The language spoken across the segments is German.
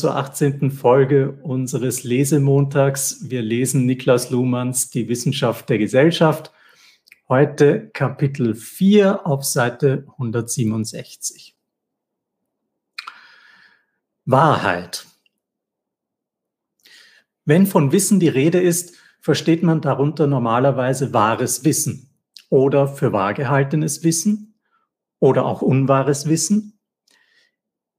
zur 18. Folge unseres Lesemontags. Wir lesen Niklas Luhmanns Die Wissenschaft der Gesellschaft. Heute Kapitel 4 auf Seite 167. Wahrheit. Wenn von Wissen die Rede ist, versteht man darunter normalerweise wahres Wissen oder für wahr gehaltenes Wissen oder auch unwahres Wissen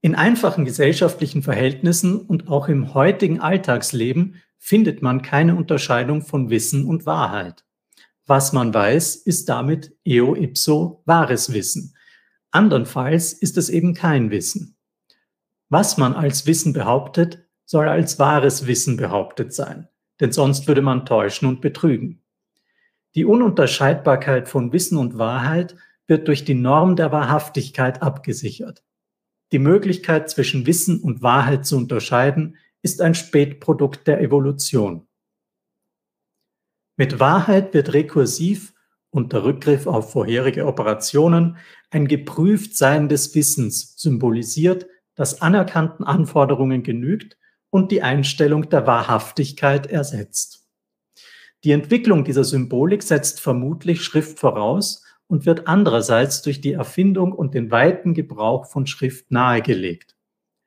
in einfachen gesellschaftlichen Verhältnissen und auch im heutigen Alltagsleben findet man keine Unterscheidung von Wissen und Wahrheit. Was man weiß, ist damit eo ipso wahres Wissen. Andernfalls ist es eben kein Wissen. Was man als Wissen behauptet, soll als wahres Wissen behauptet sein, denn sonst würde man täuschen und betrügen. Die Ununterscheidbarkeit von Wissen und Wahrheit wird durch die Norm der Wahrhaftigkeit abgesichert. Die Möglichkeit zwischen Wissen und Wahrheit zu unterscheiden, ist ein Spätprodukt der Evolution. Mit Wahrheit wird rekursiv unter Rückgriff auf vorherige Operationen ein Geprüftsein des Wissens symbolisiert, das anerkannten Anforderungen genügt und die Einstellung der Wahrhaftigkeit ersetzt. Die Entwicklung dieser Symbolik setzt vermutlich Schrift voraus und wird andererseits durch die Erfindung und den weiten Gebrauch von Schrift nahegelegt.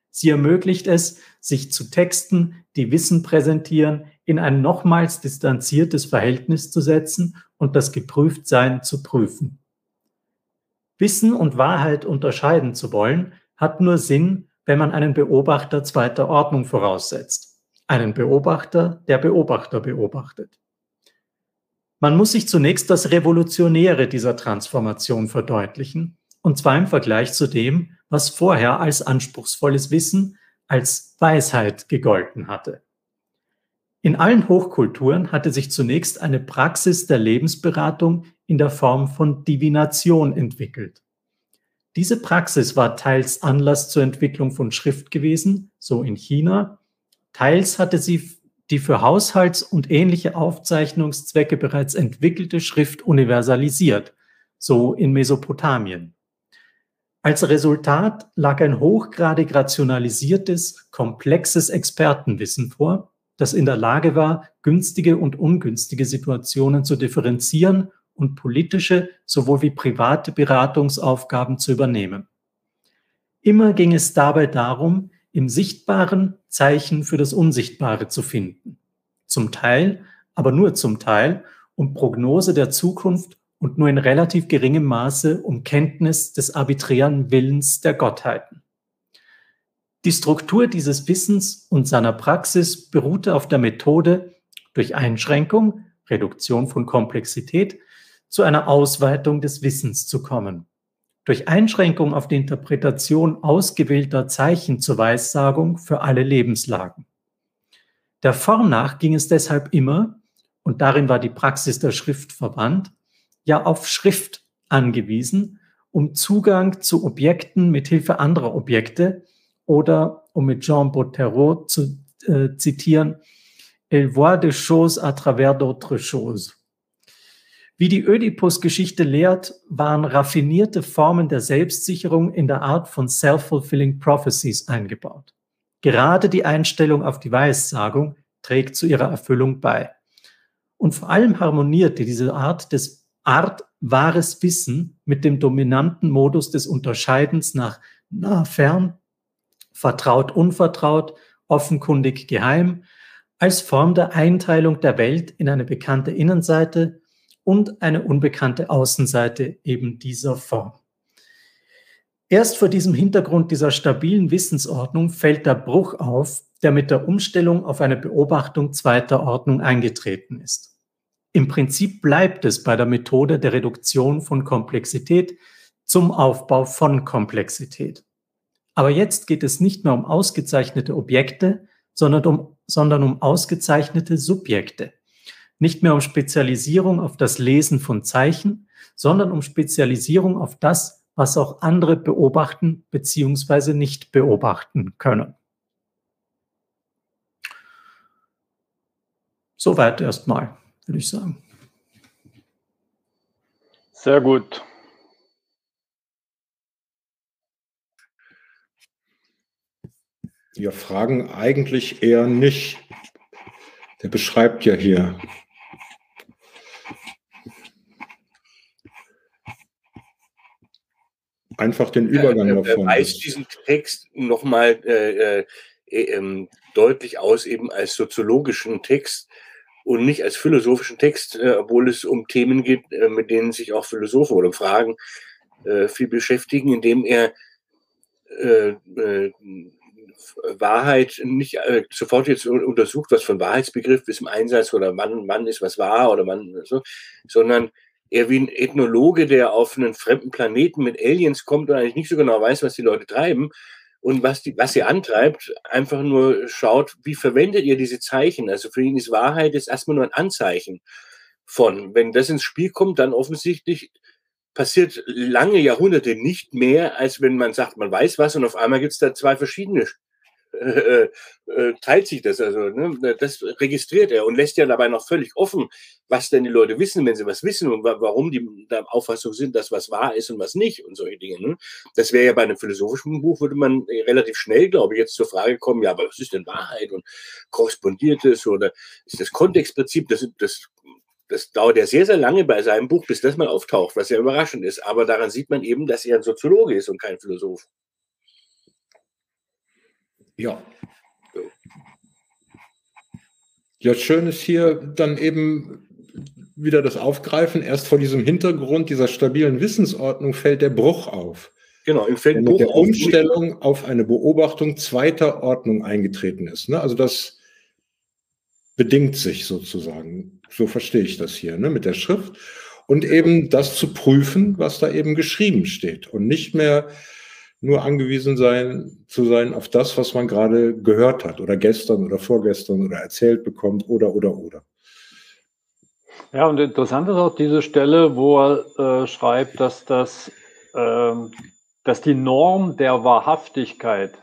Sie ermöglicht es, sich zu Texten, die Wissen präsentieren, in ein nochmals distanziertes Verhältnis zu setzen und das Geprüftsein zu prüfen. Wissen und Wahrheit unterscheiden zu wollen, hat nur Sinn, wenn man einen Beobachter zweiter Ordnung voraussetzt. Einen Beobachter, der Beobachter beobachtet. Man muss sich zunächst das Revolutionäre dieser Transformation verdeutlichen, und zwar im Vergleich zu dem, was vorher als anspruchsvolles Wissen, als Weisheit gegolten hatte. In allen Hochkulturen hatte sich zunächst eine Praxis der Lebensberatung in der Form von Divination entwickelt. Diese Praxis war teils Anlass zur Entwicklung von Schrift gewesen, so in China, teils hatte sie die für Haushalts- und ähnliche Aufzeichnungszwecke bereits entwickelte Schrift universalisiert, so in Mesopotamien. Als Resultat lag ein hochgradig rationalisiertes, komplexes Expertenwissen vor, das in der Lage war, günstige und ungünstige Situationen zu differenzieren und politische sowohl wie private Beratungsaufgaben zu übernehmen. Immer ging es dabei darum, im Sichtbaren Zeichen für das Unsichtbare zu finden. Zum Teil, aber nur zum Teil, um Prognose der Zukunft und nur in relativ geringem Maße um Kenntnis des arbiträren Willens der Gottheiten. Die Struktur dieses Wissens und seiner Praxis beruhte auf der Methode, durch Einschränkung, Reduktion von Komplexität, zu einer Ausweitung des Wissens zu kommen durch Einschränkung auf die Interpretation ausgewählter Zeichen zur Weissagung für alle Lebenslagen. Der Form nach ging es deshalb immer, und darin war die Praxis der Schrift verwandt, ja auf Schrift angewiesen, um Zugang zu Objekten mit Hilfe anderer Objekte oder, um mit Jean Bottero zu äh, zitieren, Elle voit des choses à travers d'autres choses. Wie die Ödipus-Geschichte lehrt, waren raffinierte Formen der Selbstsicherung in der Art von self-fulfilling prophecies eingebaut. Gerade die Einstellung auf die Weissagung trägt zu ihrer Erfüllung bei. Und vor allem harmonierte diese Art des Art wahres Wissen mit dem dominanten Modus des Unterscheidens nach nah fern, vertraut unvertraut, offenkundig geheim, als Form der Einteilung der Welt in eine bekannte Innenseite und eine unbekannte Außenseite eben dieser Form. Erst vor diesem Hintergrund dieser stabilen Wissensordnung fällt der Bruch auf, der mit der Umstellung auf eine Beobachtung zweiter Ordnung eingetreten ist. Im Prinzip bleibt es bei der Methode der Reduktion von Komplexität zum Aufbau von Komplexität. Aber jetzt geht es nicht mehr um ausgezeichnete Objekte, sondern um, sondern um ausgezeichnete Subjekte, nicht mehr um Spezialisierung auf das Lesen von Zeichen, sondern um Spezialisierung auf das, was auch andere beobachten bzw. nicht beobachten können. Soweit erstmal, würde ich sagen. Sehr gut. Ja, Fragen eigentlich eher nicht. Der beschreibt ja hier. Einfach den Übergang er, davon. Er weist diesen Text nochmal äh, äh, äh, deutlich aus, eben als soziologischen Text und nicht als philosophischen Text, äh, obwohl es um Themen geht, äh, mit denen sich auch Philosophen oder Fragen äh, viel beschäftigen, indem er Wahrheit nicht äh, sofort jetzt untersucht, was von Wahrheitsbegriff ist im Einsatz oder wann, wann ist was wahr oder wann so, sondern eher wie ein Ethnologe, der auf einen fremden Planeten mit Aliens kommt und eigentlich nicht so genau weiß, was die Leute treiben und was, die, was sie antreibt, einfach nur schaut, wie verwendet ihr diese Zeichen? Also für ihn ist Wahrheit jetzt erstmal nur ein Anzeichen von. Wenn das ins Spiel kommt, dann offensichtlich passiert lange Jahrhunderte nicht mehr, als wenn man sagt, man weiß was und auf einmal gibt es da zwei verschiedene äh, äh, teilt sich das. Also, ne, das registriert er und lässt ja dabei noch völlig offen, was denn die Leute wissen, wenn sie was wissen und wa warum die der Auffassung sind, dass was wahr ist und was nicht und solche Dinge. Ne? Das wäre ja bei einem philosophischen Buch, würde man relativ schnell, glaube ich, jetzt zur Frage kommen, ja, aber was ist denn Wahrheit und korrespondiert es oder ist das Kontextprinzip? Das, das das dauert ja sehr, sehr lange bei seinem Buch, bis das mal auftaucht, was ja überraschend ist. Aber daran sieht man eben, dass er ein Soziologe ist und kein Philosoph. Ja. Ja, schön ist hier dann eben wieder das Aufgreifen. Erst vor diesem Hintergrund dieser stabilen Wissensordnung fällt der Bruch auf. Genau, im Feld mit der Umstellung auf eine Beobachtung zweiter Ordnung eingetreten ist. Ne? Also das bedingt sich sozusagen. So verstehe ich das hier ne? mit der Schrift. Und eben das zu prüfen, was da eben geschrieben steht. Und nicht mehr nur angewiesen sein, zu sein auf das, was man gerade gehört hat oder gestern oder vorgestern oder erzählt bekommt oder, oder, oder. Ja, und interessant ist auch diese Stelle, wo er äh, schreibt, dass das, äh, dass die Norm der Wahrhaftigkeit,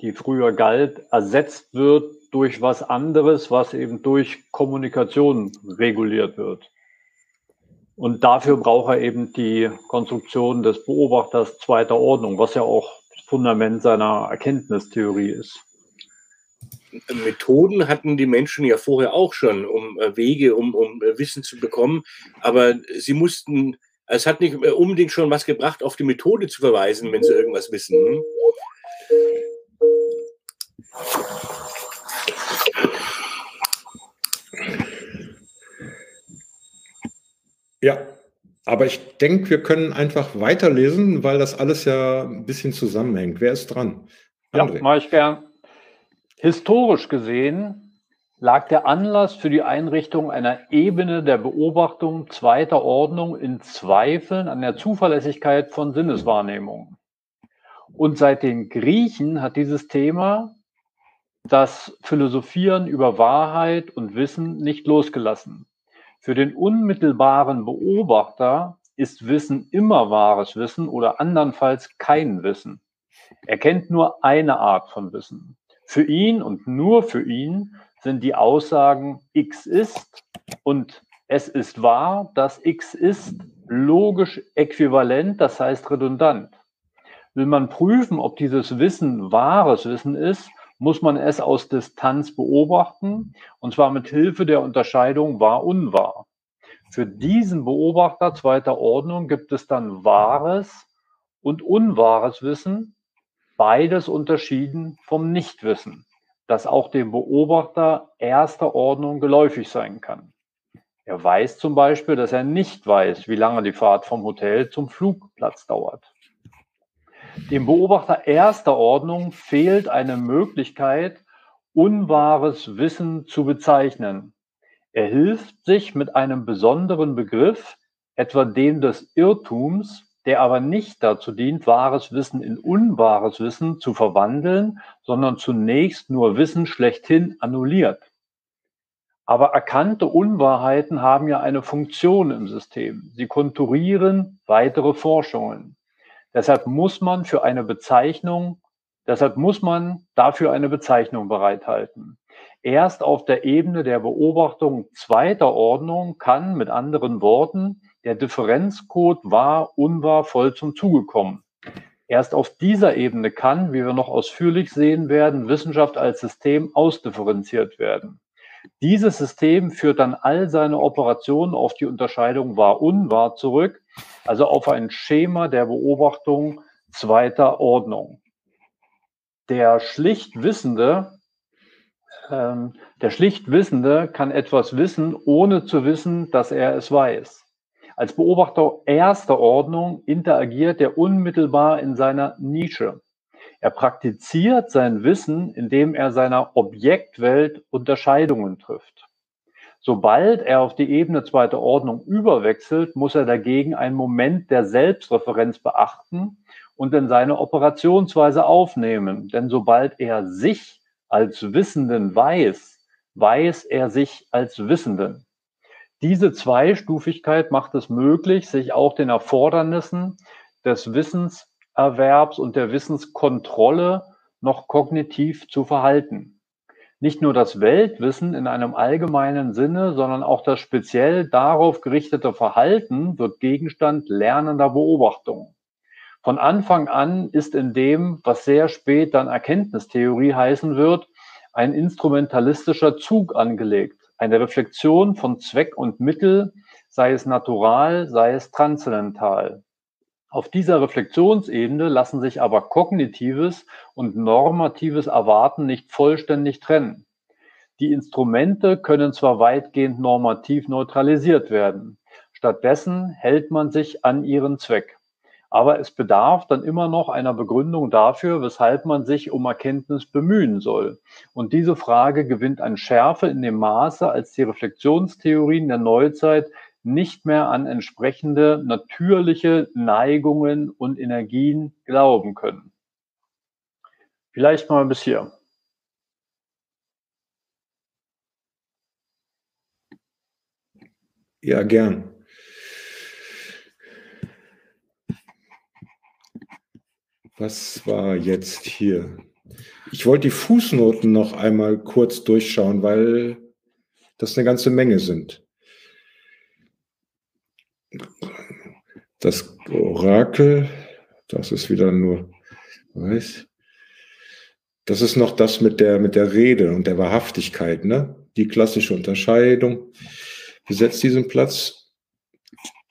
die früher galt, ersetzt wird durch was anderes, was eben durch Kommunikation reguliert wird. Und dafür braucht er eben die Konstruktion des Beobachters zweiter Ordnung, was ja auch das Fundament seiner Erkenntnistheorie ist. Methoden hatten die Menschen ja vorher auch schon, um äh, Wege, um, um äh, Wissen zu bekommen. Aber sie mussten, es hat nicht unbedingt schon was gebracht, auf die Methode zu verweisen, wenn sie irgendwas wissen. Ja, aber ich denke, wir können einfach weiterlesen, weil das alles ja ein bisschen zusammenhängt. Wer ist dran? André. Ja, mache ich gern. Historisch gesehen lag der Anlass für die Einrichtung einer Ebene der Beobachtung zweiter Ordnung in Zweifeln an der Zuverlässigkeit von Sinneswahrnehmungen. Und seit den Griechen hat dieses Thema das Philosophieren über Wahrheit und Wissen nicht losgelassen. Für den unmittelbaren Beobachter ist Wissen immer wahres Wissen oder andernfalls kein Wissen. Er kennt nur eine Art von Wissen. Für ihn und nur für ihn sind die Aussagen X ist und es ist wahr, dass X ist logisch äquivalent, das heißt redundant. Will man prüfen, ob dieses Wissen wahres Wissen ist, muss man es aus Distanz beobachten, und zwar mit Hilfe der Unterscheidung wahr-unwahr. Für diesen Beobachter zweiter Ordnung gibt es dann wahres und unwahres Wissen, beides unterschieden vom Nichtwissen, das auch dem Beobachter erster Ordnung geläufig sein kann. Er weiß zum Beispiel, dass er nicht weiß, wie lange die Fahrt vom Hotel zum Flugplatz dauert. Dem Beobachter erster Ordnung fehlt eine Möglichkeit, unwahres Wissen zu bezeichnen. Er hilft sich mit einem besonderen Begriff, etwa dem des Irrtums, der aber nicht dazu dient, wahres Wissen in unwahres Wissen zu verwandeln, sondern zunächst nur Wissen schlechthin annulliert. Aber erkannte Unwahrheiten haben ja eine Funktion im System. Sie konturieren weitere Forschungen. Deshalb muss man für eine Bezeichnung, deshalb muss man dafür eine Bezeichnung bereithalten. Erst auf der Ebene der Beobachtung zweiter Ordnung kann mit anderen Worten der Differenzcode wahr, unwahr voll zum Zuge kommen. Erst auf dieser Ebene kann, wie wir noch ausführlich sehen werden, Wissenschaft als System ausdifferenziert werden. Dieses System führt dann all seine Operationen auf die Unterscheidung wahr-unwahr zurück, also auf ein Schema der Beobachtung zweiter Ordnung. Der schlicht Wissende, ähm, der schlicht Wissende kann etwas wissen, ohne zu wissen, dass er es weiß. Als Beobachter erster Ordnung interagiert er unmittelbar in seiner Nische. Er praktiziert sein Wissen, indem er seiner Objektwelt Unterscheidungen trifft. Sobald er auf die Ebene zweiter Ordnung überwechselt, muss er dagegen einen Moment der Selbstreferenz beachten und in seine Operationsweise aufnehmen. Denn sobald er sich als Wissenden weiß, weiß er sich als Wissenden. Diese Zweistufigkeit macht es möglich, sich auch den Erfordernissen des Wissenserwerbs und der Wissenskontrolle noch kognitiv zu verhalten. Nicht nur das Weltwissen in einem allgemeinen Sinne, sondern auch das speziell darauf gerichtete Verhalten wird Gegenstand lernender Beobachtung. Von Anfang an ist in dem, was sehr spät dann Erkenntnistheorie heißen wird, ein instrumentalistischer Zug angelegt eine Reflexion von Zweck und Mittel, sei es natural, sei es transzendental. Auf dieser Reflexionsebene lassen sich aber kognitives und normatives Erwarten nicht vollständig trennen. Die Instrumente können zwar weitgehend normativ neutralisiert werden, stattdessen hält man sich an ihren Zweck. Aber es bedarf dann immer noch einer Begründung dafür, weshalb man sich um Erkenntnis bemühen soll. Und diese Frage gewinnt an Schärfe in dem Maße, als die Reflexionstheorien der Neuzeit nicht mehr an entsprechende natürliche Neigungen und Energien glauben können. Vielleicht mal bis hier. Ja, gern. Was war jetzt hier? Ich wollte die Fußnoten noch einmal kurz durchschauen, weil das eine ganze Menge sind. Das Orakel, das ist wieder nur, weiß, das ist noch das mit der, mit der Rede und der Wahrhaftigkeit, ne? Die klassische Unterscheidung. Besetzt diesen Platz.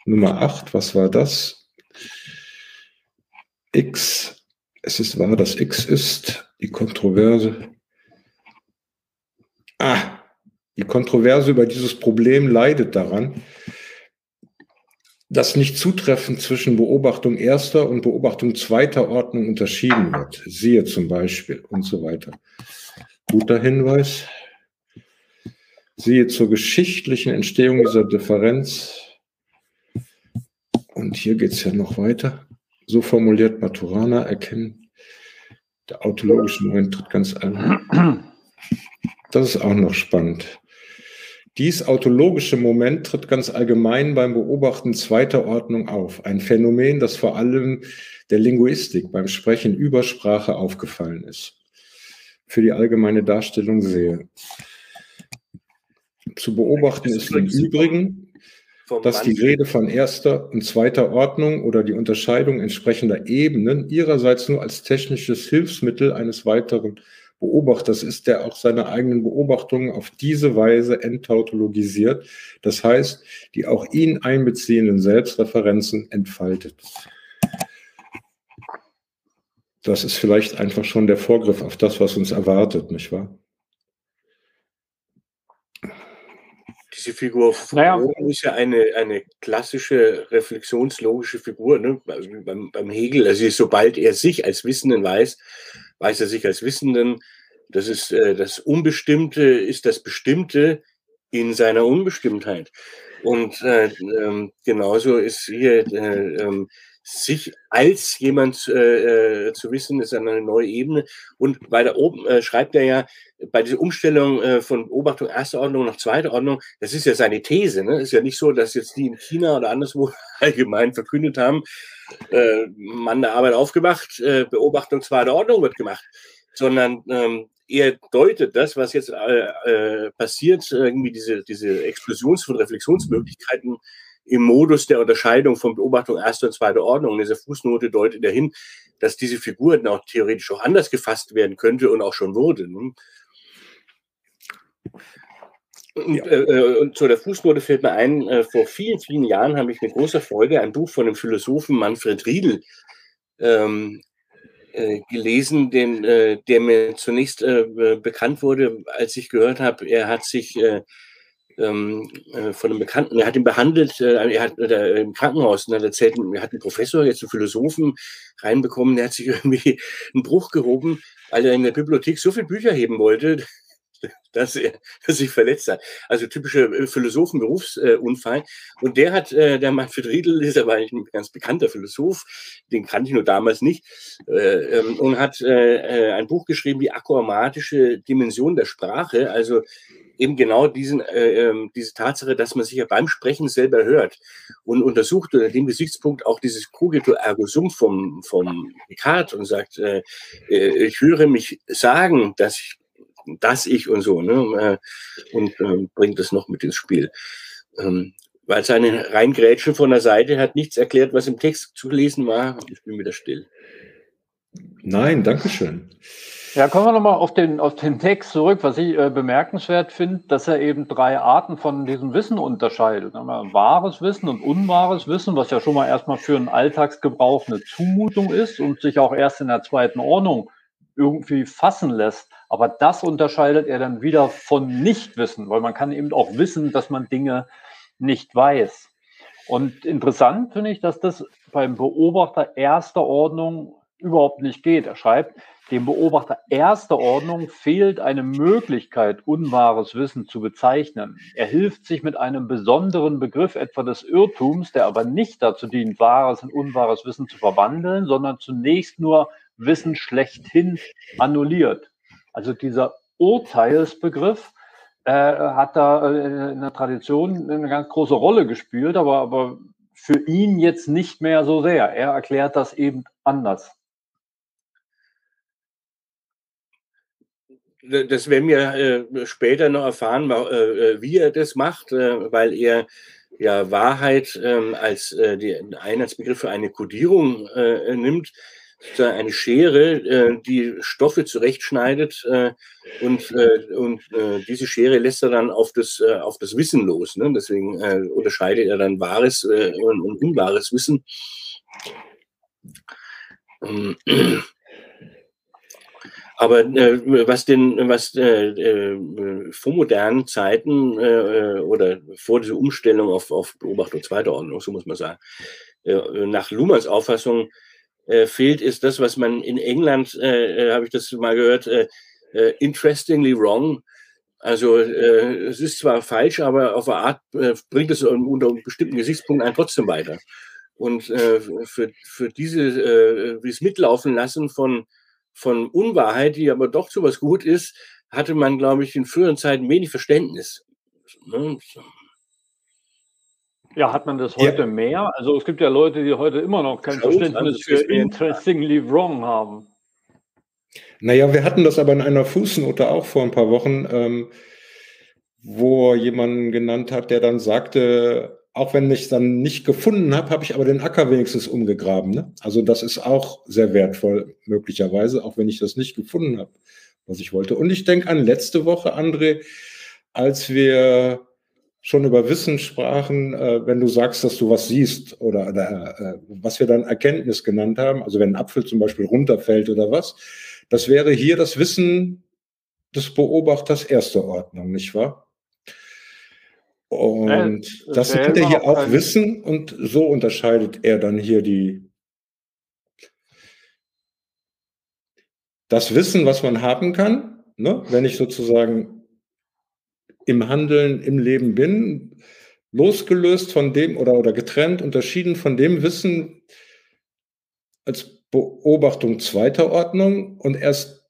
Nummer 8, was war das? X es ist wahr, dass X ist die Kontroverse. Ah, die Kontroverse über dieses Problem leidet daran, dass nicht zutreffend zwischen Beobachtung erster und Beobachtung zweiter Ordnung unterschieden wird. Siehe zum Beispiel und so weiter. Guter Hinweis. Siehe zur geschichtlichen Entstehung dieser Differenz. Und hier geht es ja noch weiter. So formuliert Maturana erkennen. Der autologische Moment tritt ganz ein. Das ist auch noch spannend. Dies autologische Moment tritt ganz allgemein beim Beobachten zweiter Ordnung auf. Ein Phänomen, das vor allem der Linguistik beim Sprechen über Sprache aufgefallen ist. Für die allgemeine Darstellung sehe. Zu beobachten ist im Übrigen, dass die Rede von erster und zweiter Ordnung oder die Unterscheidung entsprechender Ebenen ihrerseits nur als technisches Hilfsmittel eines weiteren Beobachters ist, der auch seine eigenen Beobachtungen auf diese Weise enttautologisiert, das heißt, die auch ihn einbeziehenden Selbstreferenzen entfaltet. Das ist vielleicht einfach schon der Vorgriff auf das, was uns erwartet, nicht wahr? diese Figur naja. ist ja eine, eine klassische reflexionslogische Figur, ne? also beim, beim Hegel. Also sobald er sich als Wissenden weiß, weiß er sich als Wissenden. Das ist äh, das Unbestimmte ist das Bestimmte in seiner Unbestimmtheit. Und äh, ähm, genauso ist hier äh, ähm, sich als jemand äh, äh, zu wissen, ist eine neue Ebene. Und weiter oben äh, schreibt er ja, bei dieser Umstellung äh, von Beobachtung erster Ordnung nach zweiter Ordnung, das ist ja seine These. Ne? Ist ja nicht so, dass jetzt die in China oder anderswo allgemein verkündet haben, äh, Mann der Arbeit aufgemacht, äh, Beobachtung zweiter Ordnung wird gemacht, sondern ähm, er deutet das, was jetzt äh, äh, passiert, irgendwie diese, diese Explosions- von Reflexionsmöglichkeiten im Modus der Unterscheidung von Beobachtung erster und zweiter Ordnung. Diese Fußnote deutet dahin, dass diese Figur dann auch theoretisch auch anders gefasst werden könnte und auch schon wurde. Ne? Und, ja. äh, und zu der Fußnote fällt mir ein, äh, vor vielen, vielen Jahren habe ich mit großer Freude ein Buch von dem Philosophen Manfred Riedel ähm, äh, gelesen, den, äh, der mir zunächst äh, bekannt wurde, als ich gehört habe, er hat sich äh, ähm, von einem Bekannten, er hat ihn behandelt, er hat im Krankenhaus hat erzählt, er hat einen Professor, jetzt einen Philosophen reinbekommen, der hat sich irgendwie einen Bruch gehoben, weil er in der Bibliothek so viele Bücher heben wollte, dass er sich verletzt hat. Also typischer äh, Philosophenberufsunfall. Und der hat, äh, der Manfred Riedel ist aber eigentlich ein ganz bekannter Philosoph, den kannte ich nur damals nicht, äh, ähm, und hat ein Buch geschrieben, die akromatische Dimension der Sprache, also eben genau diesen, äh, ähm, diese Tatsache, dass man sich ja beim Sprechen selber hört und untersucht unter dem Gesichtspunkt auch dieses Cogito ergo sum vom, vom Descartes und sagt, äh, ich höre mich sagen, dass ich das ich und so, ne? Äh, und ähm, bringt das noch mit ins Spiel. Ähm, weil seine Reingrätschen von der Seite hat nichts erklärt, was im Text zu lesen war. Ich bin wieder still. Nein, danke schön. Ja, kommen wir nochmal auf den, auf den Text zurück. Was ich äh, bemerkenswert finde, dass er eben drei Arten von diesem Wissen unterscheidet. Wahres Wissen und unwahres Wissen, was ja schon mal erstmal für einen Alltagsgebrauch eine Zumutung ist und sich auch erst in der zweiten Ordnung irgendwie fassen lässt. Aber das unterscheidet er dann wieder von Nichtwissen, weil man kann eben auch wissen, dass man Dinge nicht weiß. Und interessant finde ich, dass das beim Beobachter erster Ordnung überhaupt nicht geht. Er schreibt, dem Beobachter erster Ordnung fehlt eine Möglichkeit, unwahres Wissen zu bezeichnen. Er hilft sich mit einem besonderen Begriff etwa des Irrtums, der aber nicht dazu dient, wahres in unwahres Wissen zu verwandeln, sondern zunächst nur Wissen schlechthin annulliert. Also dieser Urteilsbegriff äh, hat da äh, in der Tradition eine ganz große Rolle gespielt, aber, aber für ihn jetzt nicht mehr so sehr. Er erklärt das eben anders. Das werden wir äh, später noch erfahren, äh, wie er das macht, äh, weil er ja Wahrheit ähm, als äh, die Einheitsbegriff für eine Kodierung nimmt eine Schere, äh, die Stoffe zurechtschneidet äh, und, äh, und diese Schere lässt er dann auf das, auf das Wissen los. Ne? Deswegen unterscheidet er dann wahres und, und unwahres Wissen. Ähm, aber äh, was den, was äh, äh, vor modernen Zeiten oder vor dieser Umstellung auf, auf Beobachtung zweiter Ordnung, so muss man sagen, nach Luhmanns Auffassung äh, fehlt, ist das, was man in England, äh, äh habe ich das mal gehört, äh, äh, interestingly wrong. Also es ist zwar falsch, aber auf eine Art bringt es unter bestimmten Gesichtspunkt einen trotzdem weiter. Und für, für diese, dieses Mitlaufen lassen von, von Unwahrheit, die aber doch zu was gut ist, hatte man, glaube ich, in früheren Zeiten wenig Verständnis. Ne? Ja, hat man das heute ja. mehr? Also es gibt ja Leute, die heute immer noch kein Verständnis für interestingly wrong haben. Naja, wir hatten das aber in einer Fußnote auch vor ein paar Wochen, ähm, wo jemanden genannt hat, der dann sagte, auch wenn ich es dann nicht gefunden habe, habe ich aber den Acker wenigstens umgegraben. Ne? Also das ist auch sehr wertvoll, möglicherweise, auch wenn ich das nicht gefunden habe, was ich wollte. Und ich denke an letzte Woche, André, als wir schon über Wissen sprachen, äh, wenn du sagst, dass du was siehst oder, oder äh, was wir dann Erkenntnis genannt haben, also wenn ein Apfel zum Beispiel runterfällt oder was, das wäre hier das Wissen des Beobachters erster Ordnung, nicht wahr? Und äh, das nennt er hier auch Wissen und so unterscheidet er dann hier die das Wissen, was man haben kann, ne? wenn ich sozusagen im Handeln, im Leben bin, losgelöst von dem oder, oder getrennt, unterschieden von dem Wissen als Beobachtung zweiter Ordnung und erst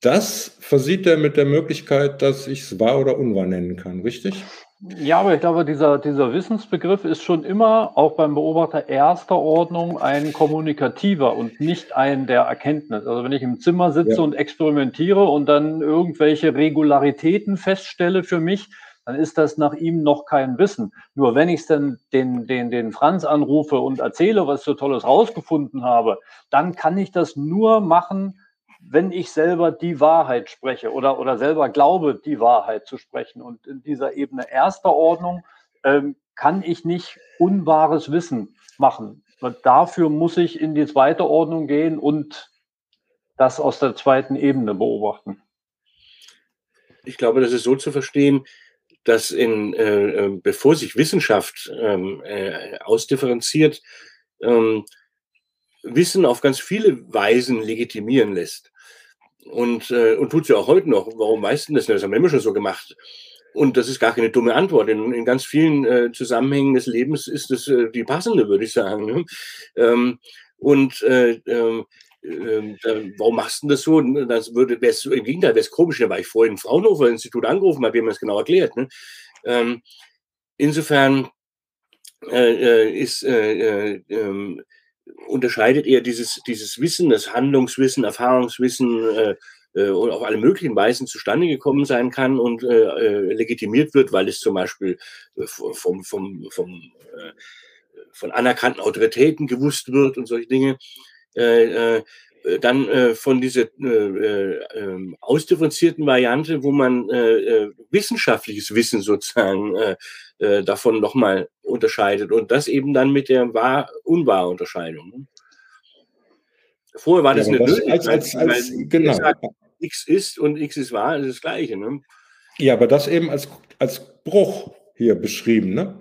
das versieht er mit der Möglichkeit, dass ich es wahr oder unwahr nennen kann, richtig? Ja, aber ich glaube, dieser, dieser Wissensbegriff ist schon immer auch beim Beobachter erster Ordnung ein kommunikativer und nicht ein der Erkenntnis. Also wenn ich im Zimmer sitze ja. und experimentiere und dann irgendwelche Regularitäten feststelle für mich, dann ist das nach ihm noch kein Wissen. Nur wenn ich dann den, den, den Franz anrufe und erzähle, was ich so Tolles rausgefunden habe, dann kann ich das nur machen, wenn ich selber die Wahrheit spreche oder, oder selber glaube, die Wahrheit zu sprechen. Und in dieser Ebene erster Ordnung ähm, kann ich nicht unwahres Wissen machen. Und dafür muss ich in die zweite Ordnung gehen und das aus der zweiten Ebene beobachten. Ich glaube, das ist so zu verstehen, dass in, äh, äh bevor sich Wissenschaft ähm, äh, ausdifferenziert, ähm, Wissen auf ganz viele Weisen legitimieren lässt. Und, äh, und tut sie auch heute noch. Warum weißt du das nicht? Das haben wir immer schon so gemacht. Und das ist gar keine dumme Antwort. In, in ganz vielen äh, Zusammenhängen des Lebens ist das äh, die passende, würde ich sagen. Ne? Ähm, und äh, ähm, ähm, warum machst du das so? Das würde, wär's, Im Gegenteil, wäre es komisch, da war ich vorhin im Fraunhofer-Institut angerufen, habe mir das genau erklärt. Ne? Ähm, insofern äh, äh ist, äh, äh, ähm, unterscheidet er dieses, dieses Wissen, das Handlungswissen, Erfahrungswissen äh, äh, auf alle möglichen Weisen zustande gekommen sein kann und äh, äh legitimiert wird, weil es zum Beispiel äh, vom, vom, vom, äh, von anerkannten Autoritäten gewusst wird und solche Dinge. Äh, dann äh, von dieser äh, äh, ausdifferenzierten Variante, wo man äh, wissenschaftliches Wissen sozusagen äh, davon nochmal unterscheidet und das eben dann mit der Wahr-Unwahr-Unterscheidung. Vorher war das ja, eine das als, als, als, genau. Sagt, X ist und X ist wahr, ist das Gleiche. Ne? Ja, aber das eben als, als Bruch hier beschrieben. Ne?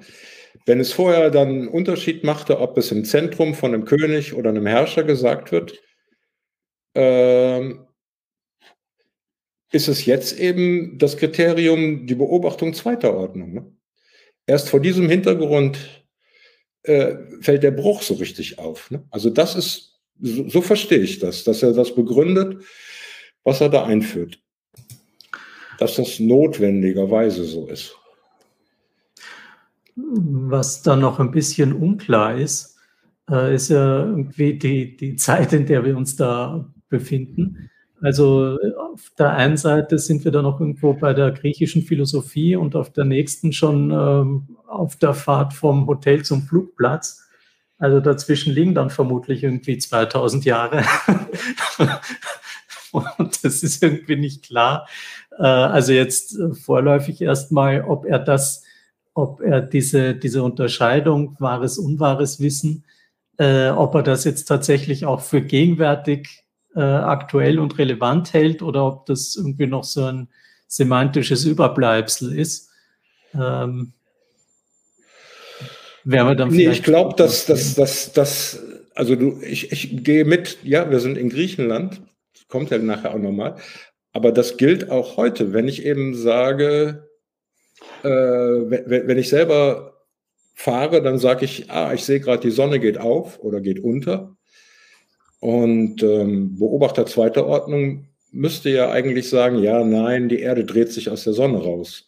Wenn es vorher dann einen Unterschied machte, ob es im Zentrum von einem König oder einem Herrscher gesagt wird, ähm, ist es jetzt eben das Kriterium, die Beobachtung zweiter Ordnung. Ne? Erst vor diesem Hintergrund äh, fällt der Bruch so richtig auf. Ne? Also das ist, so, so verstehe ich das, dass er das begründet, was er da einführt. Dass das notwendigerweise so ist. Was da noch ein bisschen unklar ist, äh, ist ja irgendwie die, die Zeit, in der wir uns da befinden. Also auf der einen Seite sind wir da noch irgendwo bei der griechischen Philosophie und auf der nächsten schon ähm, auf der Fahrt vom Hotel zum Flugplatz. Also dazwischen liegen dann vermutlich irgendwie 2000 Jahre. und das ist irgendwie nicht klar. Äh, also jetzt äh, vorläufig erstmal, ob er das, ob er diese, diese Unterscheidung wahres, unwahres Wissen, äh, ob er das jetzt tatsächlich auch für gegenwärtig äh, aktuell und relevant hält oder ob das irgendwie noch so ein semantisches Überbleibsel ist. Ähm, werden wir dann nee, ich glaube, dass das, das, also du, ich, ich gehe mit, ja, wir sind in Griechenland, kommt ja nachher auch nochmal, aber das gilt auch heute, wenn ich eben sage, äh, wenn, wenn ich selber fahre, dann sage ich, ah, ich sehe gerade, die Sonne geht auf oder geht unter. Und ähm, Beobachter zweiter Ordnung müsste ja eigentlich sagen, ja, nein, die Erde dreht sich aus der Sonne raus.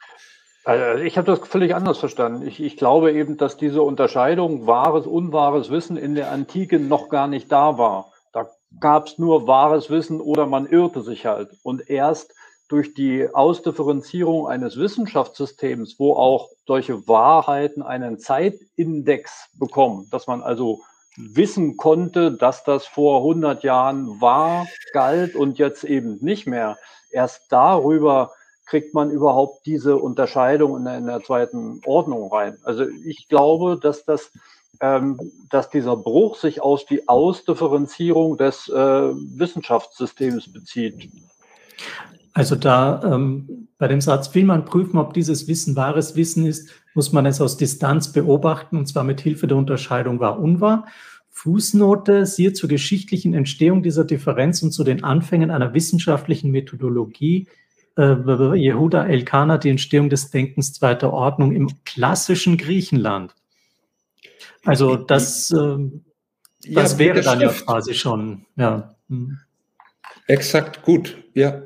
Also ich habe das völlig anders verstanden. Ich, ich, glaube eben, dass diese Unterscheidung wahres, unwahres Wissen in der Antike noch gar nicht da war. Da gab es nur wahres Wissen oder man irrte sich halt. Und erst durch die Ausdifferenzierung eines Wissenschaftssystems, wo auch solche Wahrheiten einen Zeitindex bekommen, dass man also wissen konnte, dass das vor 100 Jahren war, galt und jetzt eben nicht mehr. Erst darüber kriegt man überhaupt diese Unterscheidung in der, in der zweiten Ordnung rein. Also ich glaube, dass das ähm, dass dieser Bruch sich aus die Ausdifferenzierung des äh, Wissenschaftssystems bezieht. Also da ähm, bei dem Satz will man prüfen, ob dieses Wissen wahres Wissen ist, muss man es aus Distanz beobachten und zwar mit Hilfe der Unterscheidung wahr unwahr. Fußnote, siehe zur geschichtlichen Entstehung dieser Differenz und zu den Anfängen einer wissenschaftlichen Methodologie äh, Yehuda Elkanah, die Entstehung des Denkens zweiter Ordnung im klassischen Griechenland. Also das, äh, das ja, wäre dann ja quasi schon, ja. Hm. Exakt, gut, ja.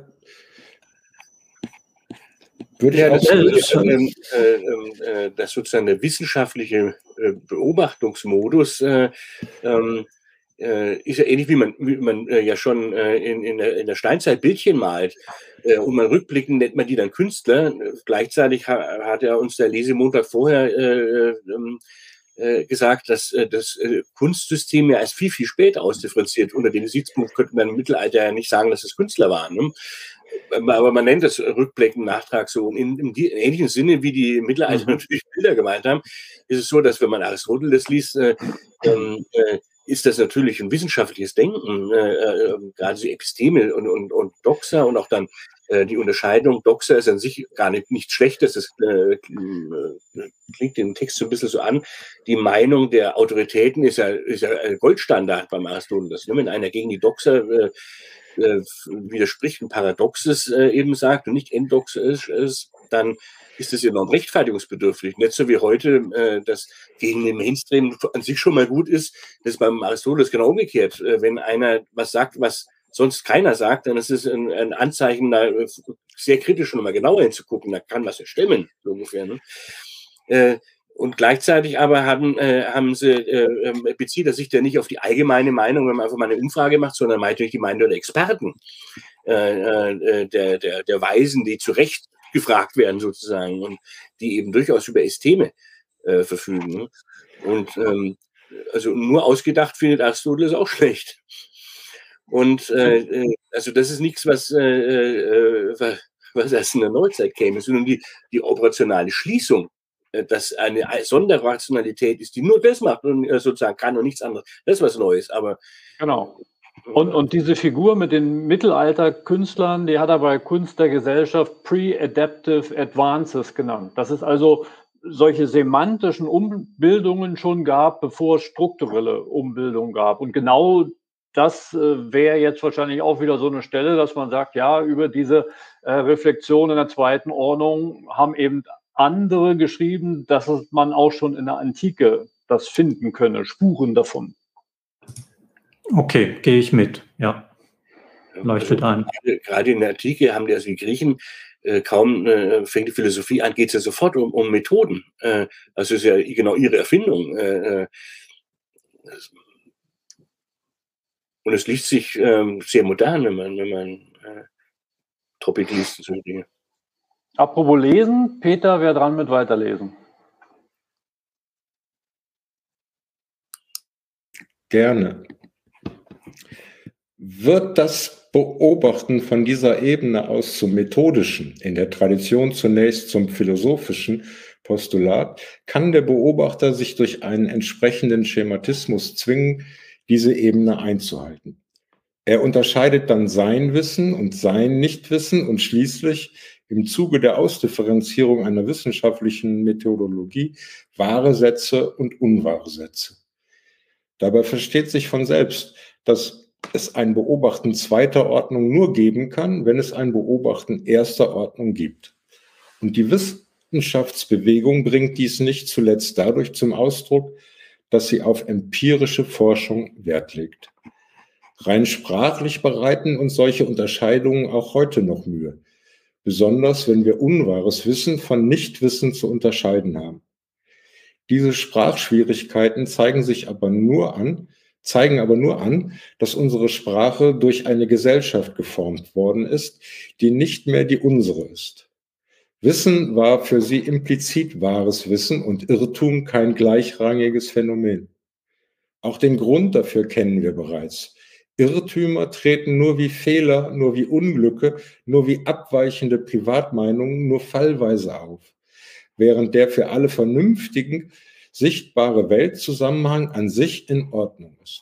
Würde ja, das, ist, ähm, äh, äh, das sozusagen der wissenschaftliche äh, Beobachtungsmodus äh, ähm, äh, ist ja ähnlich wie man, wie man äh, ja schon äh, in, in, der, in der Steinzeit Bildchen malt äh, und man rückblickend nennt man die dann Künstler. Gleichzeitig ha, hat er uns der Lesemontag vorher äh, ähm, äh, gesagt, dass äh, das äh, Kunstsystem ja erst viel, viel später ausdifferenziert. Unter dem Gesichtspunkt könnte man im Mittelalter ja nicht sagen, dass es Künstler waren. Ne? Aber man nennt das Rückblicken, Nachtrag so. In, in, in ähnlichen Sinne, wie die Mittelalter mhm. natürlich Bilder gemeint haben, ist es so, dass wenn man Aristoteles liest, äh, ähm, äh, ist das natürlich ein wissenschaftliches Denken, äh, äh, gerade so Episteme und, und, und Doxa und auch dann äh, die Unterscheidung. Doxa ist an sich gar nicht nichts Schlechtes, das äh, äh, klingt im Text so ein bisschen so an. Die Meinung der Autoritäten ist ja, ist ja Goldstandard beim Aristoteles. Ne? Wenn einer gegen die Doxa äh, äh, widerspricht, ein Paradoxes äh, eben sagt und nicht endoxisch ist, dann ist das enorm rechtfertigungsbedürftig. Nicht so wie heute, äh, dass gegen den Mainstream an sich schon mal gut ist. Das ist beim Aristoteles genau umgekehrt. Äh, wenn einer was sagt, was sonst keiner sagt, dann ist es ein, ein Anzeichen, da äh, sehr kritisch nochmal genauer hinzugucken. Da kann was ja stimmen, so ungefähr. Ne? Äh, und gleichzeitig aber haben, äh, haben sie, äh, ähm, bezieht er sich ja nicht auf die allgemeine Meinung, wenn man einfach mal eine Umfrage macht, sondern meint natürlich die Meinung der Experten, äh, äh, der, der, der Weisen, die zu Recht gefragt werden sozusagen und die eben durchaus über Esteme äh, verfügen. Und ähm, also nur ausgedacht findet Aristoteles auch schlecht. Und äh, äh, also das ist nichts, was, äh, was erst in der Neuzeit käme, sondern die, die operationale Schließung, dass eine Sonderrationalität ist, die nur das macht und äh, sozusagen kann und nichts anderes. Das ist was Neues. Aber genau. Und, und diese Figur mit den Mittelalterkünstlern, die hat er bei Kunst der Gesellschaft Pre-Adaptive Advances genannt. Das ist also solche semantischen Umbildungen schon gab, bevor es strukturelle Umbildungen gab. Und genau das äh, wäre jetzt wahrscheinlich auch wieder so eine Stelle, dass man sagt, ja, über diese äh, Reflexion in der zweiten Ordnung haben eben andere geschrieben, dass man auch schon in der Antike das finden könne, Spuren davon. Okay, gehe ich mit, ja. Leuchtet also, ein. Gerade in der Antike haben die, also die Griechen, äh, kaum äh, fängt die Philosophie an, geht es ja sofort um, um Methoden. Äh, also ist ja genau ihre Erfindung. Äh, äh und es liest sich ähm, sehr modern, wenn man, wenn man äh, Topic liest. So Dinge. Apropos Lesen, Peter wäre dran mit Weiterlesen. Gerne. Wird das Beobachten von dieser Ebene aus zum methodischen, in der Tradition zunächst zum philosophischen Postulat, kann der Beobachter sich durch einen entsprechenden Schematismus zwingen, diese Ebene einzuhalten. Er unterscheidet dann sein Wissen und sein Nichtwissen und schließlich im Zuge der Ausdifferenzierung einer wissenschaftlichen Methodologie wahre Sätze und unwahre Sätze. Dabei versteht sich von selbst, dass es ein Beobachten zweiter Ordnung nur geben kann, wenn es ein Beobachten erster Ordnung gibt. Und die Wissenschaftsbewegung bringt dies nicht zuletzt dadurch zum Ausdruck, dass sie auf empirische Forschung Wert legt. Rein sprachlich bereiten uns solche Unterscheidungen auch heute noch Mühe, besonders wenn wir unwahres Wissen von Nichtwissen zu unterscheiden haben. Diese Sprachschwierigkeiten zeigen sich aber nur an, zeigen aber nur an, dass unsere Sprache durch eine Gesellschaft geformt worden ist, die nicht mehr die unsere ist. Wissen war für sie implizit wahres Wissen und Irrtum kein gleichrangiges Phänomen. Auch den Grund dafür kennen wir bereits. Irrtümer treten nur wie Fehler, nur wie Unglücke, nur wie abweichende Privatmeinungen nur fallweise auf, während der für alle Vernünftigen sichtbare Weltzusammenhang an sich in Ordnung ist.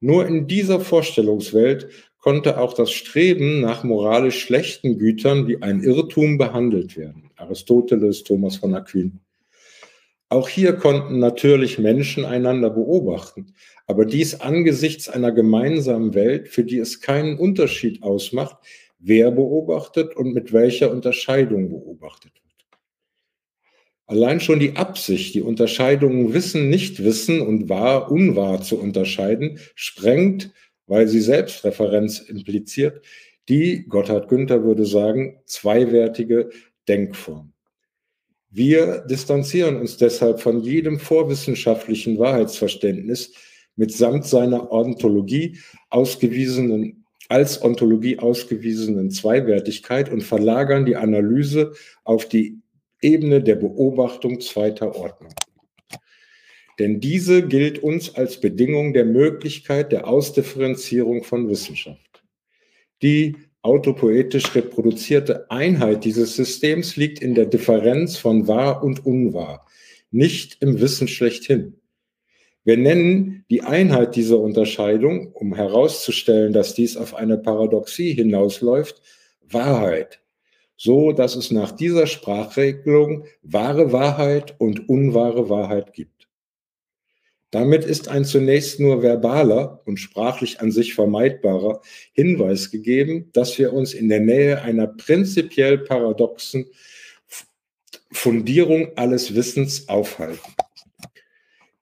Nur in dieser Vorstellungswelt konnte auch das Streben nach moralisch schlechten Gütern wie ein Irrtum behandelt werden. Aristoteles, Thomas von Aquin. Auch hier konnten natürlich Menschen einander beobachten, aber dies angesichts einer gemeinsamen Welt, für die es keinen Unterschied ausmacht, wer beobachtet und mit welcher Unterscheidung beobachtet wird. Allein schon die Absicht, die Unterscheidungen Wissen, Nichtwissen und Wahr, Unwahr zu unterscheiden, sprengt weil sie Selbstreferenz impliziert, die, Gotthard Günther würde sagen, zweiwertige Denkform. Wir distanzieren uns deshalb von jedem vorwissenschaftlichen Wahrheitsverständnis, mitsamt seiner Ontologie ausgewiesenen, als Ontologie ausgewiesenen Zweiwertigkeit und verlagern die Analyse auf die Ebene der Beobachtung zweiter Ordnung. Denn diese gilt uns als Bedingung der Möglichkeit der Ausdifferenzierung von Wissenschaft. Die autopoetisch reproduzierte Einheit dieses Systems liegt in der Differenz von wahr und unwahr, nicht im Wissen schlechthin. Wir nennen die Einheit dieser Unterscheidung, um herauszustellen, dass dies auf eine Paradoxie hinausläuft, Wahrheit, so dass es nach dieser Sprachregelung wahre Wahrheit und unwahre Wahrheit gibt. Damit ist ein zunächst nur verbaler und sprachlich an sich vermeidbarer Hinweis gegeben, dass wir uns in der Nähe einer prinzipiell paradoxen Fundierung alles Wissens aufhalten.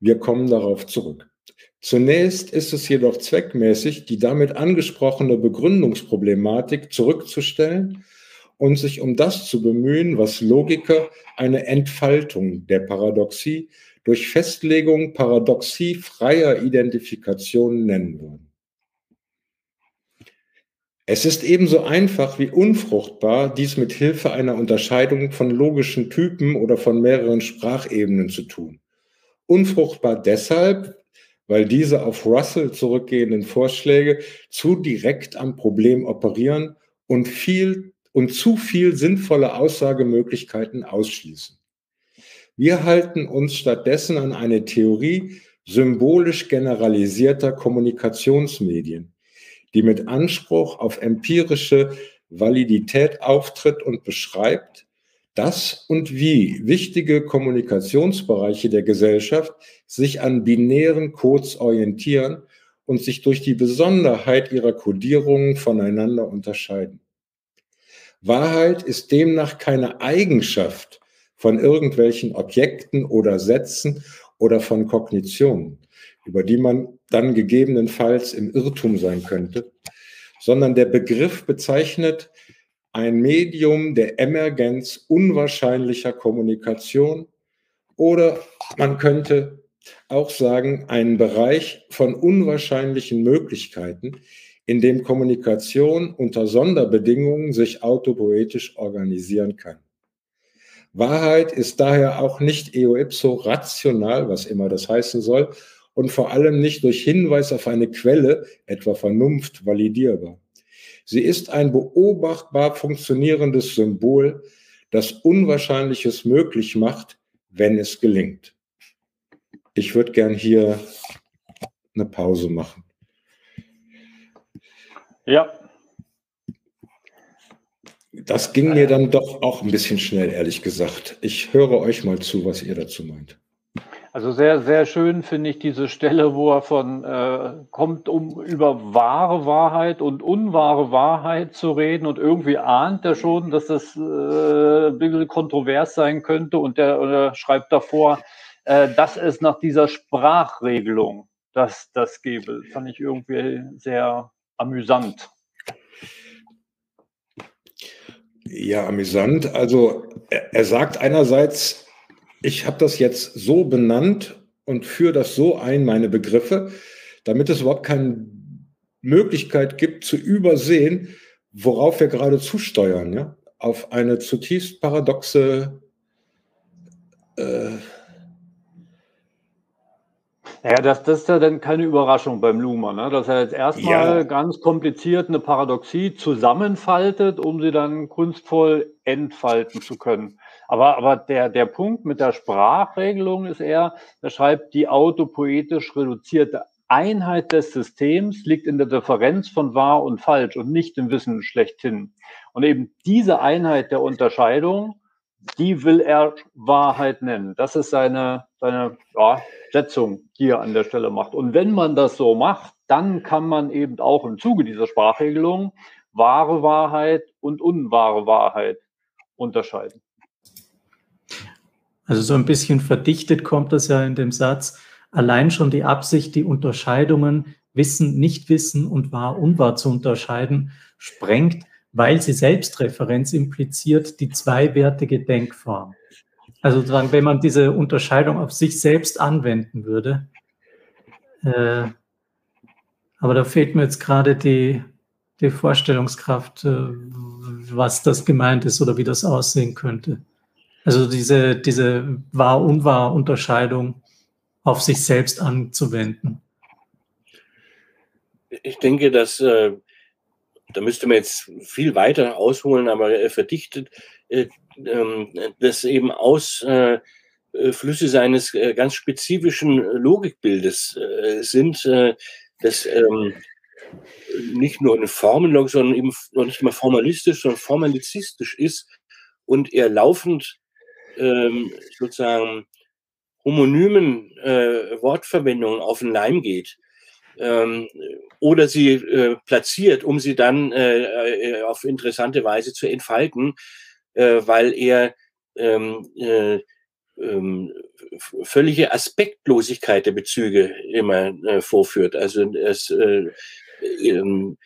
Wir kommen darauf zurück. Zunächst ist es jedoch zweckmäßig, die damit angesprochene Begründungsproblematik zurückzustellen und sich um das zu bemühen, was Logiker eine Entfaltung der Paradoxie durch Festlegung paradoxiefreier Identifikation nennen würden. Es ist ebenso einfach wie unfruchtbar, dies mit Hilfe einer Unterscheidung von logischen Typen oder von mehreren Sprachebenen zu tun. Unfruchtbar deshalb, weil diese auf Russell zurückgehenden Vorschläge zu direkt am Problem operieren und viel und zu viel sinnvolle Aussagemöglichkeiten ausschließen. Wir halten uns stattdessen an eine Theorie symbolisch generalisierter Kommunikationsmedien, die mit Anspruch auf empirische Validität auftritt und beschreibt, dass und wie wichtige Kommunikationsbereiche der Gesellschaft sich an binären Codes orientieren und sich durch die Besonderheit ihrer Codierungen voneinander unterscheiden. Wahrheit ist demnach keine Eigenschaft von irgendwelchen Objekten oder Sätzen oder von Kognitionen, über die man dann gegebenenfalls im Irrtum sein könnte, sondern der Begriff bezeichnet ein Medium der Emergenz unwahrscheinlicher Kommunikation oder man könnte auch sagen, einen Bereich von unwahrscheinlichen Möglichkeiten, in dem Kommunikation unter Sonderbedingungen sich autopoetisch organisieren kann. Wahrheit ist daher auch nicht eo ipso rational, was immer das heißen soll, und vor allem nicht durch Hinweis auf eine Quelle, etwa Vernunft, validierbar. Sie ist ein beobachtbar funktionierendes Symbol, das Unwahrscheinliches möglich macht, wenn es gelingt. Ich würde gern hier eine Pause machen. Ja, das ging mir dann doch auch ein bisschen schnell, ehrlich gesagt. Ich höre euch mal zu, was ihr dazu meint. Also sehr, sehr schön finde ich diese Stelle, wo er von äh, kommt, um über wahre Wahrheit und unwahre Wahrheit zu reden und irgendwie ahnt er schon, dass das äh, ein bisschen kontrovers sein könnte und der schreibt davor, äh, dass es nach dieser Sprachregelung das, das gäbe. Das fand ich irgendwie sehr amüsant. Ja, amüsant. Also er, er sagt einerseits, ich habe das jetzt so benannt und führe das so ein, meine Begriffe, damit es überhaupt keine Möglichkeit gibt zu übersehen, worauf wir gerade zusteuern, ja? auf eine zutiefst paradoxe äh, ja, das, das ist ja dann keine Überraschung beim Luma, ne? dass er jetzt erstmal ja. ganz kompliziert eine Paradoxie zusammenfaltet, um sie dann kunstvoll entfalten zu können. Aber, aber der, der Punkt mit der Sprachregelung ist eher, er schreibt, die autopoetisch reduzierte Einheit des Systems liegt in der Differenz von wahr und falsch und nicht im Wissen schlechthin. Und eben diese Einheit der Unterscheidung, die will er Wahrheit nennen. Das ist seine, seine ja, Setzung, die er an der Stelle macht. Und wenn man das so macht, dann kann man eben auch im Zuge dieser Sprachregelung wahre Wahrheit und unwahre Wahrheit unterscheiden. Also so ein bisschen verdichtet kommt das ja in dem Satz. Allein schon die Absicht, die Unterscheidungen Wissen, Nichtwissen und Wahr, Unwahr zu unterscheiden, sprengt, weil sie Selbstreferenz impliziert, die zweiwertige Denkform. Also wenn man diese Unterscheidung auf sich selbst anwenden würde, Äh, aber da fehlt mir jetzt gerade die, die Vorstellungskraft, äh, was das gemeint ist oder wie das aussehen könnte. Also diese, diese Wahr-Unwahr-Unterscheidung auf sich selbst anzuwenden. Ich denke, dass äh, da müsste man jetzt viel weiter ausholen, aber äh, verdichtet, äh, äh, das eben aus äh, äh, Flüsse seines äh, ganz spezifischen Logikbildes sind, das ähm, nicht nur eine Formenlogik, sondern eben noch nicht mal formalistisch, sondern formalizistisch ist und er laufend ähm, sozusagen homonymen äh, Wortverwendungen auf den Leim geht ähm, oder sie äh, platziert, um sie dann äh, äh auf interessante Weise zu entfalten, äh, weil er ähm, äh, ähm, völlige Aspektlosigkeit der Bezüge immer vorführt. Also es, äh, ähm,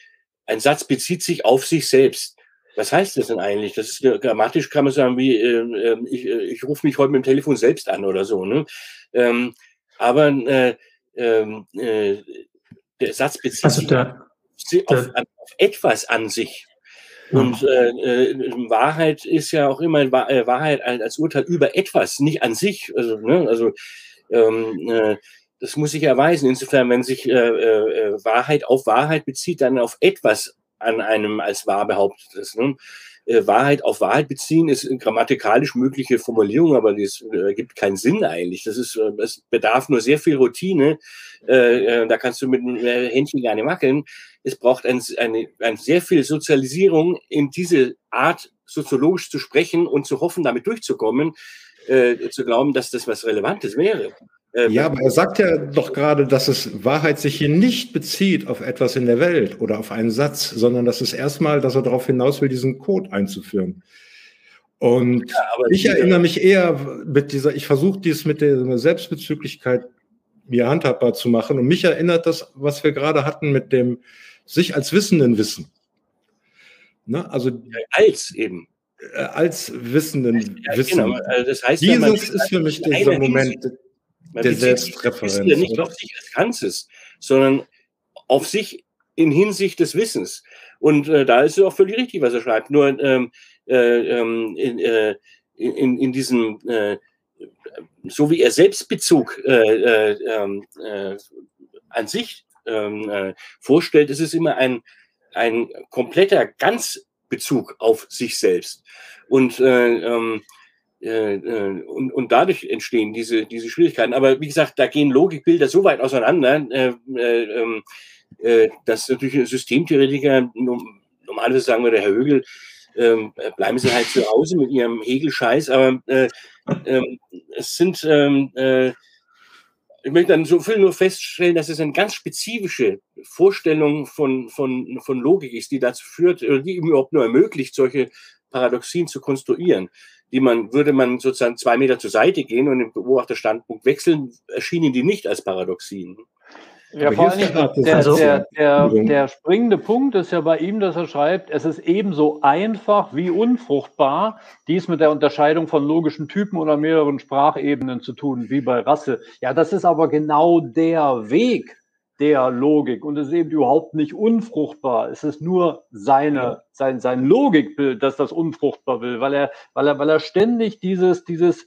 ein Satz bezieht sich auf sich selbst. Was heißt das denn eigentlich? Das ist grammatisch kann man sagen, wie äh, ähm, ich, äh, ich rufe mich heute mit dem Telefon selbst an oder so. Ne? Ähm, aber äh, ähm, äh, der Satz bezieht also der, sich auf, der, auf, etwas an sich. Und äh, äh, Wahrheit ist ja auch immer äh, Wahrheit als Urteil über etwas, nicht an sich. Also, ne, also ähm, äh, das muss sich erweisen. Insofern, wenn sich Wahrheit auf Wahrheit bezieht, dann auf etwas an einem als wahr behauptet ist. Ne? Äh, Wahrheit auf Wahrheit beziehen ist grammatikalisch mögliche Formulierung, aber das äh, gibt keinen Sinn eigentlich. Das ist, äh, es bedarf nur sehr viel Routine. Äh, äh da kannst du mit einem Händchen gerne wackeln. Es braucht ein, eine, eine sehr viel Sozialisierung in diese Art soziologisch zu sprechen und zu hoffen, damit durchzukommen, zu glauben, dass das was Relevantes wäre. Äh, ja, aber er sagt ja doch gerade, dass es Wahrheit sich hier nicht bezieht auf etwas in der Welt oder auf einen Satz, sondern dass es erstmal, dass er darauf hinaus will, diesen Code einzuführen. Und ja, ich erinnere mich eher mit dieser, ich versuche dies mit der Selbstbezüglichkeit mir handhabbar zu machen. Und mich erinnert das, was wir gerade hatten mit dem sich als Wissenden wissen. Ne? Also als eben. Äh, als Wissenden ja, wissen. Genau. Also das heißt, Dieses ist für mich dieser Moment. Hinsicht man der Selbstreferenz. Ja nicht oder? auf sich als Ganzes, sondern auf sich in Hinsicht des Wissens. Und äh, da ist es auch völlig richtig, was er schreibt. Nur ähm, äh, ähm, in, äh, in, in diesem, äh, so wie er Selbstbezug äh, äh, ähm, äh, an sich ähm, äh, vorstellt, ist es immer ein, ein kompletter Ganzbezug auf sich selbst. Und äh, ähm, äh, äh, und, und dadurch entstehen diese, diese Schwierigkeiten. Aber wie gesagt, da gehen Logikbilder so weit auseinander, äh, äh, ähm, äh, dass natürlich Systemtheoretiker, normalerweise sagen wir der Herr Högel, ähm, bleiben Sie halt zu Hause mit Ihrem Hegel-Scheiß, aber äh, ähm, es sind, ähm, äh, ich möchte dann so viel nur feststellen, dass es eine ganz spezifische Vorstellung von, von, von Logik ist, die dazu führt, die überhaupt nur ermöglicht, solche Paradoxien zu konstruieren die man, würde man sozusagen zwei Meter zur Seite gehen und den Beobachterstandpunkt wechseln, erschienen die nicht als Paradoxien. Ja, vor allem der, der, der, der, der springende Punkt ist ja bei ihm, dass er schreibt, es ist ebenso einfach wie unfruchtbar, dies mit der Unterscheidung von logischen Typen oder mehreren Sprachebenen zu tun, wie bei Rasse. Ja, das ist aber genau der Weg, der Logik und es ist eben überhaupt nicht unfruchtbar. Es ist nur seine, sein, sein Logikbild, das das unfruchtbar will, weil er, weil er, weil er ständig dieses, dieses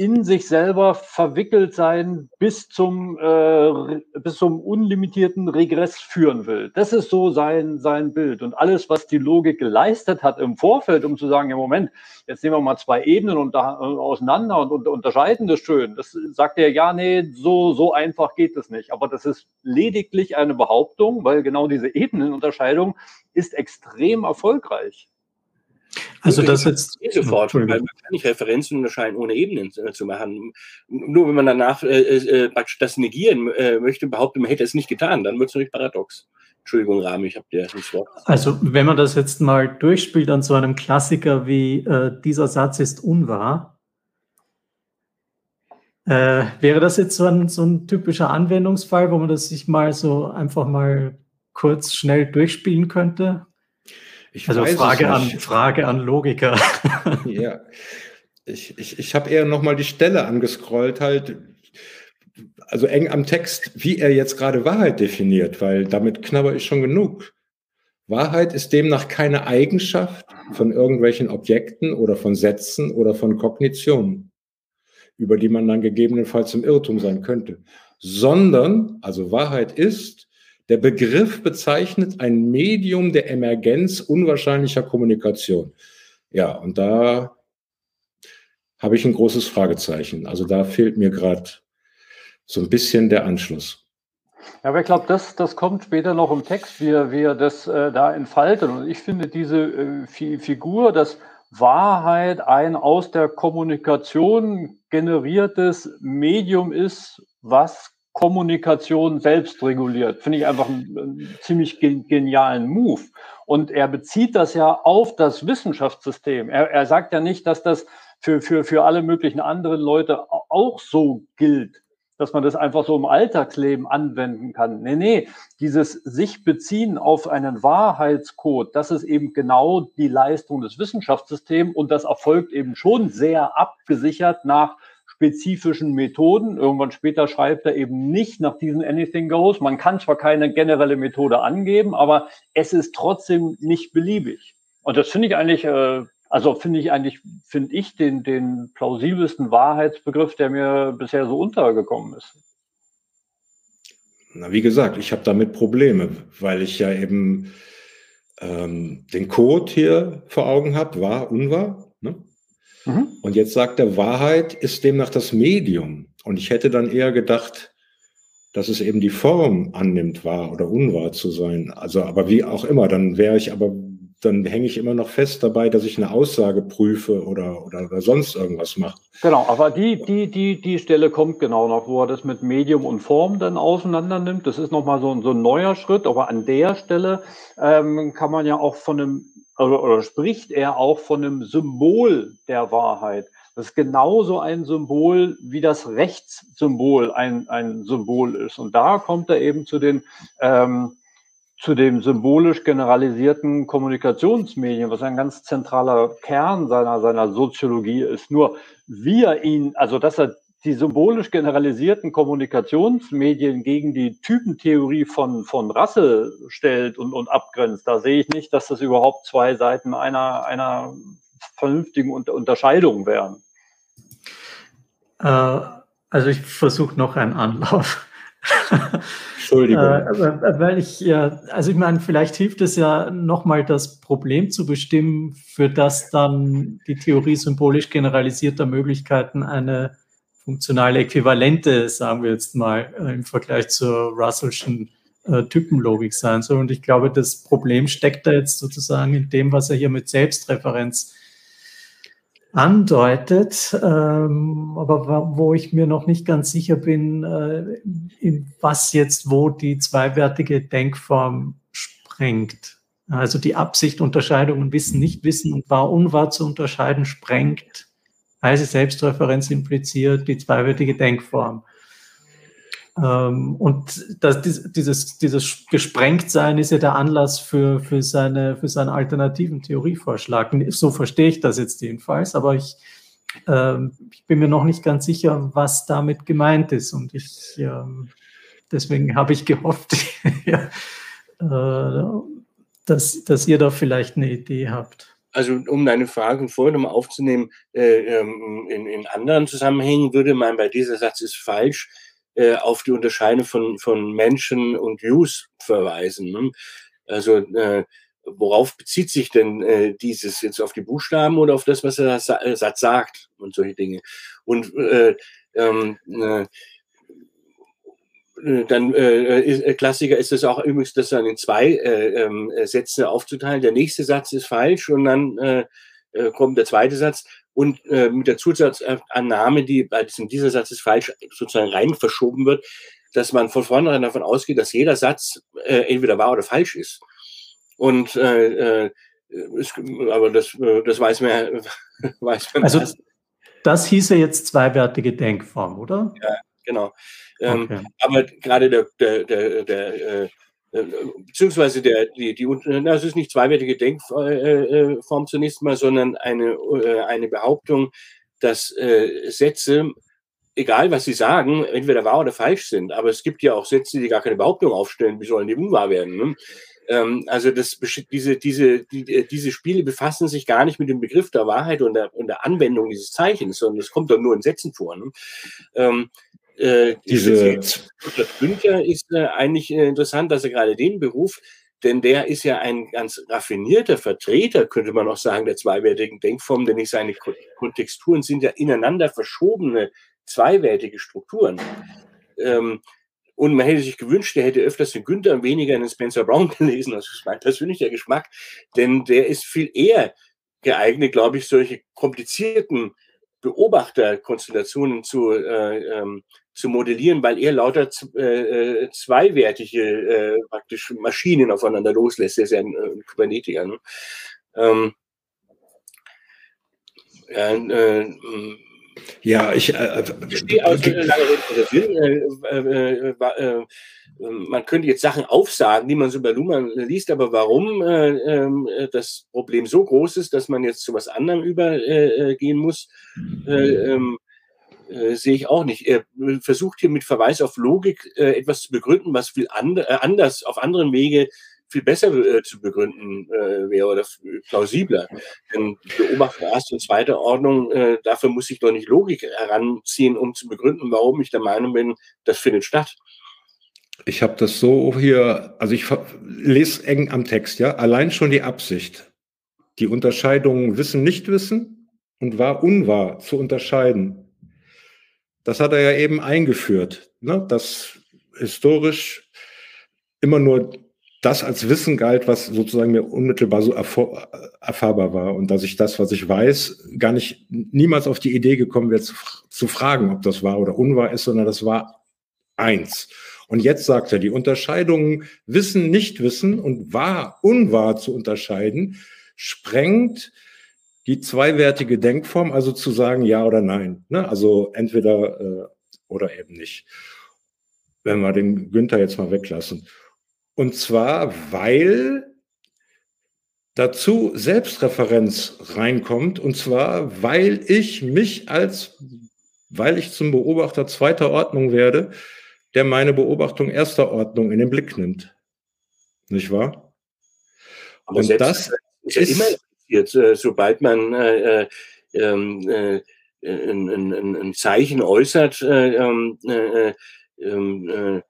in sich selber verwickelt sein bis zum, äh, bis zum unlimitierten Regress führen will. Das ist so sein, sein Bild. Und alles, was die Logik geleistet hat im Vorfeld, um zu sagen, im Moment, jetzt nehmen wir mal zwei Ebenen und da, äh, auseinander und, und unterscheiden das schön. Das sagt er, ja, nee, so, so einfach geht es nicht. Aber das ist lediglich eine Behauptung, weil genau diese Ebenenunterscheidung ist extrem erfolgreich. Also das jetzt sofort, weil man kann nicht Referenzen unterscheiden, ohne Ebenen äh, zu machen. Nur wenn man danach äh, äh, äh das negieren äh, möchte, behauptet, man hätte es nicht getan, dann wird es natürlich paradox. Entschuldigung, Rami, ich habe dir das Wort. Also wenn man das jetzt mal durchspielt an so einem Klassiker wie äh, dieser Satz ist unwahr, wäre das jetzt so ein, so ein typischer Anwendungsfall, wo man das sich mal so einfach mal kurz schnell durchspielen könnte? Ich also Frage an, Frage an Logiker. ja. Ich, ich, ich habe eher nochmal die Stelle angescrollt, halt, also eng am Text, wie er jetzt gerade Wahrheit definiert, weil damit knabber ich schon genug. Wahrheit ist demnach keine Eigenschaft von irgendwelchen Objekten oder von Sätzen oder von Kognitionen, über die man dann gegebenenfalls im Irrtum sein könnte, sondern, also Wahrheit ist, der Begriff bezeichnet ein Medium der Emergenz unwahrscheinlicher Kommunikation. Ja, und da habe ich ein großes Fragezeichen. Also da fehlt mir gerade so ein bisschen der Anschluss. Ja, aber ich glaube, das, das kommt später noch im Text, wie er, wie er das äh, da entfaltet. Und ich finde diese äh, Figur, dass Wahrheit ein aus der Kommunikation generiertes Medium ist, was Kommunikation selbst reguliert. Finde ich einfach einen, einen ziemlich genialen Move. Und er bezieht das ja auf das Wissenschaftssystem. Er, er sagt ja nicht, dass das für, für, für alle möglichen anderen Leute auch so gilt, dass man das einfach so im Alltagsleben anwenden kann. Nee, nee, dieses sich beziehen auf einen Wahrheitscode, das ist eben genau die Leistung des Wissenschaftssystems und das erfolgt eben schon sehr abgesichert nach spezifischen Methoden. Irgendwann später schreibt er eben nicht nach diesen Anything Goes. Man kann zwar keine generelle Methode angeben, aber es ist trotzdem nicht beliebig. Und das finde ich eigentlich, äh, also finde ich eigentlich, finde ich den, den plausibelsten Wahrheitsbegriff, der mir bisher so untergekommen ist. Na, wie gesagt, ich habe damit Probleme, weil ich ja eben ähm, den Code hier vor Augen habe, wahr, unwahr. Ne? Mhm. Und jetzt sagt er, Wahrheit ist demnach das Medium. Und ich hätte dann eher gedacht, dass es eben die Form annimmt, wahr oder unwahr zu sein. Also, aber wie auch immer, dann wäre ich aber, dann hänge ich immer noch fest dabei, dass ich eine Aussage prüfe oder, oder, oder sonst irgendwas mache. Genau, aber die, die, die, die Stelle kommt genau noch, wo er das mit Medium und Form dann auseinander nimmt. Das ist nochmal so, so ein neuer Schritt, aber an der Stelle ähm, kann man ja auch von einem oder, oder spricht er auch von einem Symbol der Wahrheit. Das ist genauso ein Symbol, wie das Rechtssymbol ein, ein Symbol ist. Und da kommt er eben zu den ähm, zu dem symbolisch generalisierten Kommunikationsmedien, was ein ganz zentraler Kern seiner, seiner Soziologie ist. Nur wie er ihn, also dass er die symbolisch generalisierten Kommunikationsmedien gegen die Typentheorie von, von Russell stellt und, und abgrenzt, da sehe ich nicht, dass das überhaupt zwei Seiten einer, einer vernünftigen Unterscheidung wären. Äh, also ich versuche noch einen Anlauf. Entschuldigung. Äh, weil ich ja, also ich meine, vielleicht hilft es ja nochmal das Problem zu bestimmen, für das dann die Theorie symbolisch generalisierter Möglichkeiten eine funktionale Äquivalente, sagen wir jetzt mal, äh, im Vergleich zur Russellschen äh, Typenlogik sein soll. Und ich glaube, das Problem steckt da jetzt sozusagen in dem, was er hier mit Selbstreferenz andeutet, ähm, aber wo ich mir noch nicht ganz sicher bin, äh, in was jetzt wo die zweiwertige Denkform sprengt. Also die Absicht, Unterscheidungen Wissen, Nicht-Wissen und Wahr-Unwahr zu unterscheiden, sprengt heiße Selbstreferenz impliziert die zweiwertige Denkform. Ähm, und das, dieses, dieses Gesprengtsein ist ja der Anlass für, für, seine, für seinen alternativen Theorievorschlag. So verstehe ich das jetzt jedenfalls, aber ich, ähm, ich bin mir noch nicht ganz sicher, was damit gemeint ist. Und ich, ähm, deswegen habe ich gehofft, ja, äh, dass, dass ihr da vielleicht eine Idee habt also um deine Frage vorhin nochmal aufzunehmen, äh, ähm, in, in anderen Zusammenhängen würde man bei dieser Satz ist falsch äh, auf die Unterscheidung von, von Menschen und Use verweisen. Ne? Also äh, worauf bezieht sich denn äh, dieses jetzt auf die Buchstaben oder auf das, was der Satz sagt und solche Dinge? Und äh, ähm, äh, dann äh, ist, äh, Klassiker ist es auch übrigens, das dann in zwei äh, ähm, äh, Sätze aufzuteilen. Der nächste Satz ist falsch und dann äh, äh, kommt der zweite Satz und äh, mit der Zusatzannahme, die bei diesem dieser Satz ist falsch sozusagen rein verschoben wird, dass man von vornherein davon ausgeht, dass jeder Satz äh, entweder wahr oder falsch ist. Und äh, äh, ist, aber das, das weiß man, weiß man. Also das hieße jetzt zweiwertige Denkform, oder? Ja, genau. Ähm, okay. Aber gerade der, der, der, der äh, äh beziehungsweise der, die, die, das ist nicht zweiwertige Denkform äh, äh, zunächst mal, sondern eine, eine Behauptung, dass Sätze egal was sie sagen, entweder wahr oder falsch sind. Aber es gibt ja auch Sätze, die gar keine Behauptung aufstellen, wie sollen die unwahr werden. Ne? Ähm, also das, diese, diese, die, diese Spiele befassen sich gar nicht mit dem Begriff der Wahrheit und der, und der Anwendung dieses Zeichens, sondern es kommt doch nur in Sätzen vor. Ne? Ähm, äh, diese Günther ist äh, eigentlich äh, interessant, dass er gerade den Beruf denn der ist ja ein ganz raffinierter Vertreter, könnte man auch sagen, der zweiwertigen Denkform, denn nicht seine Kontexturen sind ja ineinander verschobene zweiwertige Strukturen. Ähm, und man hätte sich gewünscht, er hätte öfters den Günther und weniger den Spencer Brown gelesen. Das ist mein persönlicher Geschmack, denn der ist viel eher geeignet, glaube ich, solche komplizierten Beobachterkonstellationen zu, äh, ähm, zu modellieren, weil er lauter äh, äh, zweiwertige äh, praktisch Maschinen aufeinander loslässt. Er ist ja ein, äh, ein Kybernetiker. Ne? Ähm, ja, äh, ja, ich. Äh, ich stehe aus man könnte jetzt Sachen aufsagen, die man so bei Luhmann liest, aber warum ähm, das Problem so groß ist, dass man jetzt zu was anderem übergehen muss, ähm, äh, sehe ich auch nicht. Er versucht hier mit Verweis auf Logik äh, etwas zu begründen, was viel and äh, anders auf anderen Wege viel besser äh, zu begründen äh, wäre oder plausibler. Denn Beobachtung erster und zweiter Ordnung, äh, dafür muss ich doch nicht Logik heranziehen, um zu begründen, warum ich der Meinung bin, das findet statt. Ich habe das so hier, also ich lese eng am Text, ja, allein schon die Absicht, die Unterscheidung Wissen, Nichtwissen und wahr, unwahr zu unterscheiden, das hat er ja eben eingeführt, ne? dass historisch immer nur das als Wissen galt, was sozusagen mir unmittelbar so erfahrbar war und dass ich das, was ich weiß, gar nicht niemals auf die Idee gekommen wäre zu, zu fragen, ob das wahr oder unwahr ist, sondern das war eins. Und jetzt sagt er, die Unterscheidungen Wissen, Nichtwissen und wahr, unwahr zu unterscheiden, sprengt die zweiwertige Denkform, also zu sagen ja oder nein. Ne? Also entweder äh, oder eben nicht. Wenn wir den Günther jetzt mal weglassen. Und zwar, weil dazu Selbstreferenz reinkommt, und zwar, weil ich mich als, weil ich zum Beobachter zweiter Ordnung werde, der meine Beobachtung erster Ordnung in den Blick nimmt. Nicht wahr? Aber und das ist ja immer passiert. Äh, sobald man äh, äh, ähm, äh, ein, ein, ein, Zeichen äußert, äh, ähm, äh, ähm,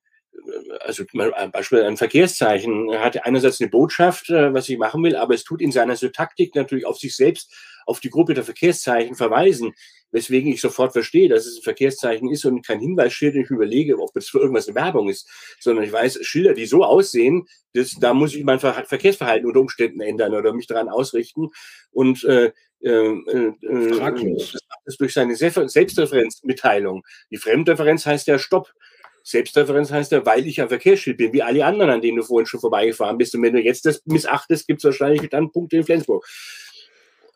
also ein Beispiel ein Verkehrszeichen hat einerseits eine Botschaft, was ich machen will, aber es tut in seiner Taktik natürlich auf sich selbst, auf die Gruppe der Verkehrszeichen verweisen weswegen ich sofort verstehe, dass es ein Verkehrszeichen ist und kein Hinweisschild. Ich überlege, ob es für irgendwas eine Werbung ist, sondern ich weiß, Schilder, die so aussehen, das, da muss ich mein Verkehrsverhalten unter Umständen ändern oder mich daran ausrichten. Und äh, äh, äh, Fraglos. Das macht es durch seine Selbstreferenzmitteilung. Die Fremdreferenz heißt ja Stopp. Selbstreferenz heißt ja, weil ich am Verkehrsschild bin, wie alle anderen, an denen du vorhin schon vorbeigefahren bist. Und wenn du jetzt das missachtest, gibt es wahrscheinlich dann Punkte in Flensburg.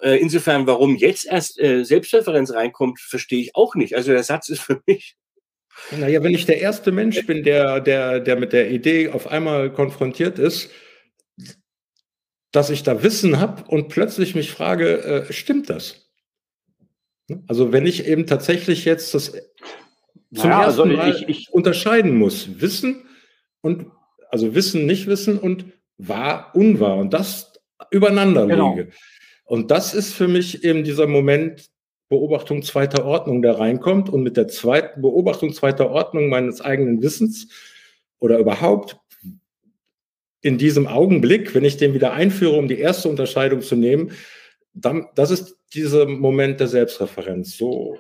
Äh, insofern, warum jetzt erst äh, Selbstreferenz reinkommt, verstehe ich auch nicht. Also der Satz ist für mich. Naja, wenn ich der erste Mensch bin, der, der, der mit der Idee auf einmal konfrontiert ist, dass ich da Wissen habe und plötzlich mich frage, äh, stimmt das? Also wenn ich eben tatsächlich jetzt das zum naja, ersten also Mal ich, ich, unterscheiden muss, Wissen und also Wissen, nicht Wissen und wahr, unwahr und das übereinander genau. lege. Und das ist für mich eben dieser Moment Beobachtung zweiter Ordnung, der reinkommt und mit der zweiten Beobachtung zweiter Ordnung meines eigenen Wissens oder überhaupt in diesem Augenblick, wenn ich den wieder einführe, um die erste Unterscheidung zu nehmen, dann, das ist dieser Moment der Selbstreferenz. So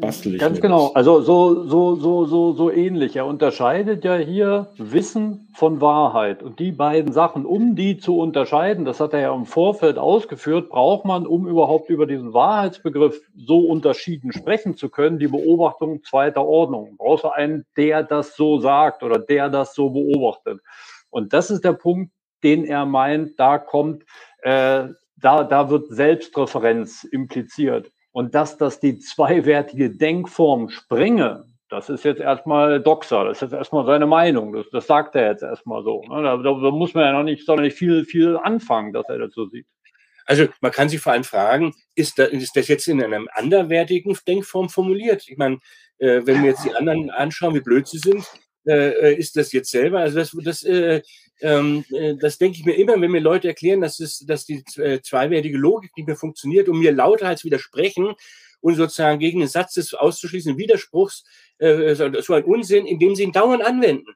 bastel ich. Ganz genau. Also so, so, so, so, so ähnlich. Er unterscheidet ja hier Wissen von Wahrheit. Und die beiden Sachen, um die zu unterscheiden, das hat er ja im Vorfeld ausgeführt, braucht man, um überhaupt über diesen Wahrheitsbegriff so unterschieden sprechen zu können, die Beobachtung zweiter Ordnung. Brauchst du einen, der das so sagt oder der das so beobachtet. Und das ist der Punkt, den er meint, da kommt, äh, da, da wird Selbstreferenz impliziert. Und dass das die zweiwertige Denkform sprenge, das ist jetzt erstmal Doxer, das ist jetzt erstmal seine Meinung, das, das sagt er jetzt erstmal so. Ne? Da, da, muss man ja noch nicht, sondern nicht viel, viel anfangen, dass er dazu sieht. Also man kann sich vor allem fragen, ist das, ist das jetzt in einer anderwertigen Denkform formuliert? Ich meine, äh, wenn wir jetzt die anderen anschauen, wie blöd sie sind, äh, ist das jetzt selber? Also das, das, äh, ähm, äh, das denke ich mir immer, wenn mir Leute erklären, dass, es, dass die äh, zweiwertige Logik nicht mehr funktioniert und mir lauthals widersprechen und sozusagen gegen den Satz des auszuschließenden Widerspruchs äh, so ein Unsinn, indem sie ihn dauernd anwenden.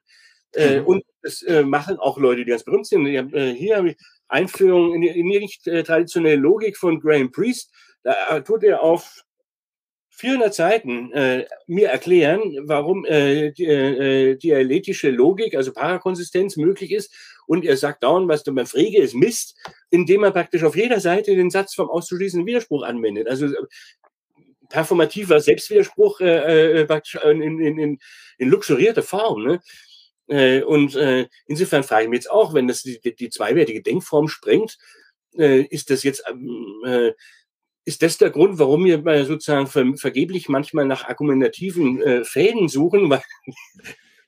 Äh, mhm. Und das äh, machen auch Leute, die ganz berühmt sind. Hab, äh, hier habe ich Einführung in die, in die nicht äh, traditionelle Logik von Graham Priest. Da tut er auf 400 Seiten äh, mir erklären, warum äh, die, äh, dialetische Logik, also Parakonsistenz, möglich ist. Und er sagt dauernd, was du beim Frege ist Mist, indem er praktisch auf jeder Seite den Satz vom auszuschließenden Widerspruch anwendet. Also performativer Selbstwiderspruch äh, äh, in, in, in, in luxurierter Form. Ne? Äh, und äh, insofern frage ich mich jetzt auch, wenn das die, die zweiwertige Denkform sprengt, äh, ist das jetzt ähm, äh, ist das der Grund, warum wir sozusagen ver vergeblich manchmal nach argumentativen äh, Fäden suchen, weil,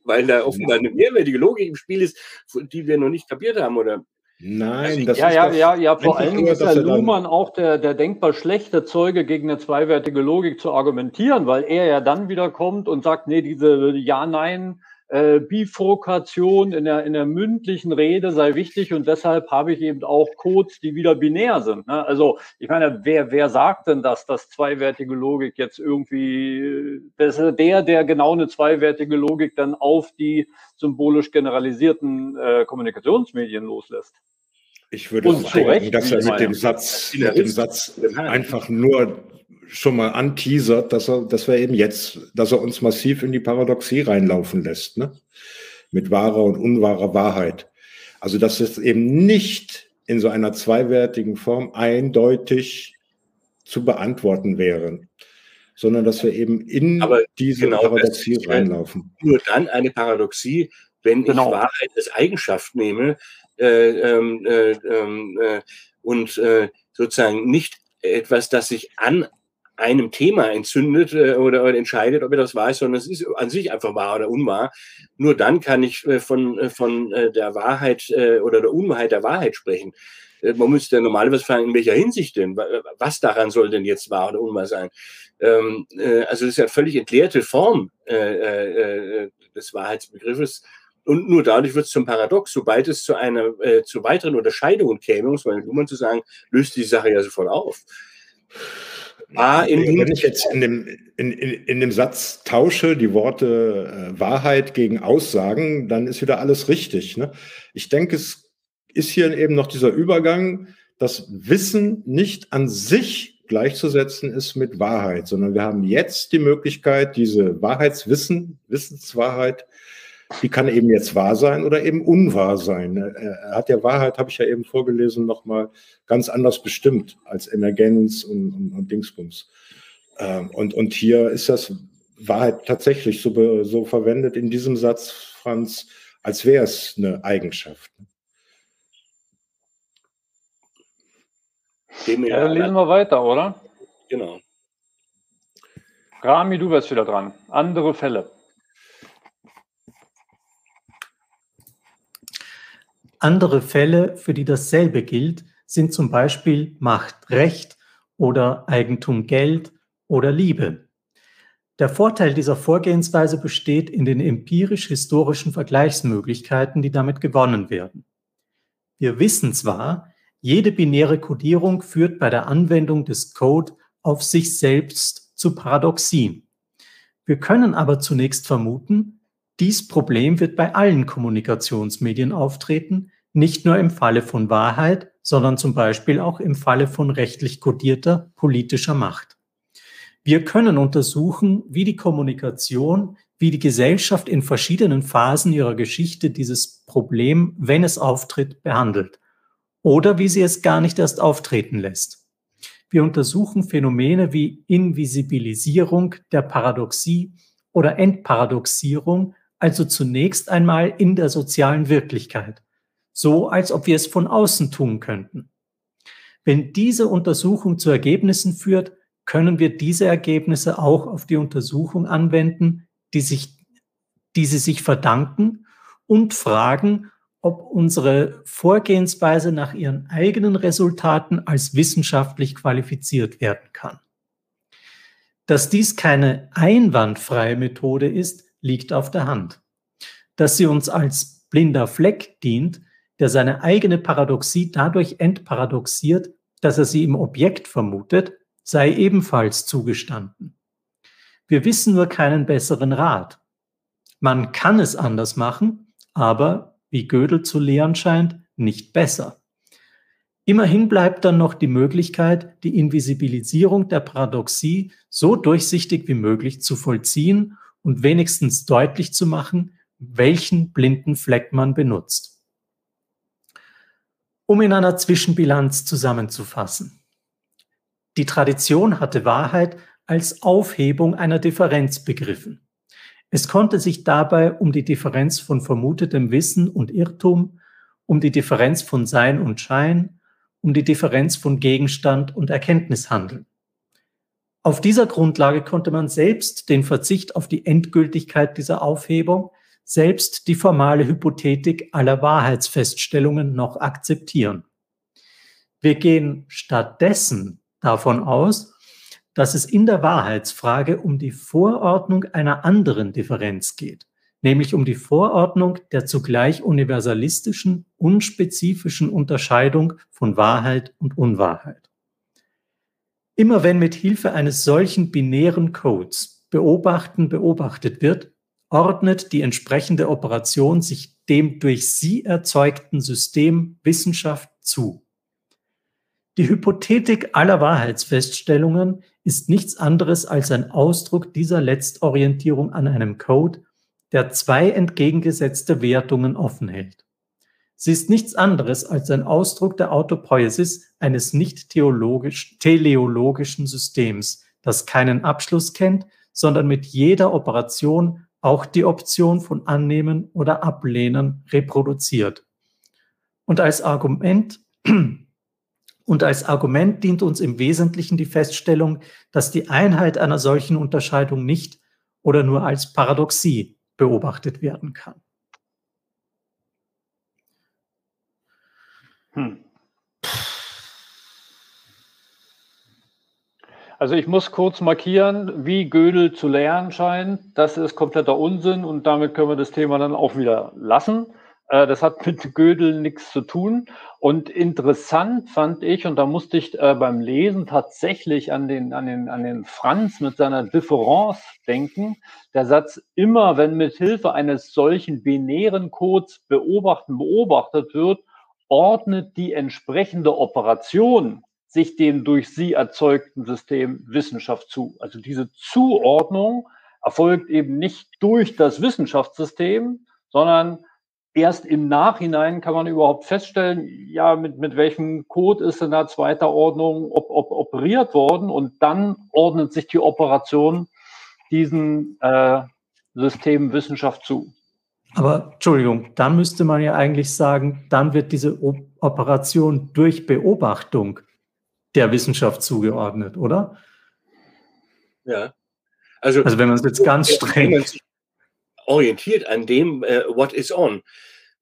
weil da offenbar eine mehrwertige Logik im Spiel ist, die wir noch nicht kapiert haben, oder? Nein, also, das ja, ist ja, ja, ja, vor allen Dingen ist ja Luhmann auch der, der denkbar schlechte Zeuge gegen eine zweiwertige Logik zu argumentieren, weil er ja dann wieder kommt und sagt, nee, diese Ja-Nein- äh, Bifurkation in der, in der mündlichen Rede sei wichtig und deshalb habe ich eben auch Codes, die wieder binär sind. Ne? Also ich meine, wer, wer sagt denn das, dass zweiwertige Logik jetzt irgendwie, das ist der, der genau eine zweiwertige Logik dann auf die symbolisch generalisierten äh, Kommunikationsmedien loslässt? Ich würde sagen, dass er mit dem Satz, mit dem Satz einfach nur schon mal anteasert, dass er, dass wir eben jetzt, dass er uns massiv in die Paradoxie reinlaufen lässt, ne? Mit wahrer und unwahrer Wahrheit. Also, dass es eben nicht in so einer zweiwertigen Form eindeutig zu beantworten wäre, sondern dass wir eben in Aber diese genau, Paradoxie reinlaufen. Nur dann eine Paradoxie, wenn genau. ich Wahrheit als Eigenschaft nehme äh, ähm, äh, ähm, äh, und äh, sozusagen nicht etwas, das sich an einem Thema entzündet äh, oder, entscheidet, ob er das weiß, sondern es ist an sich einfach wahr oder unwahr. Nur dann kann ich äh, von, äh, von der Wahrheit oder der Unwahrheit der Wahrheit sprechen. Man müsste normalerweise fragen, in welcher Hinsicht denn? Was daran soll denn jetzt wahr oder unwahr sein? Ähm, also das ist ja völlig entleerte Form des Wahrheitsbegriffes. Und nur dadurch wird es zum Paradox. Sobald es zu einer zu weiteren Unterscheidungen käme, muss man Luhmann zu sagen, löst die Sache ja sofort auf. A, in Wenn ich jetzt in dem, in, in, in dem Satz tausche die Worte äh, Wahrheit gegen Aussagen, dann ist wieder alles richtig. Ne? Ich denke, es ist hier eben noch dieser Übergang, dass Wissen nicht an sich gleichzusetzen ist mit Wahrheit, sondern wir haben jetzt die Möglichkeit, diese Wahrheitswissen, Wissenswahrheit die kann eben jetzt wahr sein oder eben unwahr sein. Er hat ja Wahrheit, habe ich ja eben vorgelesen, nochmal ganz anders bestimmt als Emergenz und, und, und Dingsbums. Ähm, und, und hier ist das Wahrheit tatsächlich so, so verwendet in diesem Satz, Franz, als wäre es eine Eigenschaft. Ja, dann lesen wir weiter, oder? Genau. Rami, du wärst wieder dran. Andere Fälle. Andere Fälle, für die dasselbe gilt, sind zum Beispiel Macht Recht oder Eigentum Geld oder Liebe. Der Vorteil dieser Vorgehensweise besteht in den empirisch-historischen Vergleichsmöglichkeiten, die damit gewonnen werden. Wir wissen zwar, jede binäre Kodierung führt bei der Anwendung des Code auf sich selbst zu Paradoxien. Wir können aber zunächst vermuten, dies Problem wird bei allen Kommunikationsmedien auftreten, nicht nur im Falle von Wahrheit, sondern zum Beispiel auch im Falle von rechtlich kodierter politischer Macht. Wir können untersuchen, wie die Kommunikation, wie die Gesellschaft in verschiedenen Phasen ihrer Geschichte dieses Problem, wenn es auftritt, behandelt oder wie sie es gar nicht erst auftreten lässt. Wir untersuchen Phänomene wie Invisibilisierung der Paradoxie oder Entparadoxierung, also zunächst einmal in der sozialen Wirklichkeit so als ob wir es von außen tun könnten. Wenn diese Untersuchung zu Ergebnissen führt, können wir diese Ergebnisse auch auf die Untersuchung anwenden, die, sich, die sie sich verdanken und fragen, ob unsere Vorgehensweise nach ihren eigenen Resultaten als wissenschaftlich qualifiziert werden kann. Dass dies keine einwandfreie Methode ist, liegt auf der Hand. Dass sie uns als blinder Fleck dient, der seine eigene Paradoxie dadurch entparadoxiert, dass er sie im Objekt vermutet, sei ebenfalls zugestanden. Wir wissen nur keinen besseren Rat. Man kann es anders machen, aber, wie Gödel zu lehren scheint, nicht besser. Immerhin bleibt dann noch die Möglichkeit, die Invisibilisierung der Paradoxie so durchsichtig wie möglich zu vollziehen und wenigstens deutlich zu machen, welchen blinden Fleck man benutzt. Um in einer Zwischenbilanz zusammenzufassen. Die Tradition hatte Wahrheit als Aufhebung einer Differenz begriffen. Es konnte sich dabei um die Differenz von vermutetem Wissen und Irrtum, um die Differenz von Sein und Schein, um die Differenz von Gegenstand und Erkenntnis handeln. Auf dieser Grundlage konnte man selbst den Verzicht auf die Endgültigkeit dieser Aufhebung, selbst die formale Hypothetik aller Wahrheitsfeststellungen noch akzeptieren. Wir gehen stattdessen davon aus, dass es in der Wahrheitsfrage um die Vorordnung einer anderen Differenz geht, nämlich um die Vorordnung der zugleich universalistischen, unspezifischen Unterscheidung von Wahrheit und Unwahrheit. Immer wenn mit Hilfe eines solchen binären Codes Beobachten beobachtet wird, ordnet die entsprechende Operation sich dem durch sie erzeugten System Wissenschaft zu. Die Hypothetik aller Wahrheitsfeststellungen ist nichts anderes als ein Ausdruck dieser Letztorientierung an einem Code, der zwei entgegengesetzte Wertungen offen hält. Sie ist nichts anderes als ein Ausdruck der Autopoiesis eines nicht teleologischen Systems, das keinen Abschluss kennt, sondern mit jeder Operation auch die Option von Annehmen oder Ablehnen reproduziert. Und als Argument und als Argument dient uns im Wesentlichen die Feststellung, dass die Einheit einer solchen Unterscheidung nicht oder nur als Paradoxie beobachtet werden kann. Hm. Also ich muss kurz markieren, wie Gödel zu lernen scheint. Das ist kompletter Unsinn und damit können wir das Thema dann auch wieder lassen. Äh, das hat mit Gödel nichts zu tun. Und interessant fand ich, und da musste ich äh, beim Lesen tatsächlich an den, an, den, an den Franz mit seiner Differenz denken. Der Satz, immer wenn mit Hilfe eines solchen binären Codes beobachten beobachtet wird, ordnet die entsprechende Operation sich dem durch sie erzeugten System Wissenschaft zu. Also diese Zuordnung erfolgt eben nicht durch das Wissenschaftssystem, sondern erst im Nachhinein kann man überhaupt feststellen, ja, mit, mit welchem Code ist in der zweiter Ordnung op, op, operiert worden und dann ordnet sich die Operation diesem äh, System Wissenschaft zu. Aber Entschuldigung, dann müsste man ja eigentlich sagen, dann wird diese o Operation durch Beobachtung der Wissenschaft zugeordnet, oder? Ja. Also, also wenn man es jetzt ganz streng orientiert an dem, äh, what is on.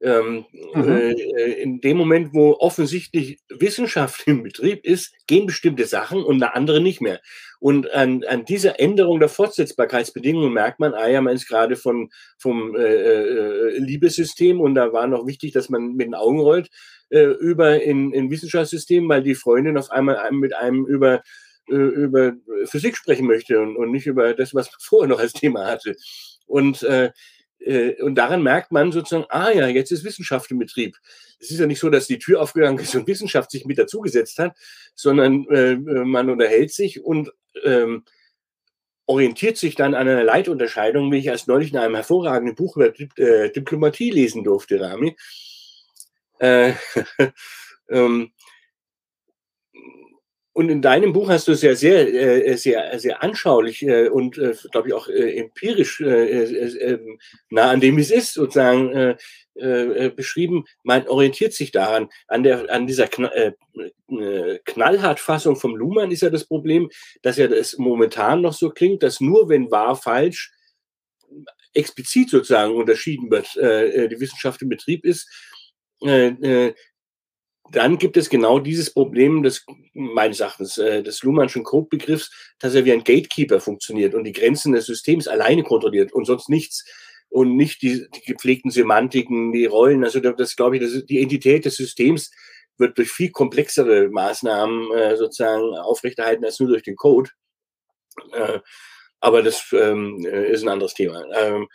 Ähm, mhm. äh, in dem Moment, wo offensichtlich Wissenschaft im Betrieb ist, gehen bestimmte Sachen und eine andere nicht mehr. Und an, an dieser Änderung der Fortsetzbarkeitsbedingungen merkt man, ah ja, man ist gerade von, vom äh, äh, Liebessystem und da war noch wichtig, dass man mit den Augen rollt, äh, über in, in Wissenschaftssystem, weil die Freundin auf einmal mit einem über, äh, über Physik sprechen möchte und, und nicht über das, was man vorher noch als Thema hatte. Und, äh, äh, und daran merkt man sozusagen, ah ja, jetzt ist Wissenschaft im Betrieb. Es ist ja nicht so, dass die Tür aufgegangen ist und Wissenschaft sich mit dazugesetzt hat, sondern äh, man unterhält sich und ähm, orientiert sich dann an einer Leitunterscheidung, wie ich erst neulich in einem hervorragenden Buch über äh, Diplomatie lesen durfte, Rami. Äh, ähm, und in deinem Buch hast du es ja sehr, äh, sehr, sehr anschaulich äh, und, äh, glaube ich, auch empirisch ähm, nah an dem, wie es ist, sozusagen beschrieben. Man orientiert sich daran. An, der, an dieser Knallhartfassung vom Luhmann ist ja das Problem, dass ja das momentan noch so klingt, dass nur wenn wahr, falsch explizit sozusagen unterschieden wird, die Wissenschaft im Betrieb ist dann gibt es genau dieses Problem des, meines Erachtens, äh, des Luhmannschen Codebegriffs, dass er wie ein Gatekeeper funktioniert und die Grenzen des Systems alleine kontrolliert und sonst nichts und nicht die, die gepflegten Semantiken, die Rollen. Also das glaube ich, das die Entität des Systems wird durch viel komplexere Maßnahmen äh, sozusagen aufrechterhalten als nur durch den Code. Äh, aber das ähm, äh, ist ein anderes Thema. Ähm,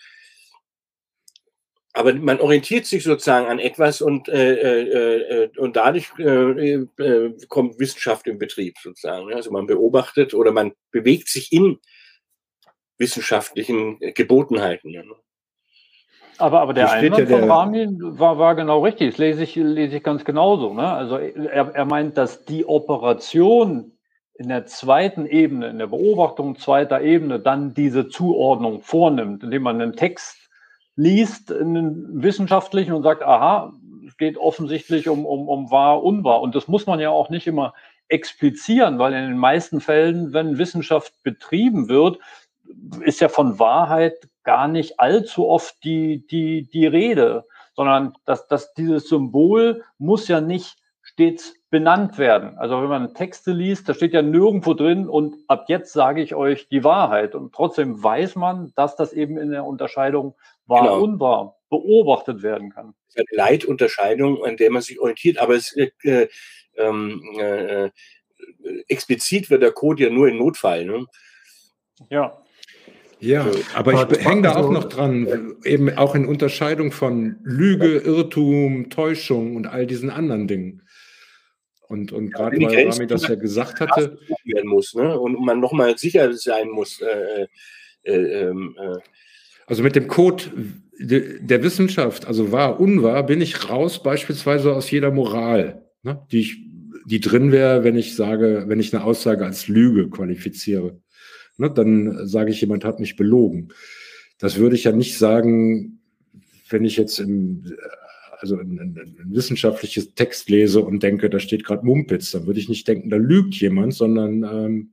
aber man orientiert sich sozusagen an etwas und, äh, äh, äh und dadurch äh, äh, kommt Wissenschaft im Betrieb sozusagen. Also man beobachtet oder man bewegt sich in wissenschaftlichen Gebotenheiten. Ja. Aber, aber der Einwand ja von Rami war, war genau richtig. Das lese ich, lese ich ganz genauso. Ne? Also er, er meint, dass die Operation in der zweiten Ebene, in der Beobachtung zweiter Ebene, dann diese Zuordnung vornimmt, indem man einen Text liest, einen wissenschaftlichen und sagt, aha, es geht offensichtlich um, um, um wahr, unwahr. Und das muss man ja auch nicht immer explizieren, weil in den meisten Fällen, wenn Wissenschaft betrieben wird, ist ja von Wahrheit gar nicht allzu oft die, die, die Rede, sondern dass, dass dieses Symbol muss ja nicht stets benannt werden. Also wenn man Texte liest, da steht ja nirgendwo drin und ab jetzt sage ich euch die Wahrheit. Und trotzdem weiß man, dass das eben in der Unterscheidung wahr, genau. unwahr beobachtet werden kann. Das ist eine Leitunterscheidung, an der man sich orientiert, aber es äh, ähm, äh, explizit wird der Code ja nur in Notfall. Ne? Ja. Ja, aber ich hänge da auch noch dran, eben auch in Unterscheidung von Lüge, Irrtum, Täuschung und all diesen anderen Dingen. Und, und gerade weil Rami das ja gesagt hatte. Werden muss, ne? Und man nochmal sicher sein muss. Äh, äh, ähm, äh, also mit dem Code der Wissenschaft, also wahr, unwahr, bin ich raus beispielsweise aus jeder Moral, ne? die, ich, die drin wäre, wenn ich sage, wenn ich eine Aussage als Lüge qualifiziere ne, dann sage ich, jemand hat mich belogen. Das würde ich ja nicht sagen, wenn ich jetzt im, also ein, ein, ein wissenschaftliches Text lese und denke, da steht gerade Mumpitz, dann würde ich nicht denken, da lügt jemand, sondern ähm,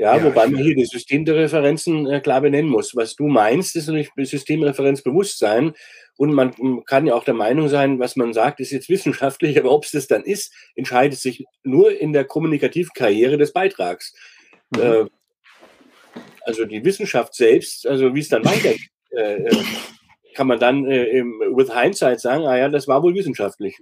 ja, ja, wobei man hier die Systemreferenzen äh, klar benennen muss. Was du meinst, ist natürlich Systemreferenzbewusstsein. Und man kann ja auch der Meinung sein, was man sagt, ist jetzt wissenschaftlich, aber ob es das dann ist, entscheidet sich nur in der kommunikativen Karriere des Beitrags. Mhm. Äh, also die Wissenschaft selbst, also wie es dann weitergeht, äh, äh, kann man dann äh, with hindsight sagen, ah ja, das war wohl wissenschaftlich.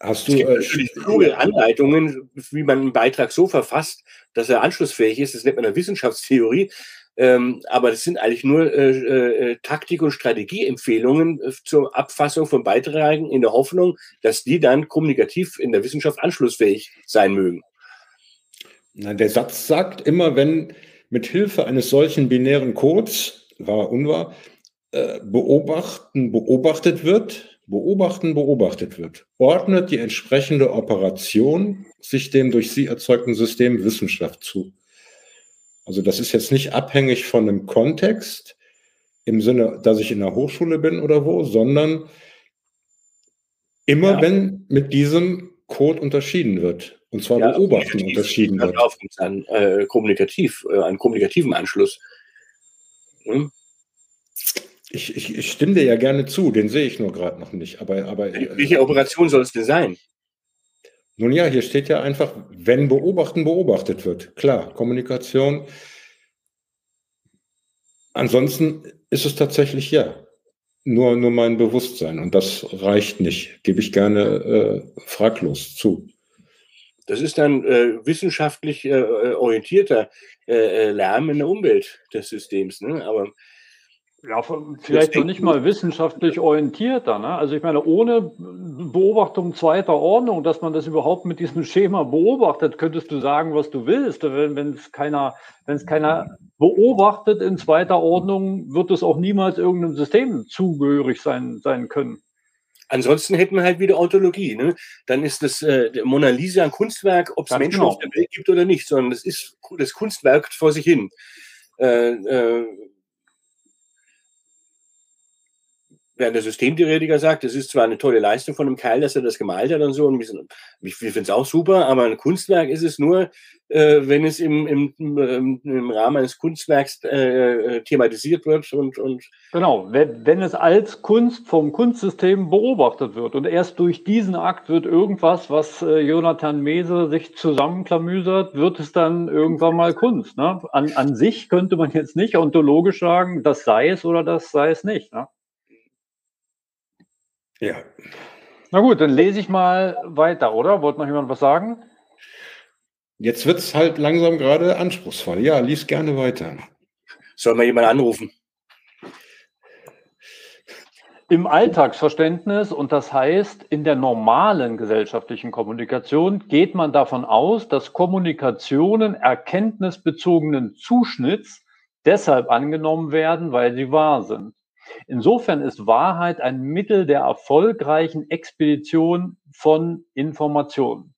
Hast du es gibt äh, natürlich kluge Anleitungen, wie man einen Beitrag so verfasst, dass er anschlussfähig ist. Das nennt man eine Wissenschaftstheorie. Ähm, aber das sind eigentlich nur äh, äh, Taktik- und Strategieempfehlungen äh, zur Abfassung von Beiträgen in der Hoffnung, dass die dann kommunikativ in der Wissenschaft anschlussfähig sein mögen. Na, der Satz sagt immer, wenn mit Hilfe eines solchen binären Codes, wahr, unwahr, äh, beobachten, beobachtet wird, beobachten, beobachtet wird, ordnet die entsprechende Operation sich dem durch sie erzeugten System Wissenschaft zu. Also das ist jetzt nicht abhängig von einem Kontext im Sinne, dass ich in der Hochschule bin oder wo, sondern immer ja. wenn mit diesem Code unterschieden wird. Und zwar ja, beobachten unterschieden wird. An, äh, kommunikativ, äh, an kommunikativen Anschluss. Hm? Ich, ich, ich, stimme dir ja gerne zu, den sehe ich nur gerade noch nicht. Aber, aber, äh, Welche Operation soll es denn sein? Nun ja, hier steht ja einfach, wenn beobachten beobachtet wird. Klar, Kommunikation. Ansonsten ist es tatsächlich ja nur, nur mein Bewusstsein und das reicht nicht, gebe ich gerne äh, fraglos zu. Das ist dann äh, wissenschaftlich äh, äh orientierter äh, äh, Lärm in der Umwelt des Systems. Ne? Aber ja, vielleicht noch nicht mal wissenschaftlich orientierter. Ne? Also ich meine, ohne Beobachtung zweiter Ordnung, dass man das überhaupt mit diesem Schema beobachtet, könntest du sagen, was du willst. Wenn es keiner, wenn es keiner beobachtet in zweiter Ordnung, wird es auch niemals irgendeinem System zugehörig sein, sein können. Ansonsten hätten wir halt wieder Autologie. Ne? Dann ist das äh, Mona Lisa ein Kunstwerk, ob es Menschen genau. auf der Welt gibt oder nicht, sondern das ist das Kunstwerk vor sich hin. Äh, äh, während der Systemtheoretiker sagt, das ist zwar eine tolle Leistung von einem Kerl, dass er das gemalt hat und so, und wir, wir finden es auch super, aber ein Kunstwerk ist es nur, äh, wenn es im, im, im, im Rahmen eines Kunstwerks äh, äh thematisiert wird und, und genau, wenn, wenn es als Kunst vom Kunstsystem beobachtet wird und erst durch diesen Akt wird irgendwas, was äh, Jonathan Mese sich zusammenklamüsert, wird es dann irgendwann mal Kunst. Ne? An, an sich könnte man jetzt nicht ontologisch sagen, das sei es oder das sei es nicht. Ne? Ja. Na gut, dann lese ich mal weiter, oder? Wollte noch jemand was sagen? Jetzt wird es halt langsam gerade anspruchsvoll. Ja, lies gerne weiter. Soll mal jemand anrufen? Im Alltagsverständnis, und das heißt in der normalen gesellschaftlichen Kommunikation, geht man davon aus, dass Kommunikationen erkenntnisbezogenen Zuschnitts deshalb angenommen werden, weil sie wahr sind. Insofern ist Wahrheit ein Mittel der erfolgreichen Expedition von Informationen.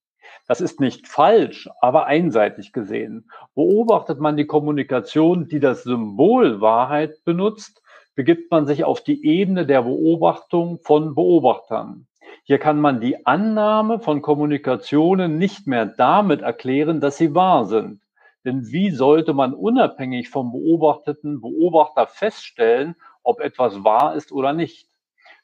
Das ist nicht falsch, aber einseitig gesehen. Beobachtet man die Kommunikation, die das Symbol Wahrheit benutzt, begibt man sich auf die Ebene der Beobachtung von Beobachtern. Hier kann man die Annahme von Kommunikationen nicht mehr damit erklären, dass sie wahr sind. Denn wie sollte man unabhängig vom beobachteten Beobachter feststellen, ob etwas wahr ist oder nicht.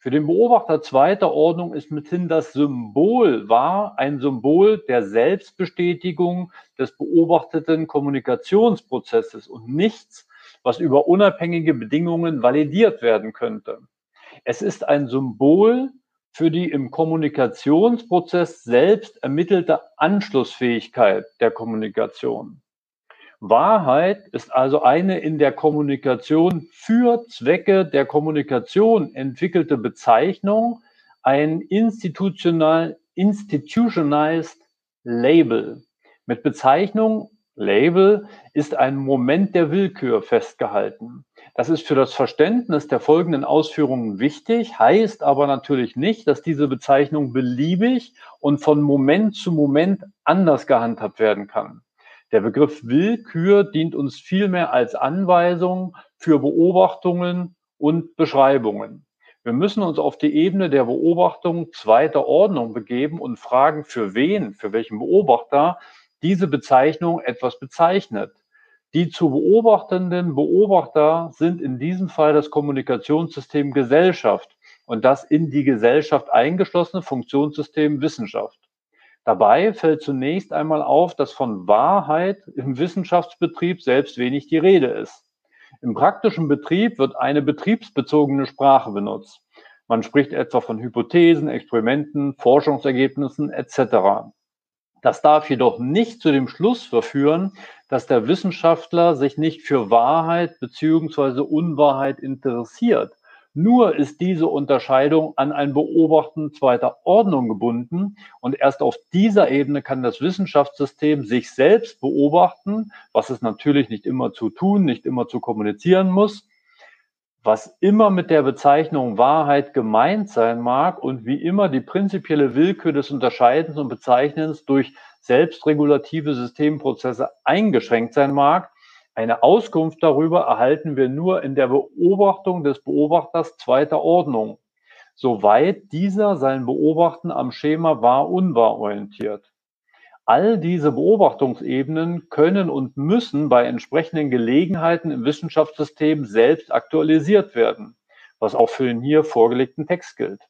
Für den Beobachter zweiter Ordnung ist mithin das Symbol wahr ein Symbol der Selbstbestätigung des beobachteten Kommunikationsprozesses und nichts, was über unabhängige Bedingungen validiert werden könnte. Es ist ein Symbol für die im Kommunikationsprozess selbst ermittelte Anschlussfähigkeit der Kommunikation. Wahrheit ist also eine in der Kommunikation für Zwecke der Kommunikation entwickelte Bezeichnung, ein institutional, institutionalized Label. Mit Bezeichnung Label ist ein Moment der Willkür festgehalten. Das ist für das Verständnis der folgenden Ausführungen wichtig, heißt aber natürlich nicht, dass diese Bezeichnung beliebig und von Moment zu Moment anders gehandhabt werden kann. Der Begriff Willkür dient uns vielmehr als Anweisung für Beobachtungen und Beschreibungen. Wir müssen uns auf die Ebene der Beobachtung zweiter Ordnung begeben und fragen, für wen, für welchen Beobachter diese Bezeichnung etwas bezeichnet. Die zu beobachtenden Beobachter sind in diesem Fall das Kommunikationssystem Gesellschaft und das in die Gesellschaft eingeschlossene Funktionssystem Wissenschaft. Dabei fällt zunächst einmal auf, dass von Wahrheit im Wissenschaftsbetrieb selbst wenig die Rede ist. Im praktischen Betrieb wird eine betriebsbezogene Sprache benutzt. Man spricht etwa von Hypothesen, Experimenten, Forschungsergebnissen etc. Das darf jedoch nicht zu dem Schluss verführen, dass der Wissenschaftler sich nicht für Wahrheit bzw. Unwahrheit interessiert, nur ist diese Unterscheidung an ein Beobachten zweiter Ordnung gebunden. Und erst auf dieser Ebene kann das Wissenschaftssystem sich selbst beobachten, was es natürlich nicht immer zu tun, nicht immer zu kommunizieren muss, was immer mit der Bezeichnung Wahrheit gemeint sein mag und wie immer die prinzipielle Willkür des Unterscheidens und Bezeichnens durch selbstregulative Systemprozesse eingeschränkt sein mag, eine Auskunft darüber erhalten wir nur in der Beobachtung des Beobachters zweiter Ordnung, soweit dieser sein Beobachten am Schema wahr-unwahr orientiert. All diese Beobachtungsebenen können und müssen bei entsprechenden Gelegenheiten im Wissenschaftssystem selbst aktualisiert werden, was auch für den hier vorgelegten Text gilt.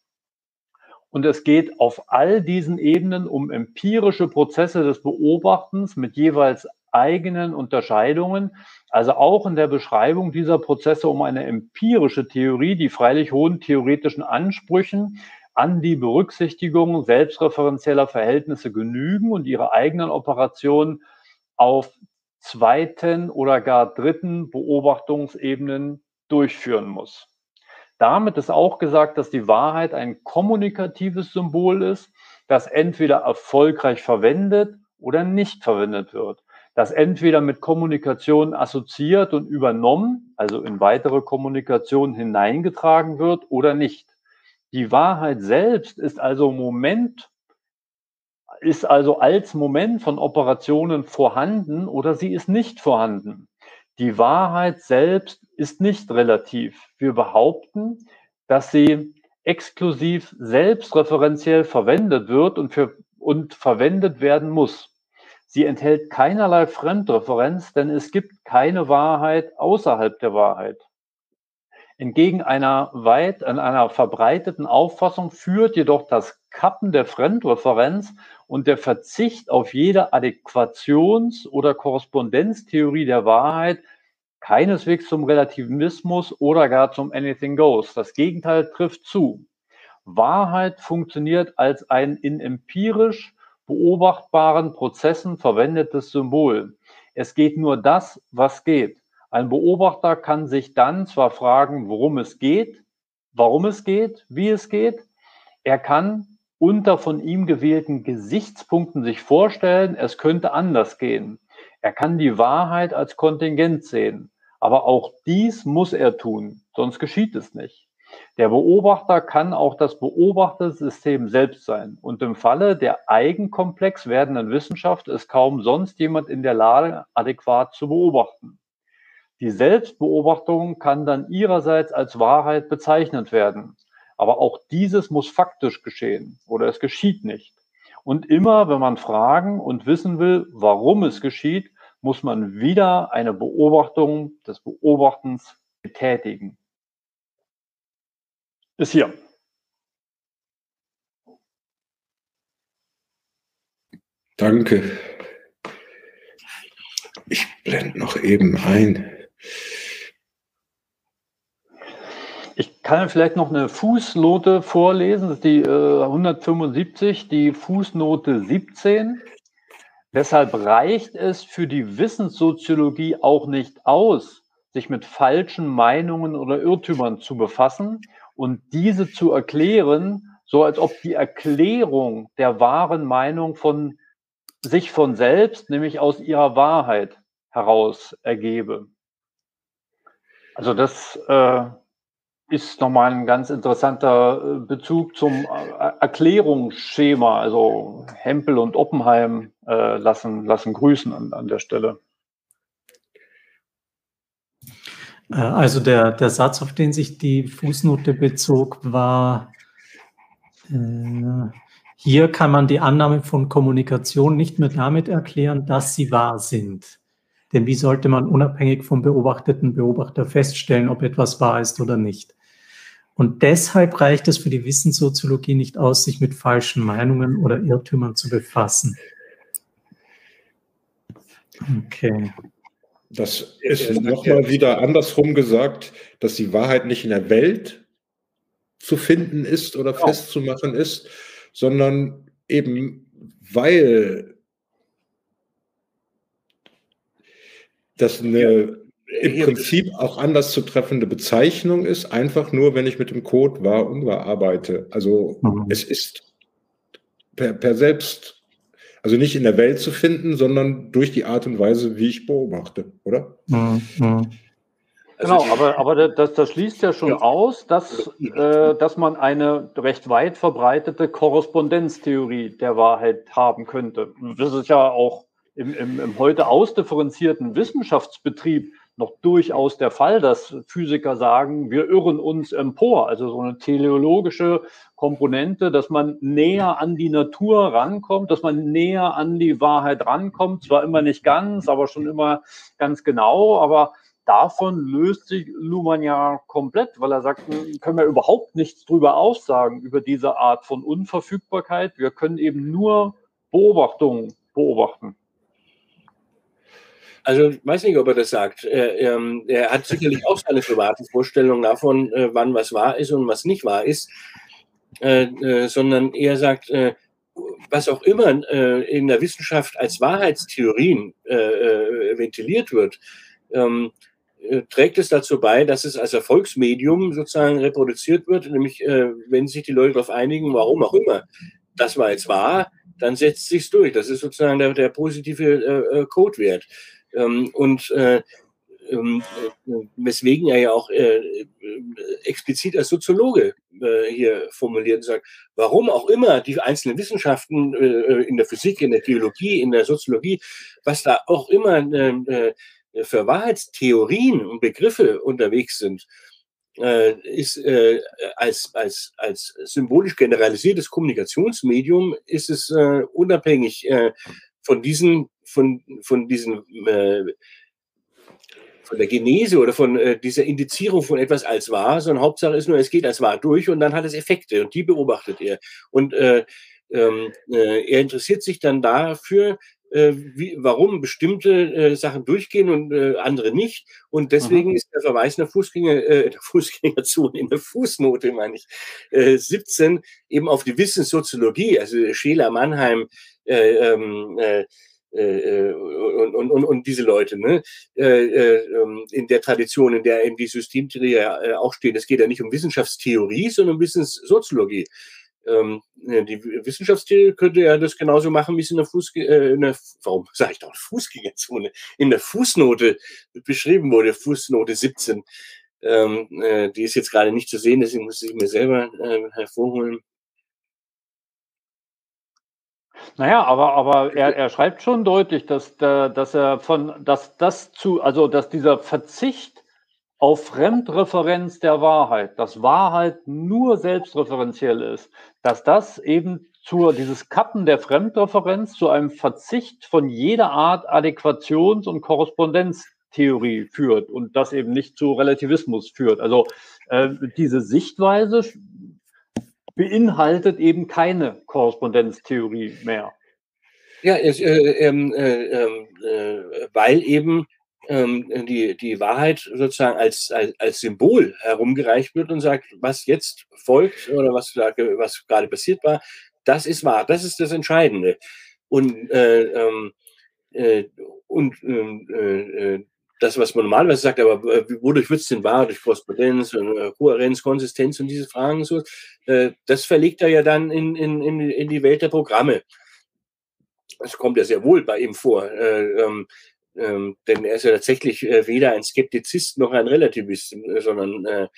Und es geht auf all diesen Ebenen um empirische Prozesse des Beobachtens mit jeweils eigenen Unterscheidungen, also auch in der Beschreibung dieser Prozesse um eine empirische Theorie, die freilich hohen theoretischen Ansprüchen an die Berücksichtigung selbstreferenzieller Verhältnisse genügen und ihre eigenen Operationen auf zweiten oder gar dritten Beobachtungsebenen durchführen muss. Damit ist auch gesagt, dass die Wahrheit ein kommunikatives Symbol ist, das entweder erfolgreich verwendet oder nicht verwendet wird das entweder mit Kommunikation assoziiert und übernommen, also in weitere Kommunikation hineingetragen wird oder nicht. Die Wahrheit selbst ist also Moment, ist also als Moment von Operationen vorhanden oder sie ist nicht vorhanden. Die Wahrheit selbst ist nicht relativ. Wir behaupten, dass sie exklusiv selbstreferenziell verwendet wird und, für, und verwendet werden muss. Sie enthält keinerlei Fremdreferenz, denn es gibt keine Wahrheit außerhalb der Wahrheit. Entgegen einer weit, an einer verbreiteten Auffassung führt jedoch das Kappen der Fremdreferenz und der Verzicht auf jede Adäquations- oder Korrespondenztheorie der Wahrheit keineswegs zum Relativismus oder gar zum Anything Goes. Das Gegenteil trifft zu. Wahrheit funktioniert als ein in empirisch beobachtbaren Prozessen verwendetes Symbol. Es geht nur das, was geht. Ein Beobachter kann sich dann zwar fragen, worum es geht, warum es geht, wie es geht. Er kann unter von ihm gewählten Gesichtspunkten sich vorstellen, es könnte anders gehen. Er kann die Wahrheit als Kontingent sehen. Aber auch dies muss er tun, sonst geschieht es nicht. Der Beobachter kann auch das Beobachtersystem selbst sein. Und im Falle der eigenkomplex werdenden Wissenschaft ist kaum sonst jemand in der Lage, adäquat zu beobachten. Die Selbstbeobachtung kann dann ihrerseits als Wahrheit bezeichnet werden. Aber auch dieses muss faktisch geschehen oder es geschieht nicht. Und immer, wenn man fragen und wissen will, warum es geschieht, muss man wieder eine Beobachtung des Beobachtens betätigen. Ist hier. Danke. Ich blende noch eben ein. Ich kann vielleicht noch eine Fußnote vorlesen, das ist die äh, 175, die Fußnote 17. Deshalb reicht es für die Wissenssoziologie auch nicht aus, sich mit falschen Meinungen oder Irrtümern zu befassen und diese zu erklären, so als ob die Erklärung der wahren Meinung von sich von selbst, nämlich aus ihrer Wahrheit heraus ergebe. Also das äh, ist nochmal ein ganz interessanter äh, Bezug zum äh, Erklärungsschema. Also Hempel und Oppenheim äh, lassen, lassen grüßen an, an der Stelle. Äh, also der, der Satz, auf den sich die Fußnote bezog, war, äh, hier kann man die Annahme von Kommunikation nicht mehr damit erklären, dass sie wahr sind. Denn wie sollte man unabhängig vom beobachteten Beobachter feststellen, ob etwas wahr ist oder nicht? Und deshalb reicht es für die Wissenssoziologie nicht aus, sich mit falschen Meinungen oder Irrtümern zu befassen. Okay. Das ist nochmal wieder andersrum gesagt, dass die Wahrheit nicht in der Welt zu finden ist oder genau. festzumachen ist, sondern eben weil das eine im Prinzip auch anders zu treffende Bezeichnung ist, einfach nur, wenn ich mit dem Code wahr und wahr arbeite. Also mhm. es ist per, per selbst, also nicht in der Welt zu finden, sondern durch die Art und Weise, wie ich beobachte, oder? Mhm. mhm. Also genau, aber, aber das, das schließt ja schon ja. aus, dass, äh, dass man eine recht weit verbreitete Korrespondenztheorie der Wahrheit haben könnte. Das ist ja auch im, im, im heute ausdifferenzierten Wissenschaftsbetrieb noch durchaus der Fall, dass Physiker sagen, wir irren uns empor. Also so eine teleologische Komponente, dass man näher an die Natur rankommt, dass man näher an die Wahrheit rankommt. Zwar immer nicht ganz, aber schon immer ganz genau. Aber davon löst sich Luhmann ja komplett, weil er sagt, können wir überhaupt nichts drüber aussagen, über diese Art von Unverfügbarkeit. Wir können eben nur Beobachtungen beobachten. Also ich weiß nicht, ob er das sagt. Er, ähm, er hat sicherlich auch seine privaten Vorstellungen davon, äh, wann was wahr ist und was nicht wahr ist, äh, äh, sondern er sagt, äh, was auch immer äh, in der Wissenschaft als Wahrheitstheorien äh, ventiliert wird, ähm, trägt es dazu bei, dass es als Erfolgsmedium sozusagen reproduziert wird, nämlich wenn sich die Leute darauf einigen, warum auch immer das war jetzt wahr, dann setzt sich durch. Das ist sozusagen der, der positive Codewert. Ähm, und äh, ähm, äh, weswegen er ja auch äh, äh, explizit als Soziologe äh, hier formuliert und sagt, warum auch immer die einzelnen Wissenschaften äh, in der Physik, in der Theologie, in der Soziologie, was da auch immer für Wahrheitstheorien und Begriffe unterwegs sind, ist als, als, als symbolisch generalisiertes Kommunikationsmedium ist es äh, unabhängig von diesen, von, von diesen äh, von der Genese oder von äh, dieser Indizierung von etwas als wahr, sondern Hauptsache ist nur, es geht als wahr durch und dann hat es Effekte und die beobachtet er. Und äh, ähm, äh, er interessiert sich dann dafür, äh, wie, warum bestimmte äh, Sachen durchgehen und äh, andere nicht. Und deswegen mhm. ist der Verweis in der, Fußgänger, äh, der Fußgängerzone, in der Fußnote, meine ich, äh, 17 eben auf die Wissenssoziologie, also Scheler, Mannheim, äh, ähm, äh, äh, und, und, und, und diese Leute, ne? Äh, äh, ähm, in der Tradition, in der eben die Systemtheorie ja auch steht. Es geht ja nicht um Wissenschaftstheorie, sondern um Wissenssoziologie. Ähm, die Wissenschaftstheorie könnte ja das genauso machen, wie es in der, Fuß, in der warum sage ich doch Fußgängerzone, in der Fußnote beschrieben wurde, Fußnote 17. Ähm, äh, die ist jetzt gerade nicht zu sehen, deswegen muss ich mir selber hervorholen. Naja, aber, aber er, er schreibt schon deutlich, dass, dass er von, dass das zu, also dass dieser Verzicht auf Fremdreferenz der Wahrheit, dass Wahrheit nur selbstreferenziell ist, dass das eben zu dieses Kappen der Fremdreferenz zu einem Verzicht von jeder Art Adäquations- und Korrespondenztheorie führt und das eben nicht zu Relativismus führt. Also äh, diese Sichtweise beinhaltet eben keine Korrespondenztheorie mehr. Ja, äh, ähm, äh, ähm, äh, weil eben ähm, die, die Wahrheit sozusagen als, als, als Symbol herumgereicht wird und sagt, was jetzt folgt oder was, was gerade passiert war, das ist wahr, das ist das Entscheidende. Und, äh, äh, und äh, das, was man normalerweise sagt, aber äh, wodurch wird es denn wahr? Durch Korrespondenz, äh, Kohärenz, Konsistenz und diese Fragen so, äh, das verlegt er ja dann in, in, in, in die Welt der Programme. Das kommt ja sehr wohl bei ihm vor. Äh, ähm, ähm, denn er ist ja tatsächlich äh, weder ein Skeptizist noch ein Relativist, sondern äh,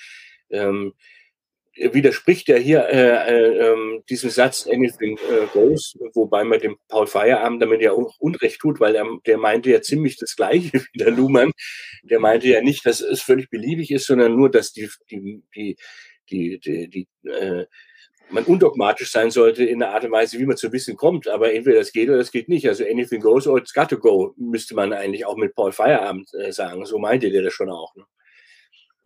ähm, widerspricht er hier äh, äh, ähm, diesem Satz anything äh, goes, wobei man dem Paul Feierabend damit ja auch Unrecht tut, weil er, der meinte ja ziemlich das Gleiche wie der Luhmann. Der meinte ja nicht, dass es völlig beliebig ist, sondern nur, dass die, die, die, die, die, die äh, man undogmatisch sein sollte in der Art und Weise, wie man zu Wissen kommt. Aber entweder das geht oder das geht nicht. Also anything goes or it's got to go, müsste man eigentlich auch mit Paul Feierabend äh, sagen. So meinte der das schon auch. Ne?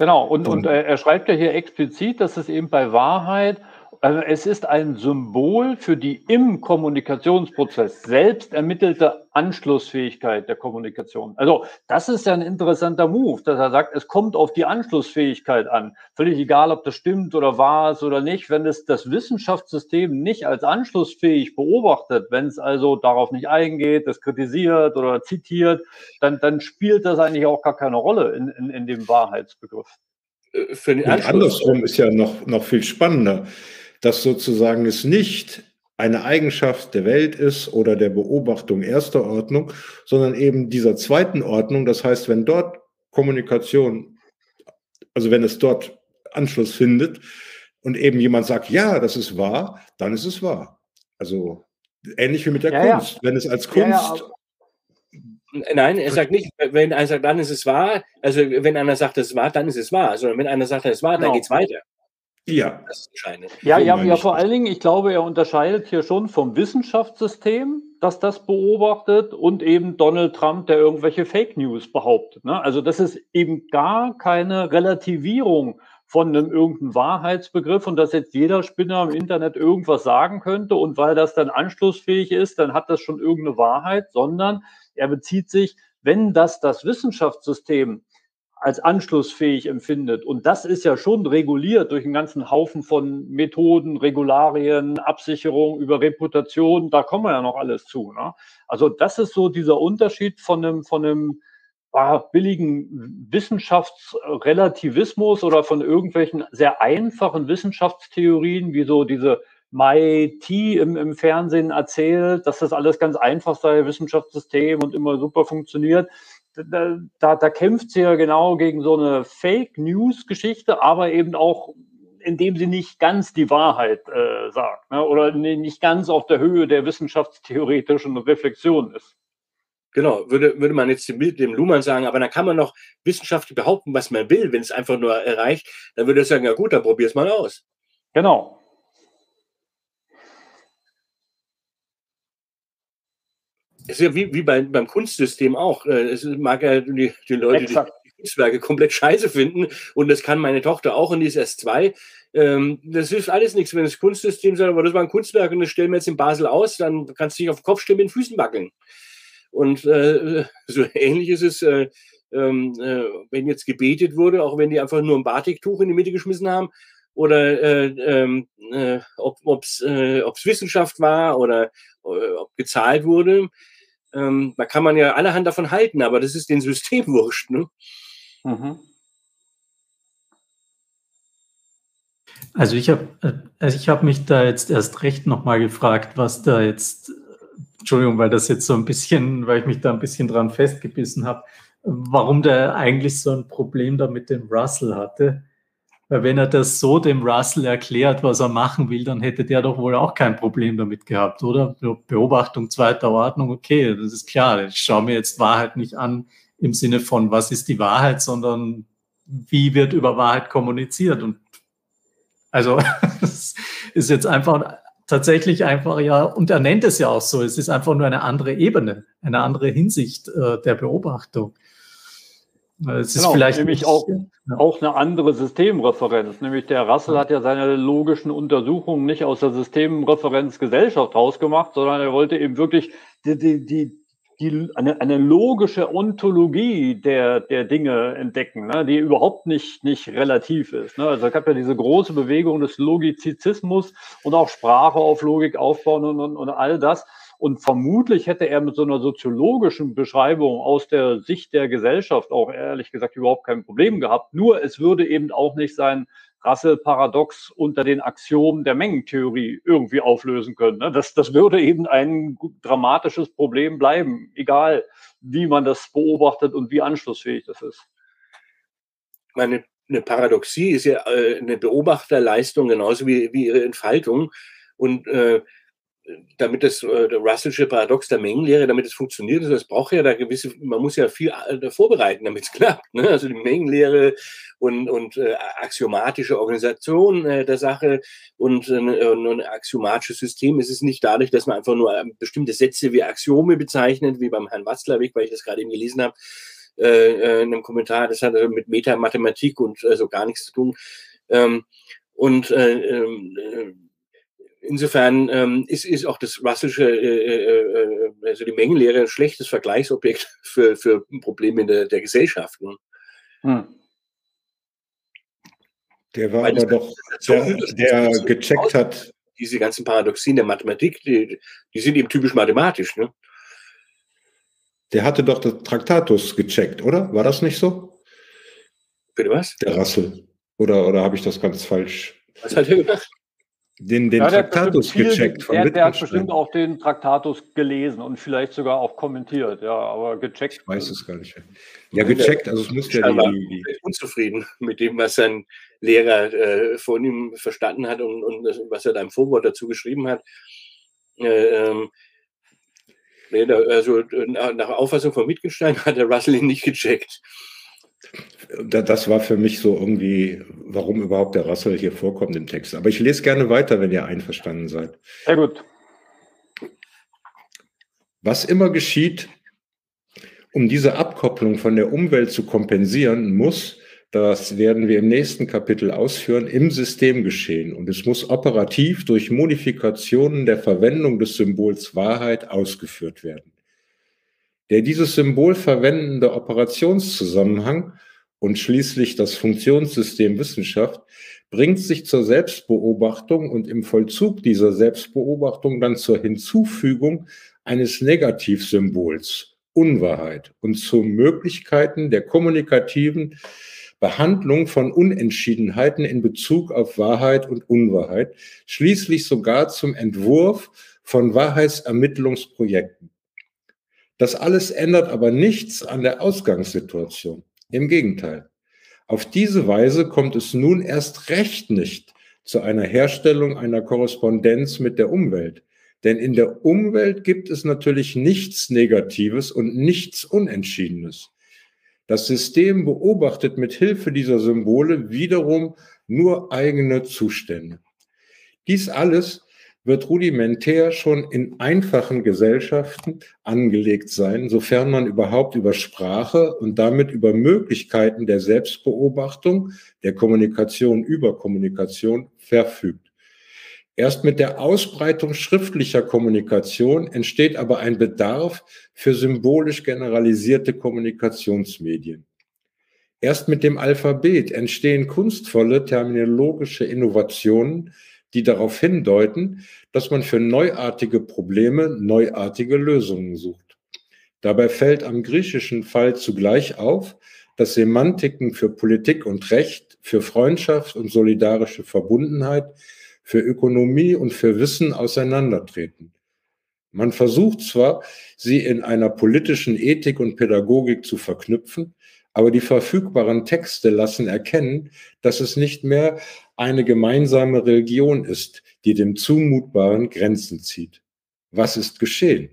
Genau, und, und äh, er schreibt ja hier explizit, dass es eben bei Wahrheit also es ist ein Symbol für die im Kommunikationsprozess selbst ermittelte Anschlussfähigkeit der Kommunikation. Also das ist ja ein interessanter Move, dass er sagt, es kommt auf die Anschlussfähigkeit an. Völlig egal, ob das stimmt oder wahr ist oder nicht. Wenn es das Wissenschaftssystem nicht als anschlussfähig beobachtet, wenn es also darauf nicht eingeht, das kritisiert oder zitiert, dann, dann spielt das eigentlich auch gar keine Rolle in, in, in dem Wahrheitsbegriff. Äh, für den Und andersrum ist ja noch, noch viel spannender dass sozusagen es nicht eine Eigenschaft der Welt ist oder der Beobachtung erster Ordnung, sondern eben dieser zweiten Ordnung. Das heißt, wenn dort Kommunikation, also wenn es dort Anschluss findet und eben jemand sagt, ja, das ist wahr, dann ist es wahr. Also ähnlich wie mit der ja, Kunst. Ja. Wenn es als Kunst. Ja, Nein, er sagt nicht, wenn einer sagt, dann ist es wahr. Also wenn einer sagt, es ist wahr, dann ist es wahr. Sondern wenn einer sagt, es ist wahr, genau. dann geht es weiter. Ja. Ja, ja, ja, vor allen Dingen, ich glaube, er unterscheidet hier schon vom Wissenschaftssystem, das das beobachtet, und eben Donald Trump, der irgendwelche Fake News behauptet. Ne? Also das ist eben gar keine Relativierung von einem irgendeinem Wahrheitsbegriff und dass jetzt jeder Spinner im Internet irgendwas sagen könnte und weil das dann anschlussfähig ist, dann hat das schon irgendeine Wahrheit, sondern er bezieht sich, wenn das das Wissenschaftssystem als anschlussfähig empfindet. Und das ist ja schon reguliert durch einen ganzen Haufen von Methoden, Regularien, Absicherung über Reputation. Da kommen wir ja noch alles zu. Ne? Also das ist so dieser Unterschied von einem, von einem ah, billigen Wissenschaftsrelativismus oder von irgendwelchen sehr einfachen Wissenschaftstheorien, wie so diese MIT im, im Fernsehen erzählt, dass das alles ganz einfach sei, Wissenschaftssystem und immer super funktioniert da, da, da kämpft sie ja genau gegen so eine Fake News-Geschichte, aber eben auch, indem sie nicht ganz die Wahrheit äh, sagt ne? oder nicht ganz auf der Höhe der wissenschaftstheoretischen Reflexion ist. Genau, würde, würde man jetzt dem, dem Luhmann sagen, aber dann kann man noch wissenschaftlich behaupten, was man will, wenn es einfach nur erreicht, dann würde er sagen, ja gut, dann probier es mal aus. Genau. Ist ja wie, wie bei, beim Kunstsystem auch. Äh, es mag ja die, die Leute, Exakt. die Kunstwerke komplett scheiße finden und das kann meine Tochter auch und die ist erst zwei. Ähm, das hilft alles nichts, wenn das Kunstsystem sagt, aber das war ein Kunstwerk und das stellen wir jetzt in Basel aus, dann kannst du dich auf den Kopf stellen mit den Füßen wackeln. Und äh, so ähnlich ist es, äh, ähm, äh, wenn jetzt gebetet wurde, auch wenn die einfach nur ein Batiktuch in die Mitte geschmissen haben, oder äh, ähm, äh, ob es äh, Wissenschaft war oder äh, ob gezahlt wurde. Ähm, da kann man ja allerhand davon halten, aber das ist den System wurscht. Ne? Mhm. Also ich habe also ich hab mich da jetzt erst recht nochmal gefragt, was da jetzt Entschuldigung, weil das jetzt so ein bisschen, weil ich mich da ein bisschen dran festgebissen habe, warum der eigentlich so ein Problem da mit dem Russell hatte. Weil wenn er das so dem Russell erklärt, was er machen will, dann hätte der doch wohl auch kein Problem damit gehabt, oder? Beobachtung zweiter Ordnung, okay, das ist klar. Ich schaue mir jetzt Wahrheit nicht an im Sinne von, was ist die Wahrheit, sondern wie wird über Wahrheit kommuniziert. Und also es ist jetzt einfach tatsächlich einfach ja, und er nennt es ja auch so, es ist einfach nur eine andere Ebene, eine andere Hinsicht äh, der Beobachtung. Es ist genau, vielleicht nämlich auch, ja. auch eine andere Systemreferenz. Nämlich der Russell hat ja seine logischen Untersuchungen nicht aus der Systemreferenz Gesellschaft rausgemacht, sondern er wollte eben wirklich die, die, die, die, eine, eine logische Ontologie der, der Dinge entdecken, ne, die überhaupt nicht, nicht relativ ist. Ne. Also es gab ja diese große Bewegung des Logizismus und auch Sprache auf Logik aufbauen und, und, und all das. Und vermutlich hätte er mit so einer soziologischen Beschreibung aus der Sicht der Gesellschaft auch ehrlich gesagt überhaupt kein Problem gehabt. Nur es würde eben auch nicht sein Russell-Paradox unter den Axiomen der Mengentheorie irgendwie auflösen können. Ne? Das, das würde eben ein dramatisches Problem bleiben, egal wie man das beobachtet und wie anschlussfähig das ist. Meine eine Paradoxie ist ja äh, eine Beobachterleistung genauso wie, wie ihre Entfaltung. Und äh, damit das äh, der Russellsche Paradox der Mengenlehre, damit es funktioniert, das braucht ja da gewisse, man muss ja viel äh, vorbereiten, damit es klappt. Ne? Also die Mengenlehre und, und äh, axiomatische Organisation äh, der Sache und, äh, ein axiomatisches System ist es nicht dadurch, dass man einfach nur ähm, bestimmte Sätze wie Axiome bezeichnet, wie beim Herrn Watzlawick, weil ich das gerade eben gelesen habe, äh, äh, in einem Kommentar, das hat also mit Metamathematik und äh, so gar nichts zu tun. Ähm, und äh, äh, insofern ähm, ist, ist auch das Russellsche, äh, äh, äh, also die Mengenlehre ein schlechtes Vergleichsobjekt für, für Probleme der, der Gesellschaft. Ne? Hm. Der war aber doch, der, der gecheckt hat. Diese ganzen Paradoxien der Mathematik, die, die sind eben typisch mathematisch. Ne? Der hatte doch das Traktatus gecheckt, oder? War das nicht so? Bitte was? Der Russell. Oder, oder habe ich das ganz falsch? Was hat er gemacht? Den, den ja, Traktatus gecheckt. Von der, der hat bestimmt auch den Traktatus gelesen und vielleicht sogar auch kommentiert, ja, aber gecheckt. Ich weiß es gar nicht. Ja, gecheckt, also es müsste ja die, die, unzufrieden mit dem, was sein Lehrer äh, von ihm verstanden hat und, und was er da im Vorwort dazu geschrieben hat. Äh, ähm, also nach Auffassung von Wittgenstein hat der Russell ihn nicht gecheckt das war für mich so irgendwie, warum überhaupt der Russell hier vorkommt im Text. Aber ich lese gerne weiter, wenn ihr einverstanden seid. Sehr gut. Was immer geschieht, um diese Abkopplung von der Umwelt zu kompensieren, muss, das werden wir im nächsten Kapitel ausführen, im System geschehen. Und es muss operativ durch Modifikationen der Verwendung des Symbols Wahrheit ausgeführt werden. Der dieses Symbol verwendende Operationszusammenhang und schließlich das Funktionssystem Wissenschaft bringt sich zur Selbstbeobachtung und im Vollzug dieser Selbstbeobachtung dann zur Hinzufügung eines Negativsymbols, Unwahrheit, und zu Möglichkeiten der kommunikativen Behandlung von Unentschiedenheiten in Bezug auf Wahrheit und Unwahrheit, schließlich sogar zum Entwurf von Wahrheitsermittlungsprojekten. Das alles ändert aber nichts an der Ausgangssituation. Im Gegenteil. Auf diese Weise kommt es nun erst recht nicht zu einer Herstellung einer Korrespondenz mit der Umwelt, Denn in der Umwelt gibt es natürlich nichts Negatives und nichts Unentschiedenes. Das System beobachtet mit Hilfe dieser Symbole wiederum nur eigene Zustände. Dies alles wird rudimentär schon in einfachen Gesellschaften angelegt sein, sofern man überhaupt über Sprache und damit über Möglichkeiten der Selbstbeobachtung, der Kommunikation über Kommunikation verfügt. Erst mit der Ausbreitung schriftlicher Kommunikation entsteht aber ein Bedarf für symbolisch generalisierte Kommunikationsmedien. Erst mit dem Alphabet entstehen kunstvolle terminologische Innovationen, die darauf hindeuten, dass man für neuartige Probleme neuartige Lösungen sucht. Dabei fällt am griechischen Fall zugleich auf, dass Semantiken für Politik und Recht, für Freundschaft und solidarische Verbundenheit für Ökonomie und für Wissen auseinandertreten. Man versucht zwar, sie in einer politischen Ethik und Pädagogik zu verknüpfen, aber die verfügbaren Texte lassen erkennen, dass es nicht mehr eine gemeinsame Religion ist, die dem Zumutbaren Grenzen zieht. Was ist geschehen?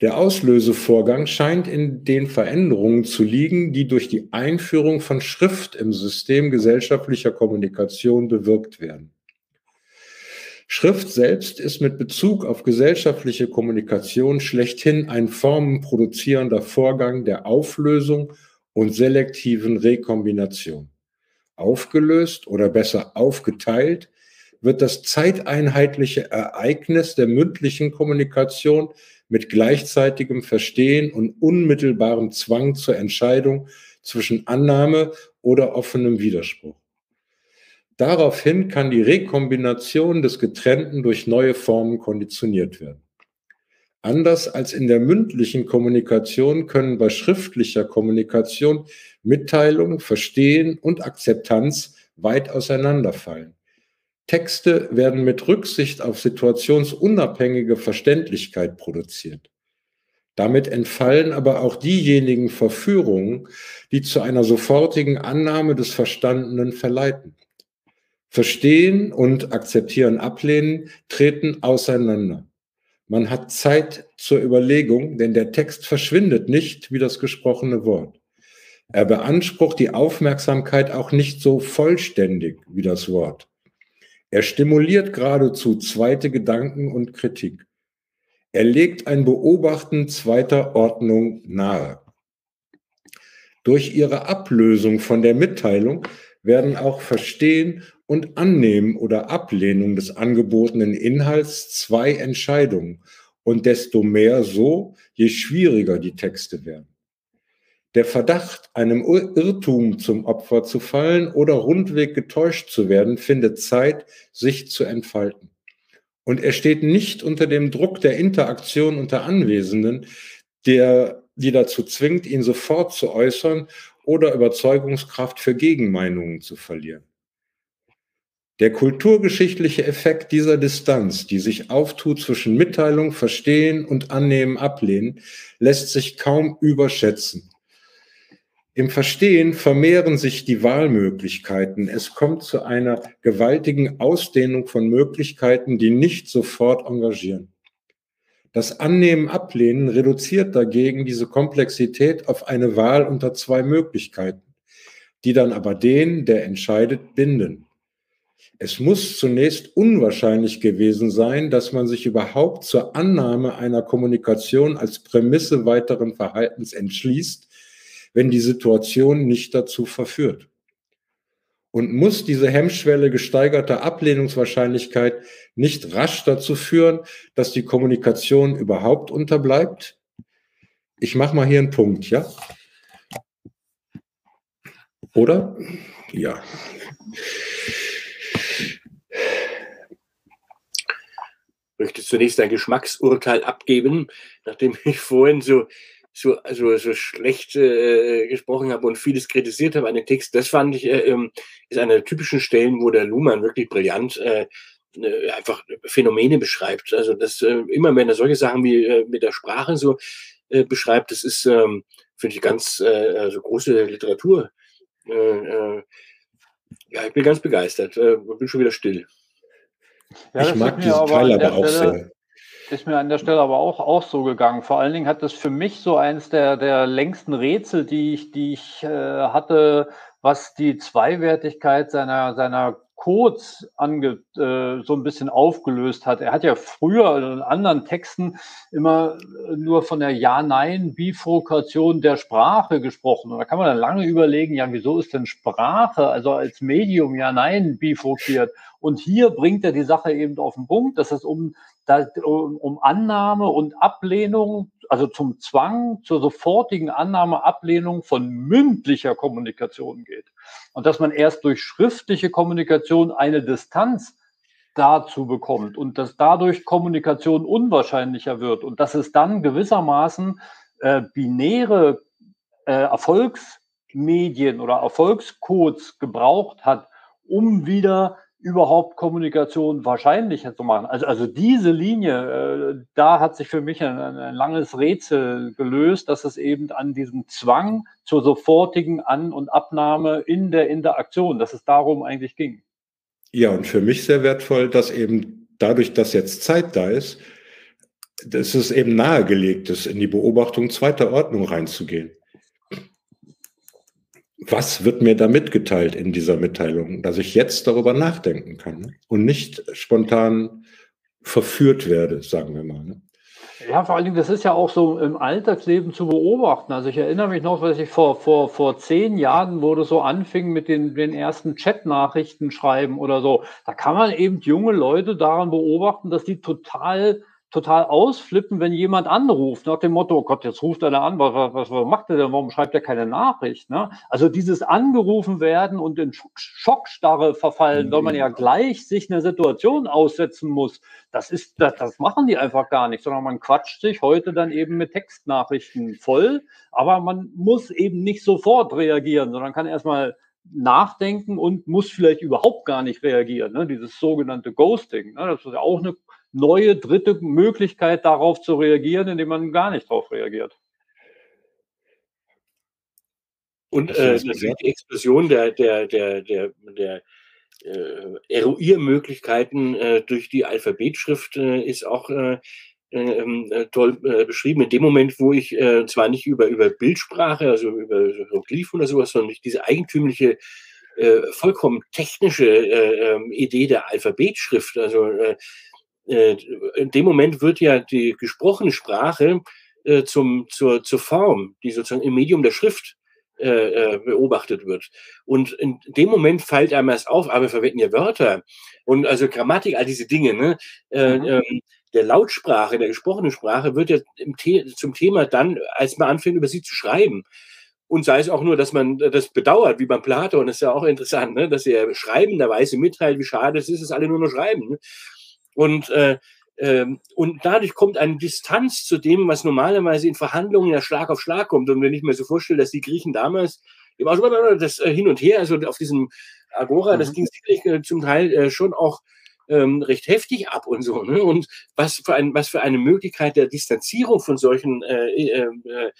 Der Auslösevorgang scheint in den Veränderungen zu liegen, die durch die Einführung von Schrift im System gesellschaftlicher Kommunikation bewirkt werden. Schrift selbst ist mit Bezug auf gesellschaftliche Kommunikation schlechthin ein formenproduzierender Vorgang der Auflösung und selektiven Rekombination. Aufgelöst oder besser aufgeteilt wird das zeiteinheitliche Ereignis der mündlichen Kommunikation mit gleichzeitigem Verstehen und unmittelbarem Zwang zur Entscheidung zwischen Annahme oder offenem Widerspruch. Daraufhin kann die Rekombination des Getrennten durch neue Formen konditioniert werden. Anders als in der mündlichen Kommunikation können bei schriftlicher Kommunikation Mitteilung, Verstehen und Akzeptanz weit auseinanderfallen. Texte werden mit Rücksicht auf situationsunabhängige Verständlichkeit produziert. Damit entfallen aber auch diejenigen Verführungen, die zu einer sofortigen Annahme des Verstandenen verleiten. Verstehen und akzeptieren, ablehnen treten auseinander. Man hat Zeit zur Überlegung, denn der Text verschwindet nicht wie das gesprochene Wort. Er beansprucht die Aufmerksamkeit auch nicht so vollständig wie das Wort. Er stimuliert geradezu zweite Gedanken und Kritik. Er legt ein Beobachten zweiter Ordnung nahe. Durch ihre Ablösung von der Mitteilung werden auch Verstehen und Annehmen oder Ablehnung des angebotenen Inhalts zwei Entscheidungen und desto mehr so, je schwieriger die Texte werden. Der Verdacht, einem Irrtum zum Opfer zu fallen oder rundweg getäuscht zu werden, findet Zeit, sich zu entfalten. Und er steht nicht unter dem Druck der Interaktion unter Anwesenden, der, die dazu zwingt, ihn sofort zu äußern oder Überzeugungskraft für Gegenmeinungen zu verlieren. Der kulturgeschichtliche Effekt dieser Distanz, die sich auftut zwischen Mitteilung, Verstehen und Annehmen, Ablehnen, lässt sich kaum überschätzen. Im Verstehen vermehren sich die Wahlmöglichkeiten. Es kommt zu einer gewaltigen Ausdehnung von Möglichkeiten, die nicht sofort engagieren. Das Annehmen, Ablehnen reduziert dagegen diese Komplexität auf eine Wahl unter zwei Möglichkeiten, die dann aber den, der entscheidet, binden. Es muss zunächst unwahrscheinlich gewesen sein, dass man sich überhaupt zur Annahme einer Kommunikation als Prämisse weiteren Verhaltens entschließt, wenn die Situation nicht dazu verführt. Und muss diese Hemmschwelle gesteigerter Ablehnungswahrscheinlichkeit nicht rasch dazu führen, dass die Kommunikation überhaupt unterbleibt? Ich mache mal hier einen Punkt, ja? Oder? Ja. Möchte zunächst ein Geschmacksurteil abgeben, nachdem ich vorhin so so, also, so schlecht äh, gesprochen habe und vieles kritisiert habe an den Text. Das fand ich, äh, ähm, ist einer der typischen Stellen, wo der Luhmann wirklich brillant äh, äh, einfach Phänomene beschreibt. Also das äh, immer wenn er solche Sachen wie äh, mit der Sprache so äh, beschreibt, das ist, ähm, finde ich, ganz äh, also große Literatur. Äh, äh, ja, ich bin ganz begeistert. Äh, bin schon wieder still. Ja, ich mag diesen Teil aber auch sehr. Ist mir an der Stelle aber auch, auch so gegangen. Vor allen Dingen hat das für mich so eines der, der längsten Rätsel, die ich, die ich äh, hatte, was die Zweiwertigkeit seiner, seiner Codes ange, äh, so ein bisschen aufgelöst hat. Er hat ja früher in anderen Texten immer nur von der Ja-Nein-Bifurkation der Sprache gesprochen. Und da kann man dann lange überlegen, ja, wieso ist denn Sprache, also als Medium Ja-Nein bifurkiert? Und hier bringt er die Sache eben auf den Punkt, dass es um, um Annahme und Ablehnung, also zum Zwang, zur sofortigen Annahme, Ablehnung von mündlicher Kommunikation geht. Und dass man erst durch schriftliche Kommunikation eine Distanz dazu bekommt und dass dadurch Kommunikation unwahrscheinlicher wird und dass es dann gewissermaßen äh, binäre äh, Erfolgsmedien oder Erfolgscodes gebraucht hat, um wieder überhaupt Kommunikation wahrscheinlicher zu machen. Also, also diese Linie, äh, da hat sich für mich ein, ein, langes Rätsel gelöst, dass es eben an diesem Zwang zur sofortigen An- und Abnahme in der Interaktion, dass es darum eigentlich ging. Ja, und für mich sehr wertvoll, dass eben dadurch, dass jetzt Zeit da ist, dass es eben nahegelegt ist, in die Beobachtung zweiter Ordnung reinzugehen was wird mir da mitgeteilt in dieser Mitteilung, dass ich jetzt darüber nachdenken kann und nicht spontan verführt werde, sagen wir mal. Ne? Ja, vor allen Dingen, das ist ja auch so im Alltagsleben zu beobachten. Also ich erinnere mich noch, was ich vor, vor, vor zehn Jahren, wo das so anfing mit den, den ersten Chat-Nachrichten schreiben oder so, da kann man eben junge Leute daran beobachten, dass die total total ausflippen, wenn jemand anruft, nach dem Motto, oh Gott, jetzt ruft einer an, was, was, was macht er denn, warum schreibt er keine Nachricht? Ne? Also dieses angerufen werden und in Schockstarre verfallen, weil man ja gleich sich einer Situation aussetzen muss, das ist, das, das machen die einfach gar nicht, sondern man quatscht sich heute dann eben mit Textnachrichten voll, aber man muss eben nicht sofort reagieren, sondern kann erstmal nachdenken und muss vielleicht überhaupt gar nicht reagieren. Ne? Dieses sogenannte Ghosting. Ne? Das ist ja auch eine neue dritte Möglichkeit darauf zu reagieren, indem man gar nicht darauf reagiert. Und äh, die Explosion der, der, der, der, der äh, Eruiermöglichkeiten äh, durch die Alphabetschrift äh, ist auch äh, ähm, äh, toll äh, beschrieben. In dem Moment, wo ich äh, zwar nicht über, über Bildsprache, also über Hieroglyphen oder sowas, sondern diese eigentümliche, äh, vollkommen technische äh, ähm, Idee der Alphabetschrift, also äh, in dem Moment wird ja die gesprochene Sprache äh, zum, zur, zur Form, die sozusagen im Medium der Schrift äh, beobachtet wird. Und in dem Moment fällt einem erst auf, aber wir verwenden ja Wörter und also Grammatik, all diese Dinge. Ne? Mhm. Ähm, der Lautsprache, der gesprochenen Sprache wird ja The zum Thema dann, als man anfängt, über sie zu schreiben. Und sei es auch nur, dass man das bedauert, wie beim Platon, das ist ja auch interessant, ne? dass er schreibenderweise mitteilt, wie schade es ist, dass alle nur noch schreiben. Ne? Und, äh, äh, und dadurch kommt eine Distanz zu dem, was normalerweise in Verhandlungen ja Schlag auf Schlag kommt. Und wenn ich mir so vorstelle, dass die Griechen damals das äh, hin und her, also auf diesem Agora, mhm. das ging sicherlich äh, zum Teil äh, schon auch ähm, recht heftig ab und so. Ne? Und was für, ein, was für eine Möglichkeit der Distanzierung von solchen äh, äh, äh,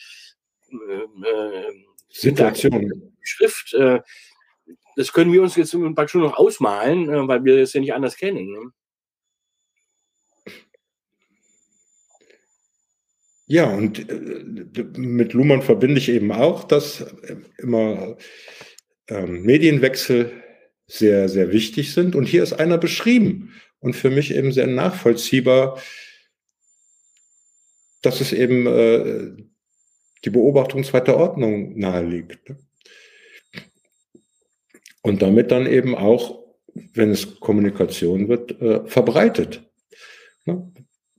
äh Situationen. Schrift, das können wir uns jetzt praktisch nur noch ausmalen, weil wir das ja nicht anders kennen. Ne? Ja, und äh, mit Luhmann verbinde ich eben auch, dass äh, immer ähm, Medienwechsel sehr, sehr wichtig sind. Und hier ist einer beschrieben und für mich eben sehr nachvollziehbar, dass es eben äh, die Beobachtung zweiter Ordnung naheliegt. Ne? Und damit dann eben auch, wenn es Kommunikation wird, äh, verbreitet. Ne?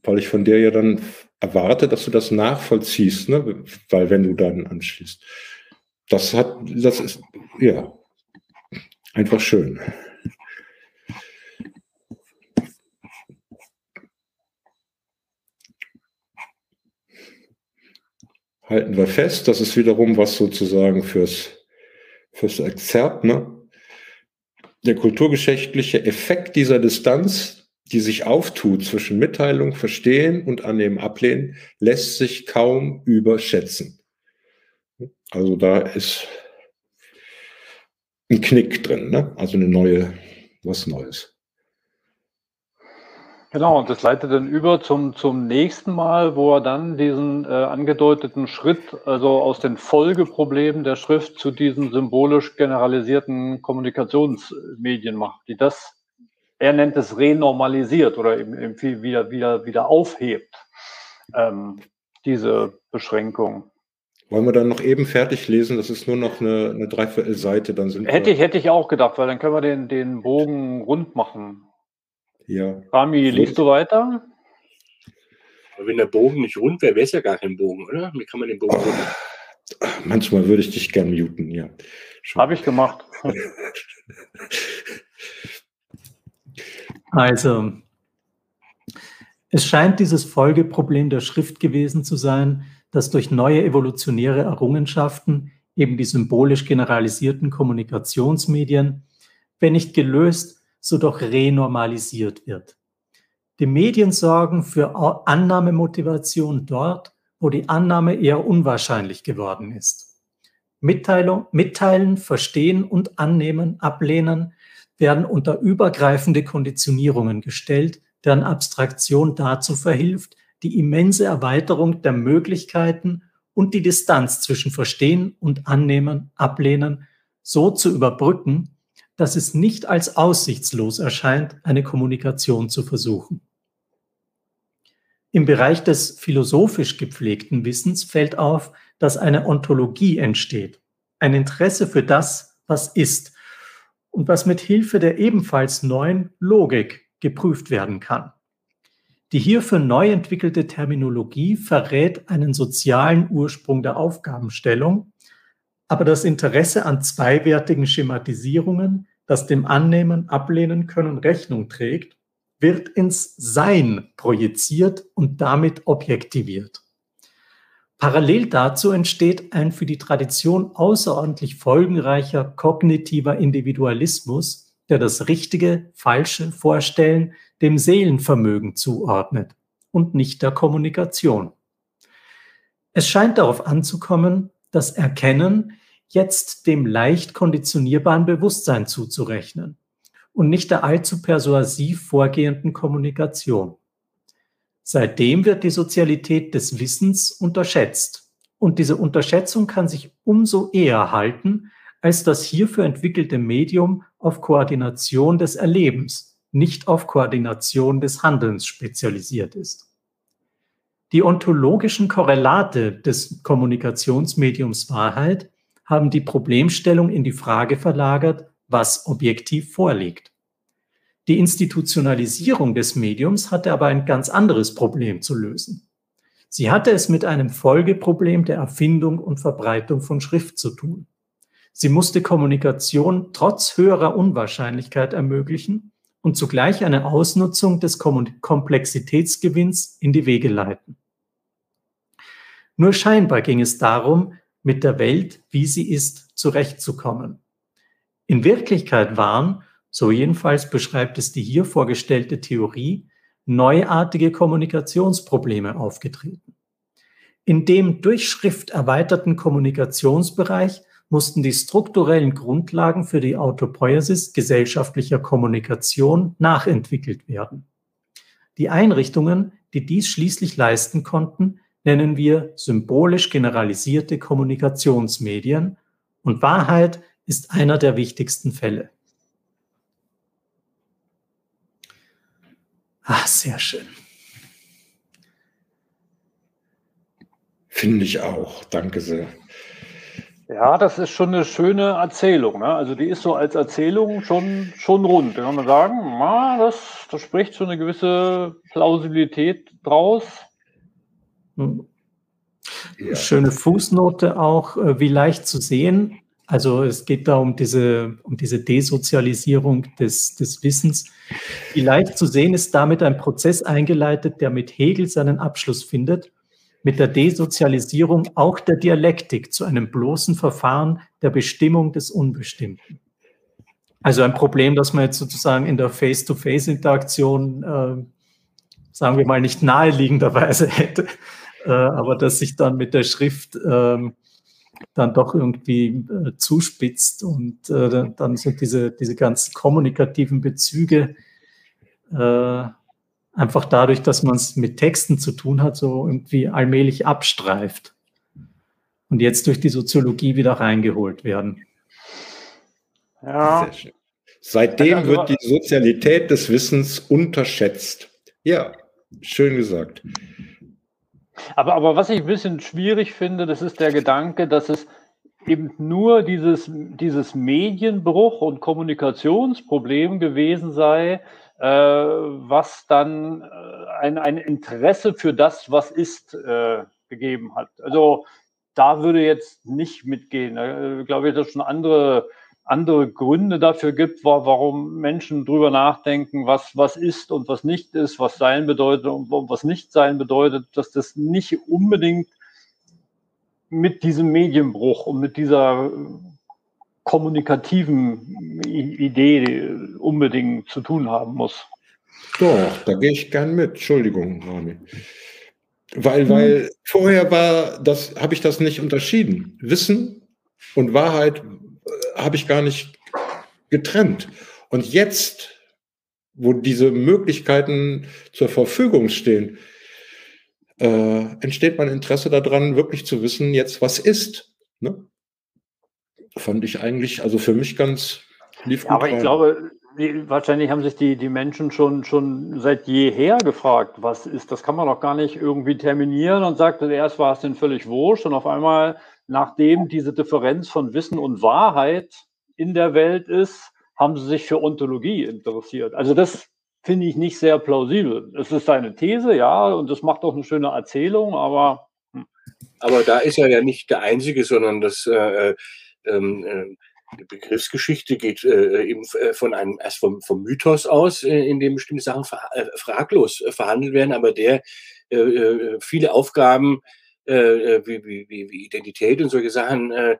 Weil ich von der ja dann erwarte, dass du das nachvollziehst, ne? weil wenn du dann anschließt. Das hat, das ist, ja, einfach schön. Halten wir fest, das ist wiederum was sozusagen fürs, fürs Exzerpt, ne? Der kulturgeschichtliche Effekt dieser Distanz, die sich auftut zwischen Mitteilung, Verstehen und Annehmen, Ablehnen, lässt sich kaum überschätzen. Also da ist ein Knick drin, ne? also eine neue, was Neues. Genau, und das leitet dann über zum, zum nächsten Mal, wo er dann diesen äh, angedeuteten Schritt, also aus den Folgeproblemen der Schrift zu diesen symbolisch generalisierten Kommunikationsmedien macht, die das, er nennt es renormalisiert oder eben, eben wieder, wieder, wieder aufhebt, ähm, diese Beschränkung. Wollen wir dann noch eben fertig lesen? Das ist nur noch eine, eine Dreiviertelseite. Dann sind hätte, ich, hätte ich auch gedacht, weil dann können wir den, den Bogen rund machen. Ja. Rami, liest du weiter? Aber wenn der Bogen nicht rund wäre, wäre es ja gar kein Bogen, oder? Wie kann man den Bogen oh, rund Manchmal würde ich dich gern muten, ja. Habe ich gemacht. also, es scheint dieses Folgeproblem der Schrift gewesen zu sein, dass durch neue evolutionäre Errungenschaften, eben die symbolisch generalisierten Kommunikationsmedien, wenn nicht gelöst, so doch renormalisiert wird. Die Medien sorgen für Annahmemotivation dort, wo die Annahme eher unwahrscheinlich geworden ist. Mitteilung, mitteilen, verstehen und annehmen, ablehnen werden unter übergreifende Konditionierungen gestellt, deren Abstraktion dazu verhilft, die immense Erweiterung der Möglichkeiten und die Distanz zwischen Verstehen und Annehmen, Ablehnen so zu überbrücken, dass es nicht als aussichtslos erscheint, eine Kommunikation zu versuchen. Im Bereich des philosophisch gepflegten Wissens fällt auf, dass eine Ontologie entsteht, ein Interesse für das, was ist und was mit Hilfe der ebenfalls neuen Logik geprüft werden kann. Die hierfür neu entwickelte Terminologie verrät einen sozialen Ursprung der Aufgabenstellung, aber das Interesse an zweiwertigen Schematisierungen das dem Annehmen, Ablehnen können Rechnung trägt, wird ins Sein projiziert und damit objektiviert. Parallel dazu entsteht ein für die Tradition außerordentlich folgenreicher kognitiver Individualismus, der das richtige, falsche Vorstellen dem Seelenvermögen zuordnet und nicht der Kommunikation. Es scheint darauf anzukommen, das Erkennen jetzt dem leicht konditionierbaren Bewusstsein zuzurechnen und nicht der allzu persuasiv vorgehenden Kommunikation. Seitdem wird die Sozialität des Wissens unterschätzt. Und diese Unterschätzung kann sich umso eher halten, als das hierfür entwickelte Medium auf Koordination des Erlebens, nicht auf Koordination des Handelns spezialisiert ist. Die ontologischen Korrelate des Kommunikationsmediums Wahrheit haben die Problemstellung in die Frage verlagert, was objektiv vorliegt. Die Institutionalisierung des Mediums hatte aber ein ganz anderes Problem zu lösen. Sie hatte es mit einem Folgeproblem der Erfindung und Verbreitung von Schrift zu tun. Sie musste Kommunikation trotz höherer Unwahrscheinlichkeit ermöglichen und zugleich eine Ausnutzung des Komplexitätsgewinns in die Wege leiten. Nur scheinbar ging es darum, mit der Welt, wie sie ist, zurechtzukommen. In Wirklichkeit waren, so jedenfalls beschreibt es die hier vorgestellte Theorie, neuartige Kommunikationsprobleme aufgetreten. In dem durch Schrift erweiterten Kommunikationsbereich mussten die strukturellen Grundlagen für die Autopoiesis gesellschaftlicher Kommunikation nachentwickelt werden. Die Einrichtungen, die dies schließlich leisten konnten, nennen wir symbolisch generalisierte Kommunikationsmedien und Wahrheit ist einer der wichtigsten Fälle. Ah, sehr schön. Finde ich auch. Danke sehr. Ja, das ist schon eine schöne Erzählung. Ne? Also die ist so als Erzählung schon, schon rund. Da kann man sagen, na, das, das spricht schon eine gewisse Plausibilität draus. Ja. Schöne Fußnote auch, äh, wie leicht zu sehen. Also es geht da um diese, um diese Desozialisierung des, des Wissens. Wie leicht zu sehen ist damit ein Prozess eingeleitet, der mit Hegel seinen Abschluss findet, mit der Desozialisierung auch der Dialektik zu einem bloßen Verfahren der Bestimmung des Unbestimmten. Also ein Problem, das man jetzt sozusagen in der Face-to-Face-Interaktion, äh, sagen wir mal, nicht naheliegenderweise hätte äh, aber das sich dann mit der Schrift ähm, dann doch irgendwie äh, zuspitzt und äh, dann sind diese, diese ganzen kommunikativen Bezüge äh, einfach dadurch, dass man es mit Texten zu tun hat, so irgendwie allmählich abstreift und jetzt durch die Soziologie wieder reingeholt werden. Ja. Seitdem also, wird die Sozialität des Wissens unterschätzt. Ja, schön gesagt. Aber, aber was ich ein bisschen schwierig finde, das ist der Gedanke, dass es eben nur dieses, dieses Medienbruch und Kommunikationsproblem gewesen sei, äh, was dann äh, ein, ein Interesse für das, was ist, äh, gegeben hat. Also da würde jetzt nicht mitgehen. Da glaube ich, dass schon andere, andere Gründe dafür gibt, warum Menschen drüber nachdenken, was, was ist und was nicht ist, was sein bedeutet und was nicht sein bedeutet, dass das nicht unbedingt mit diesem Medienbruch und mit dieser kommunikativen Idee unbedingt zu tun haben muss. Doch, da gehe ich gern mit. Entschuldigung, Rami. Weil, weil vorher war das, habe ich das nicht unterschieden. Wissen und Wahrheit äh, habe ich gar nicht getrennt. Und jetzt, wo diese Möglichkeiten zur Verfügung stehen, äh, entsteht mein Interesse daran, wirklich zu wissen, jetzt was ist. Ne? Fand ich eigentlich, also für mich ganz lief gut. Aber ich rein. glaube, wahrscheinlich haben sich die, die Menschen schon, schon seit jeher gefragt, was ist, das kann man doch gar nicht irgendwie terminieren und sagt, erst war es denn völlig wurscht und auf einmal, nachdem diese Differenz von Wissen und Wahrheit in der Welt ist, haben sie sich für Ontologie interessiert. Also das finde ich nicht sehr plausibel. Es ist eine These, ja, und das macht auch eine schöne Erzählung, aber. Hm. Aber da ist er ja nicht der Einzige, sondern das äh, äh, ähm, äh die Begriffsgeschichte geht äh, eben äh, von einem erst vom, vom Mythos aus, äh, in dem bestimmte Sachen fra äh, fraglos äh, verhandelt werden, aber der viele Aufgaben äh, wie, wie, wie Identität und solche Sachen äh,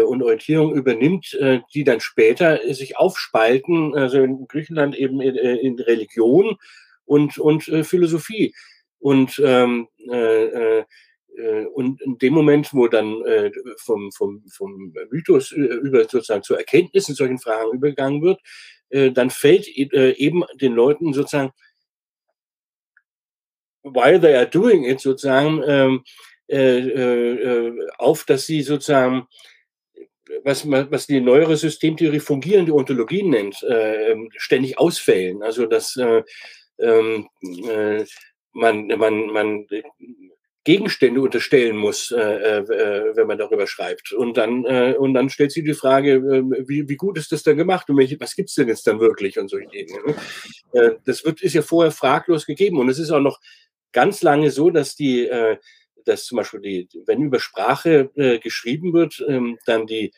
und Orientierung übernimmt, äh, die dann später sich aufspalten, also in Griechenland eben in, in Religion und, und äh, Philosophie. Und ähm, äh, äh, und in dem Moment, wo dann äh, vom, vom, vom Mythos äh, über sozusagen zur Erkenntnis in solchen Fragen übergegangen wird, dann fällt eben den Leuten sozusagen, while they are doing it sozusagen, ähm, auf, dass sie sozusagen was, was die neuere Systemtheorie fungierende Ontologie nennt, ähm, ständig ausfällen. Also dass ähm, man, man, man Gegenstände unterstellen muss, äh, äh, wenn man darüber schreibt. Und dann, äh, und dann stellt sich die Frage, äh, wie, wie gut ist das dann gemacht und welche, was gibt's denn jetzt dann wirklich und solche Dinge. Ne? Äh, das wird, ist ja vorher fraglos gegeben. Und es ist auch noch ganz lange so, dass die, äh, dass zum Beispiel die, wenn über Sprache äh, geschrieben wird, ähm, dann die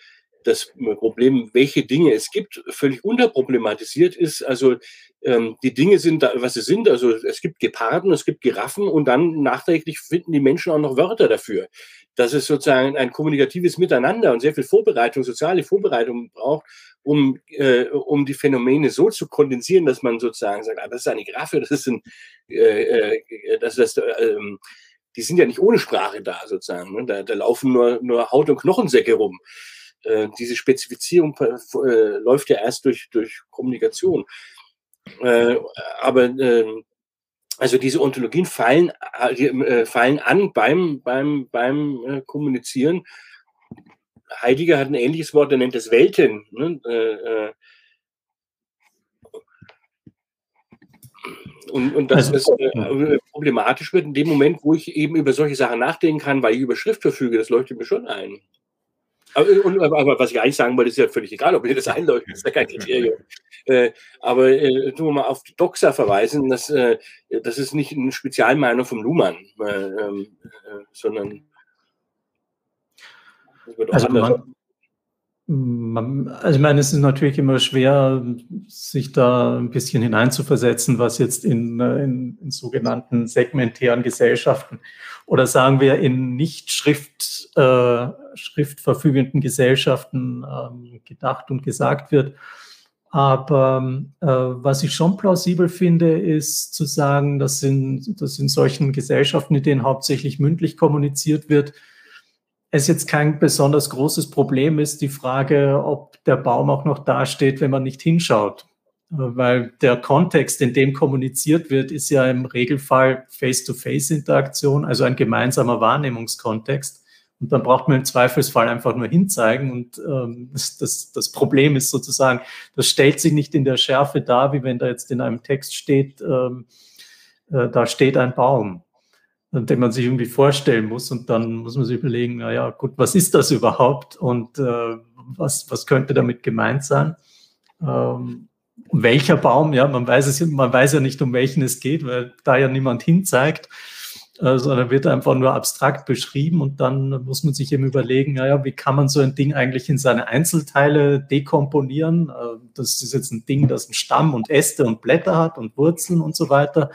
das Problem, welche Dinge es gibt, völlig unterproblematisiert ist. Also ähm, die Dinge sind da, was sie sind. Also es gibt Geparden, es gibt Giraffen und dann nachträglich finden die Menschen auch noch Wörter dafür. Dass es sozusagen ein kommunikatives Miteinander und sehr viel Vorbereitung, soziale Vorbereitung braucht, um, äh, um die Phänomene so zu kondensieren, dass man sozusagen sagt, ah, das ist eine Giraffe, das ist ein, äh, äh, das, das, äh, die sind ja nicht ohne Sprache da sozusagen. Ne? Da, da laufen nur, nur Haut- und Knochensäcke rum. Äh, diese Spezifizierung äh, läuft ja erst durch, durch Kommunikation. Äh, aber äh, also diese Ontologien fallen, äh, fallen an beim, beim, beim äh, Kommunizieren. Heidegger hat ein ähnliches Wort, er nennt es Welten. Ne? Äh, und, und das also, ist äh, problematisch wird in dem Moment, wo ich eben über solche Sachen nachdenken kann, weil ich über Schrift verfüge, das leuchtet mir schon ein. Aber, und, aber, was ich eigentlich sagen wollte, ist ja völlig egal, ob mir das einleuchtet, ist ja kein Kriterium. äh, aber äh, tun wir mal auf Doxa verweisen, dass, äh, das ist nicht eine Spezialmeinung vom Luhmann, äh, ähm, äh, sondern also man, man, also ich meine, es ist natürlich immer schwer, sich da ein bisschen hineinzuversetzen, was jetzt in, äh, in, in sogenannten segmentären Gesellschaften oder sagen wir in nicht Schrift, äh, schriftverfügenden Gesellschaften äh, gedacht und gesagt wird. Aber äh, was ich schon plausibel finde, ist zu sagen, dass in, dass in solchen Gesellschaften, in denen hauptsächlich mündlich kommuniziert wird, es jetzt kein besonders großes Problem ist, die Frage, ob der Baum auch noch dasteht, wenn man nicht hinschaut. weil der Kontext, in dem kommuniziert wird, ist ja im Regelfall Face-to-Face-Interaktion, also ein gemeinsamer Wahrnehmungskontext. Und dann braucht man im Zweifelsfall einfach nur hinzeigen. Und ähm, das, das, Problem ist sozusagen, das stellt sich nicht in der Schärfe dar, wie wenn da jetzt in einem Text steht, ähm, äh, da steht ein Baum, den man sich irgendwie vorstellen muss. Und dann muss man sich überlegen, na ja, gut, was ist das überhaupt? Und äh, was, was könnte damit gemeint sein? Ähm, welcher Baum? Ja, man weiß es, man weiß ja nicht, um welchen es geht, weil da ja niemand hinzeigt, äh, sondern wird einfach nur abstrakt beschrieben und dann muss man sich eben überlegen, naja, wie kann man so ein Ding eigentlich in seine Einzelteile dekomponieren? Äh, das ist jetzt ein Ding, das einen Stamm und Äste und Blätter hat und Wurzeln und so weiter.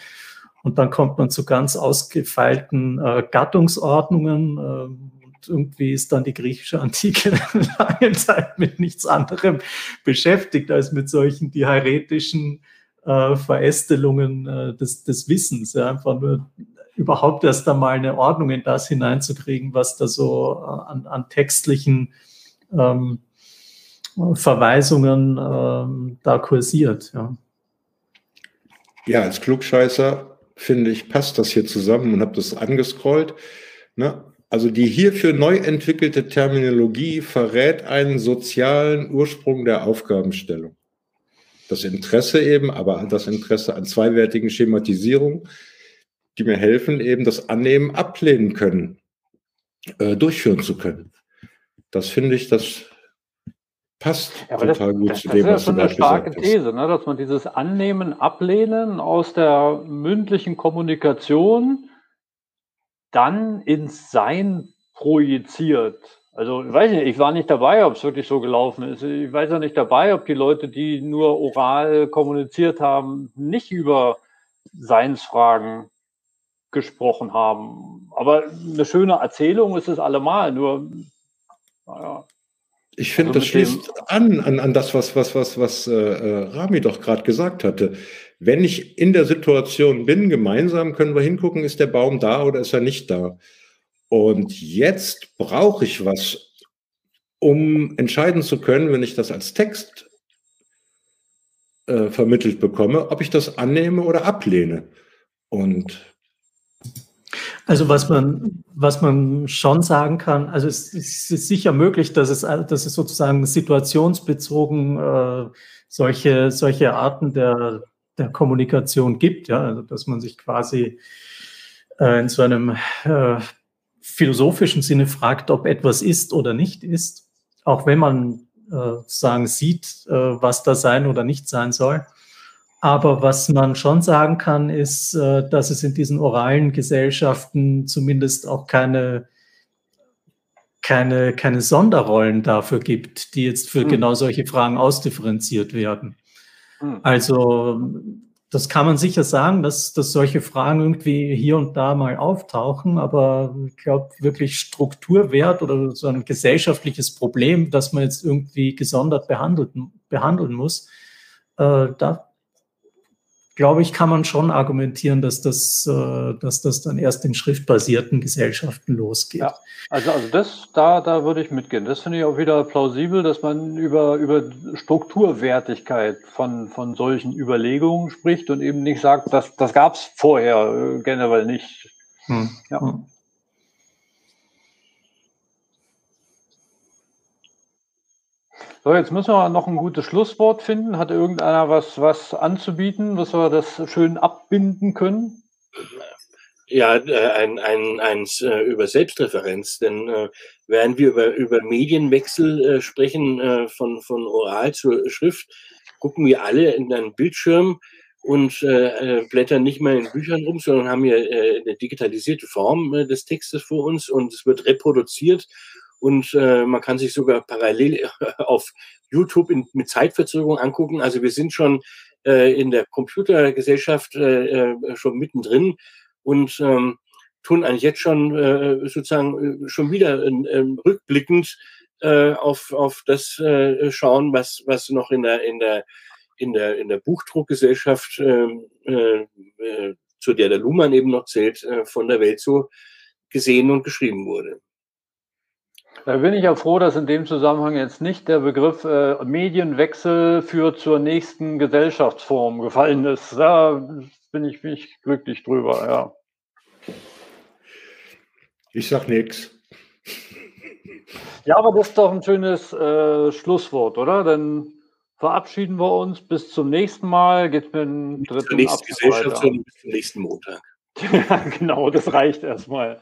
Und dann kommt man zu ganz ausgefeilten äh, Gattungsordnungen. Äh, irgendwie ist dann die griechische Antike lange Zeit mit nichts anderem beschäftigt als mit solchen diaretischen äh, Verästelungen äh, des, des Wissens. Ja, einfach nur überhaupt erst einmal eine Ordnung in das hineinzukriegen, was da so äh, an, an textlichen ähm, Verweisungen ähm, da kursiert. Ja. ja, als Klugscheißer finde ich, passt das hier zusammen und habe das angescrollt. Ne? Also die hierfür neu entwickelte Terminologie verrät einen sozialen Ursprung der Aufgabenstellung. Das Interesse eben, aber das Interesse an zweiwertigen Schematisierungen, die mir helfen, eben das Annehmen ablehnen können, äh, durchführen zu können. Das finde ich, das passt ja, total das, gut das, zu dem, was du gerade gesagt hast. Das ist eine starke These, ne, dass man dieses Annehmen, Ablehnen aus der mündlichen Kommunikation dann ins Sein projiziert. Also ich weiß nicht, ich war nicht dabei, ob es wirklich so gelaufen ist. Ich weiß ja nicht dabei, ob die Leute, die nur oral kommuniziert haben, nicht über Seinsfragen gesprochen haben. Aber eine schöne Erzählung ist es allemal. Nur, naja. Ich finde, also das schließt an, an, an das, was, was, was, was äh, äh Rami doch gerade gesagt hatte. Wenn ich in der Situation bin, gemeinsam können wir hingucken, ist der Baum da oder ist er nicht da? Und jetzt brauche ich was, um entscheiden zu können, wenn ich das als Text äh, vermittelt bekomme, ob ich das annehme oder ablehne. Und also was man, was man schon sagen kann, also es, es ist sicher möglich, dass es, dass es sozusagen situationsbezogen äh, solche, solche Arten der, der Kommunikation gibt, ja, also dass man sich quasi äh, in so einem äh, philosophischen Sinne fragt, ob etwas ist oder nicht ist, auch wenn man äh, sagen sieht, äh, was da sein oder nicht sein soll. Aber was man schon sagen kann, ist, äh, dass es in diesen oralen Gesellschaften zumindest auch keine, keine, keine Sonderrollen dafür gibt, die jetzt für mhm. genau solche Fragen ausdifferenziert werden. Mhm. Also das kann man sicher sagen, dass, dass solche Fragen irgendwie hier und da mal auftauchen, aber ich glaube, wirklich Strukturwert oder so ein gesellschaftliches Problem, das man jetzt irgendwie gesondert behandeln, behandeln muss, äh, da glaube ich, kann man schon argumentieren, dass das, äh, dass das dann erst in schriftbasierten Gesellschaften losgeht. Ja, also, also das, da, da würde ich mitgehen. Das finde ich auch wieder plausibel, dass man über, über Strukturwertigkeit von, von solchen Überlegungen spricht und eben nicht sagt, dass, das gab es vorher äh, generell nicht. Hm. Ja. Hm. So, jetzt müssen wir noch ein gutes Schlusswort finden. Hat irgendeiner was, was anzubieten, was wir das schön abbinden können? Ja, äh, ein, ein, eins äh, über Selbstreferenz. Denn äh, während wir über, über Medienwechsel sprechen, von, von Oral zur Schrift, gucken wir alle in einen Bildschirm und blättern nicht mehr in Büchern rum, sondern haben hier eine digitalisierte Form des Textes vor uns und es wird reproduziert und äh, man kann sich sogar parallel auf YouTube in, mit Zeitverzögerung angucken. Also wir sind schon äh, in der Computergesellschaft äh, äh schon mittendrin und ähm, tun eigentlich jetzt schon äh, sozusagen äh, schon wieder äh, rückblickend äh, auf, auf das äh, schauen, was, was noch in der, in der, in der, in der Buchdruckgesellschaft, äh, äh, zu der der Luhmann eben noch zählt, äh, von der Welt so gesehen und geschrieben wurde. Da bin ich ja froh, dass in dem Zusammenhang jetzt nicht der Begriff äh, Medienwechsel führt zur nächsten Gesellschaftsform gefallen ist. Da bin ich, bin ich glücklich drüber, ja. Ich sag nichts. Ja, aber das ist doch ein schönes äh, Schlusswort, oder? Dann verabschieden wir uns. Bis zum nächsten Mal. Geht mit dem dritten Zur nächsten Gesellschaft, bis zum nächsten Montag. ja, genau, das reicht erstmal.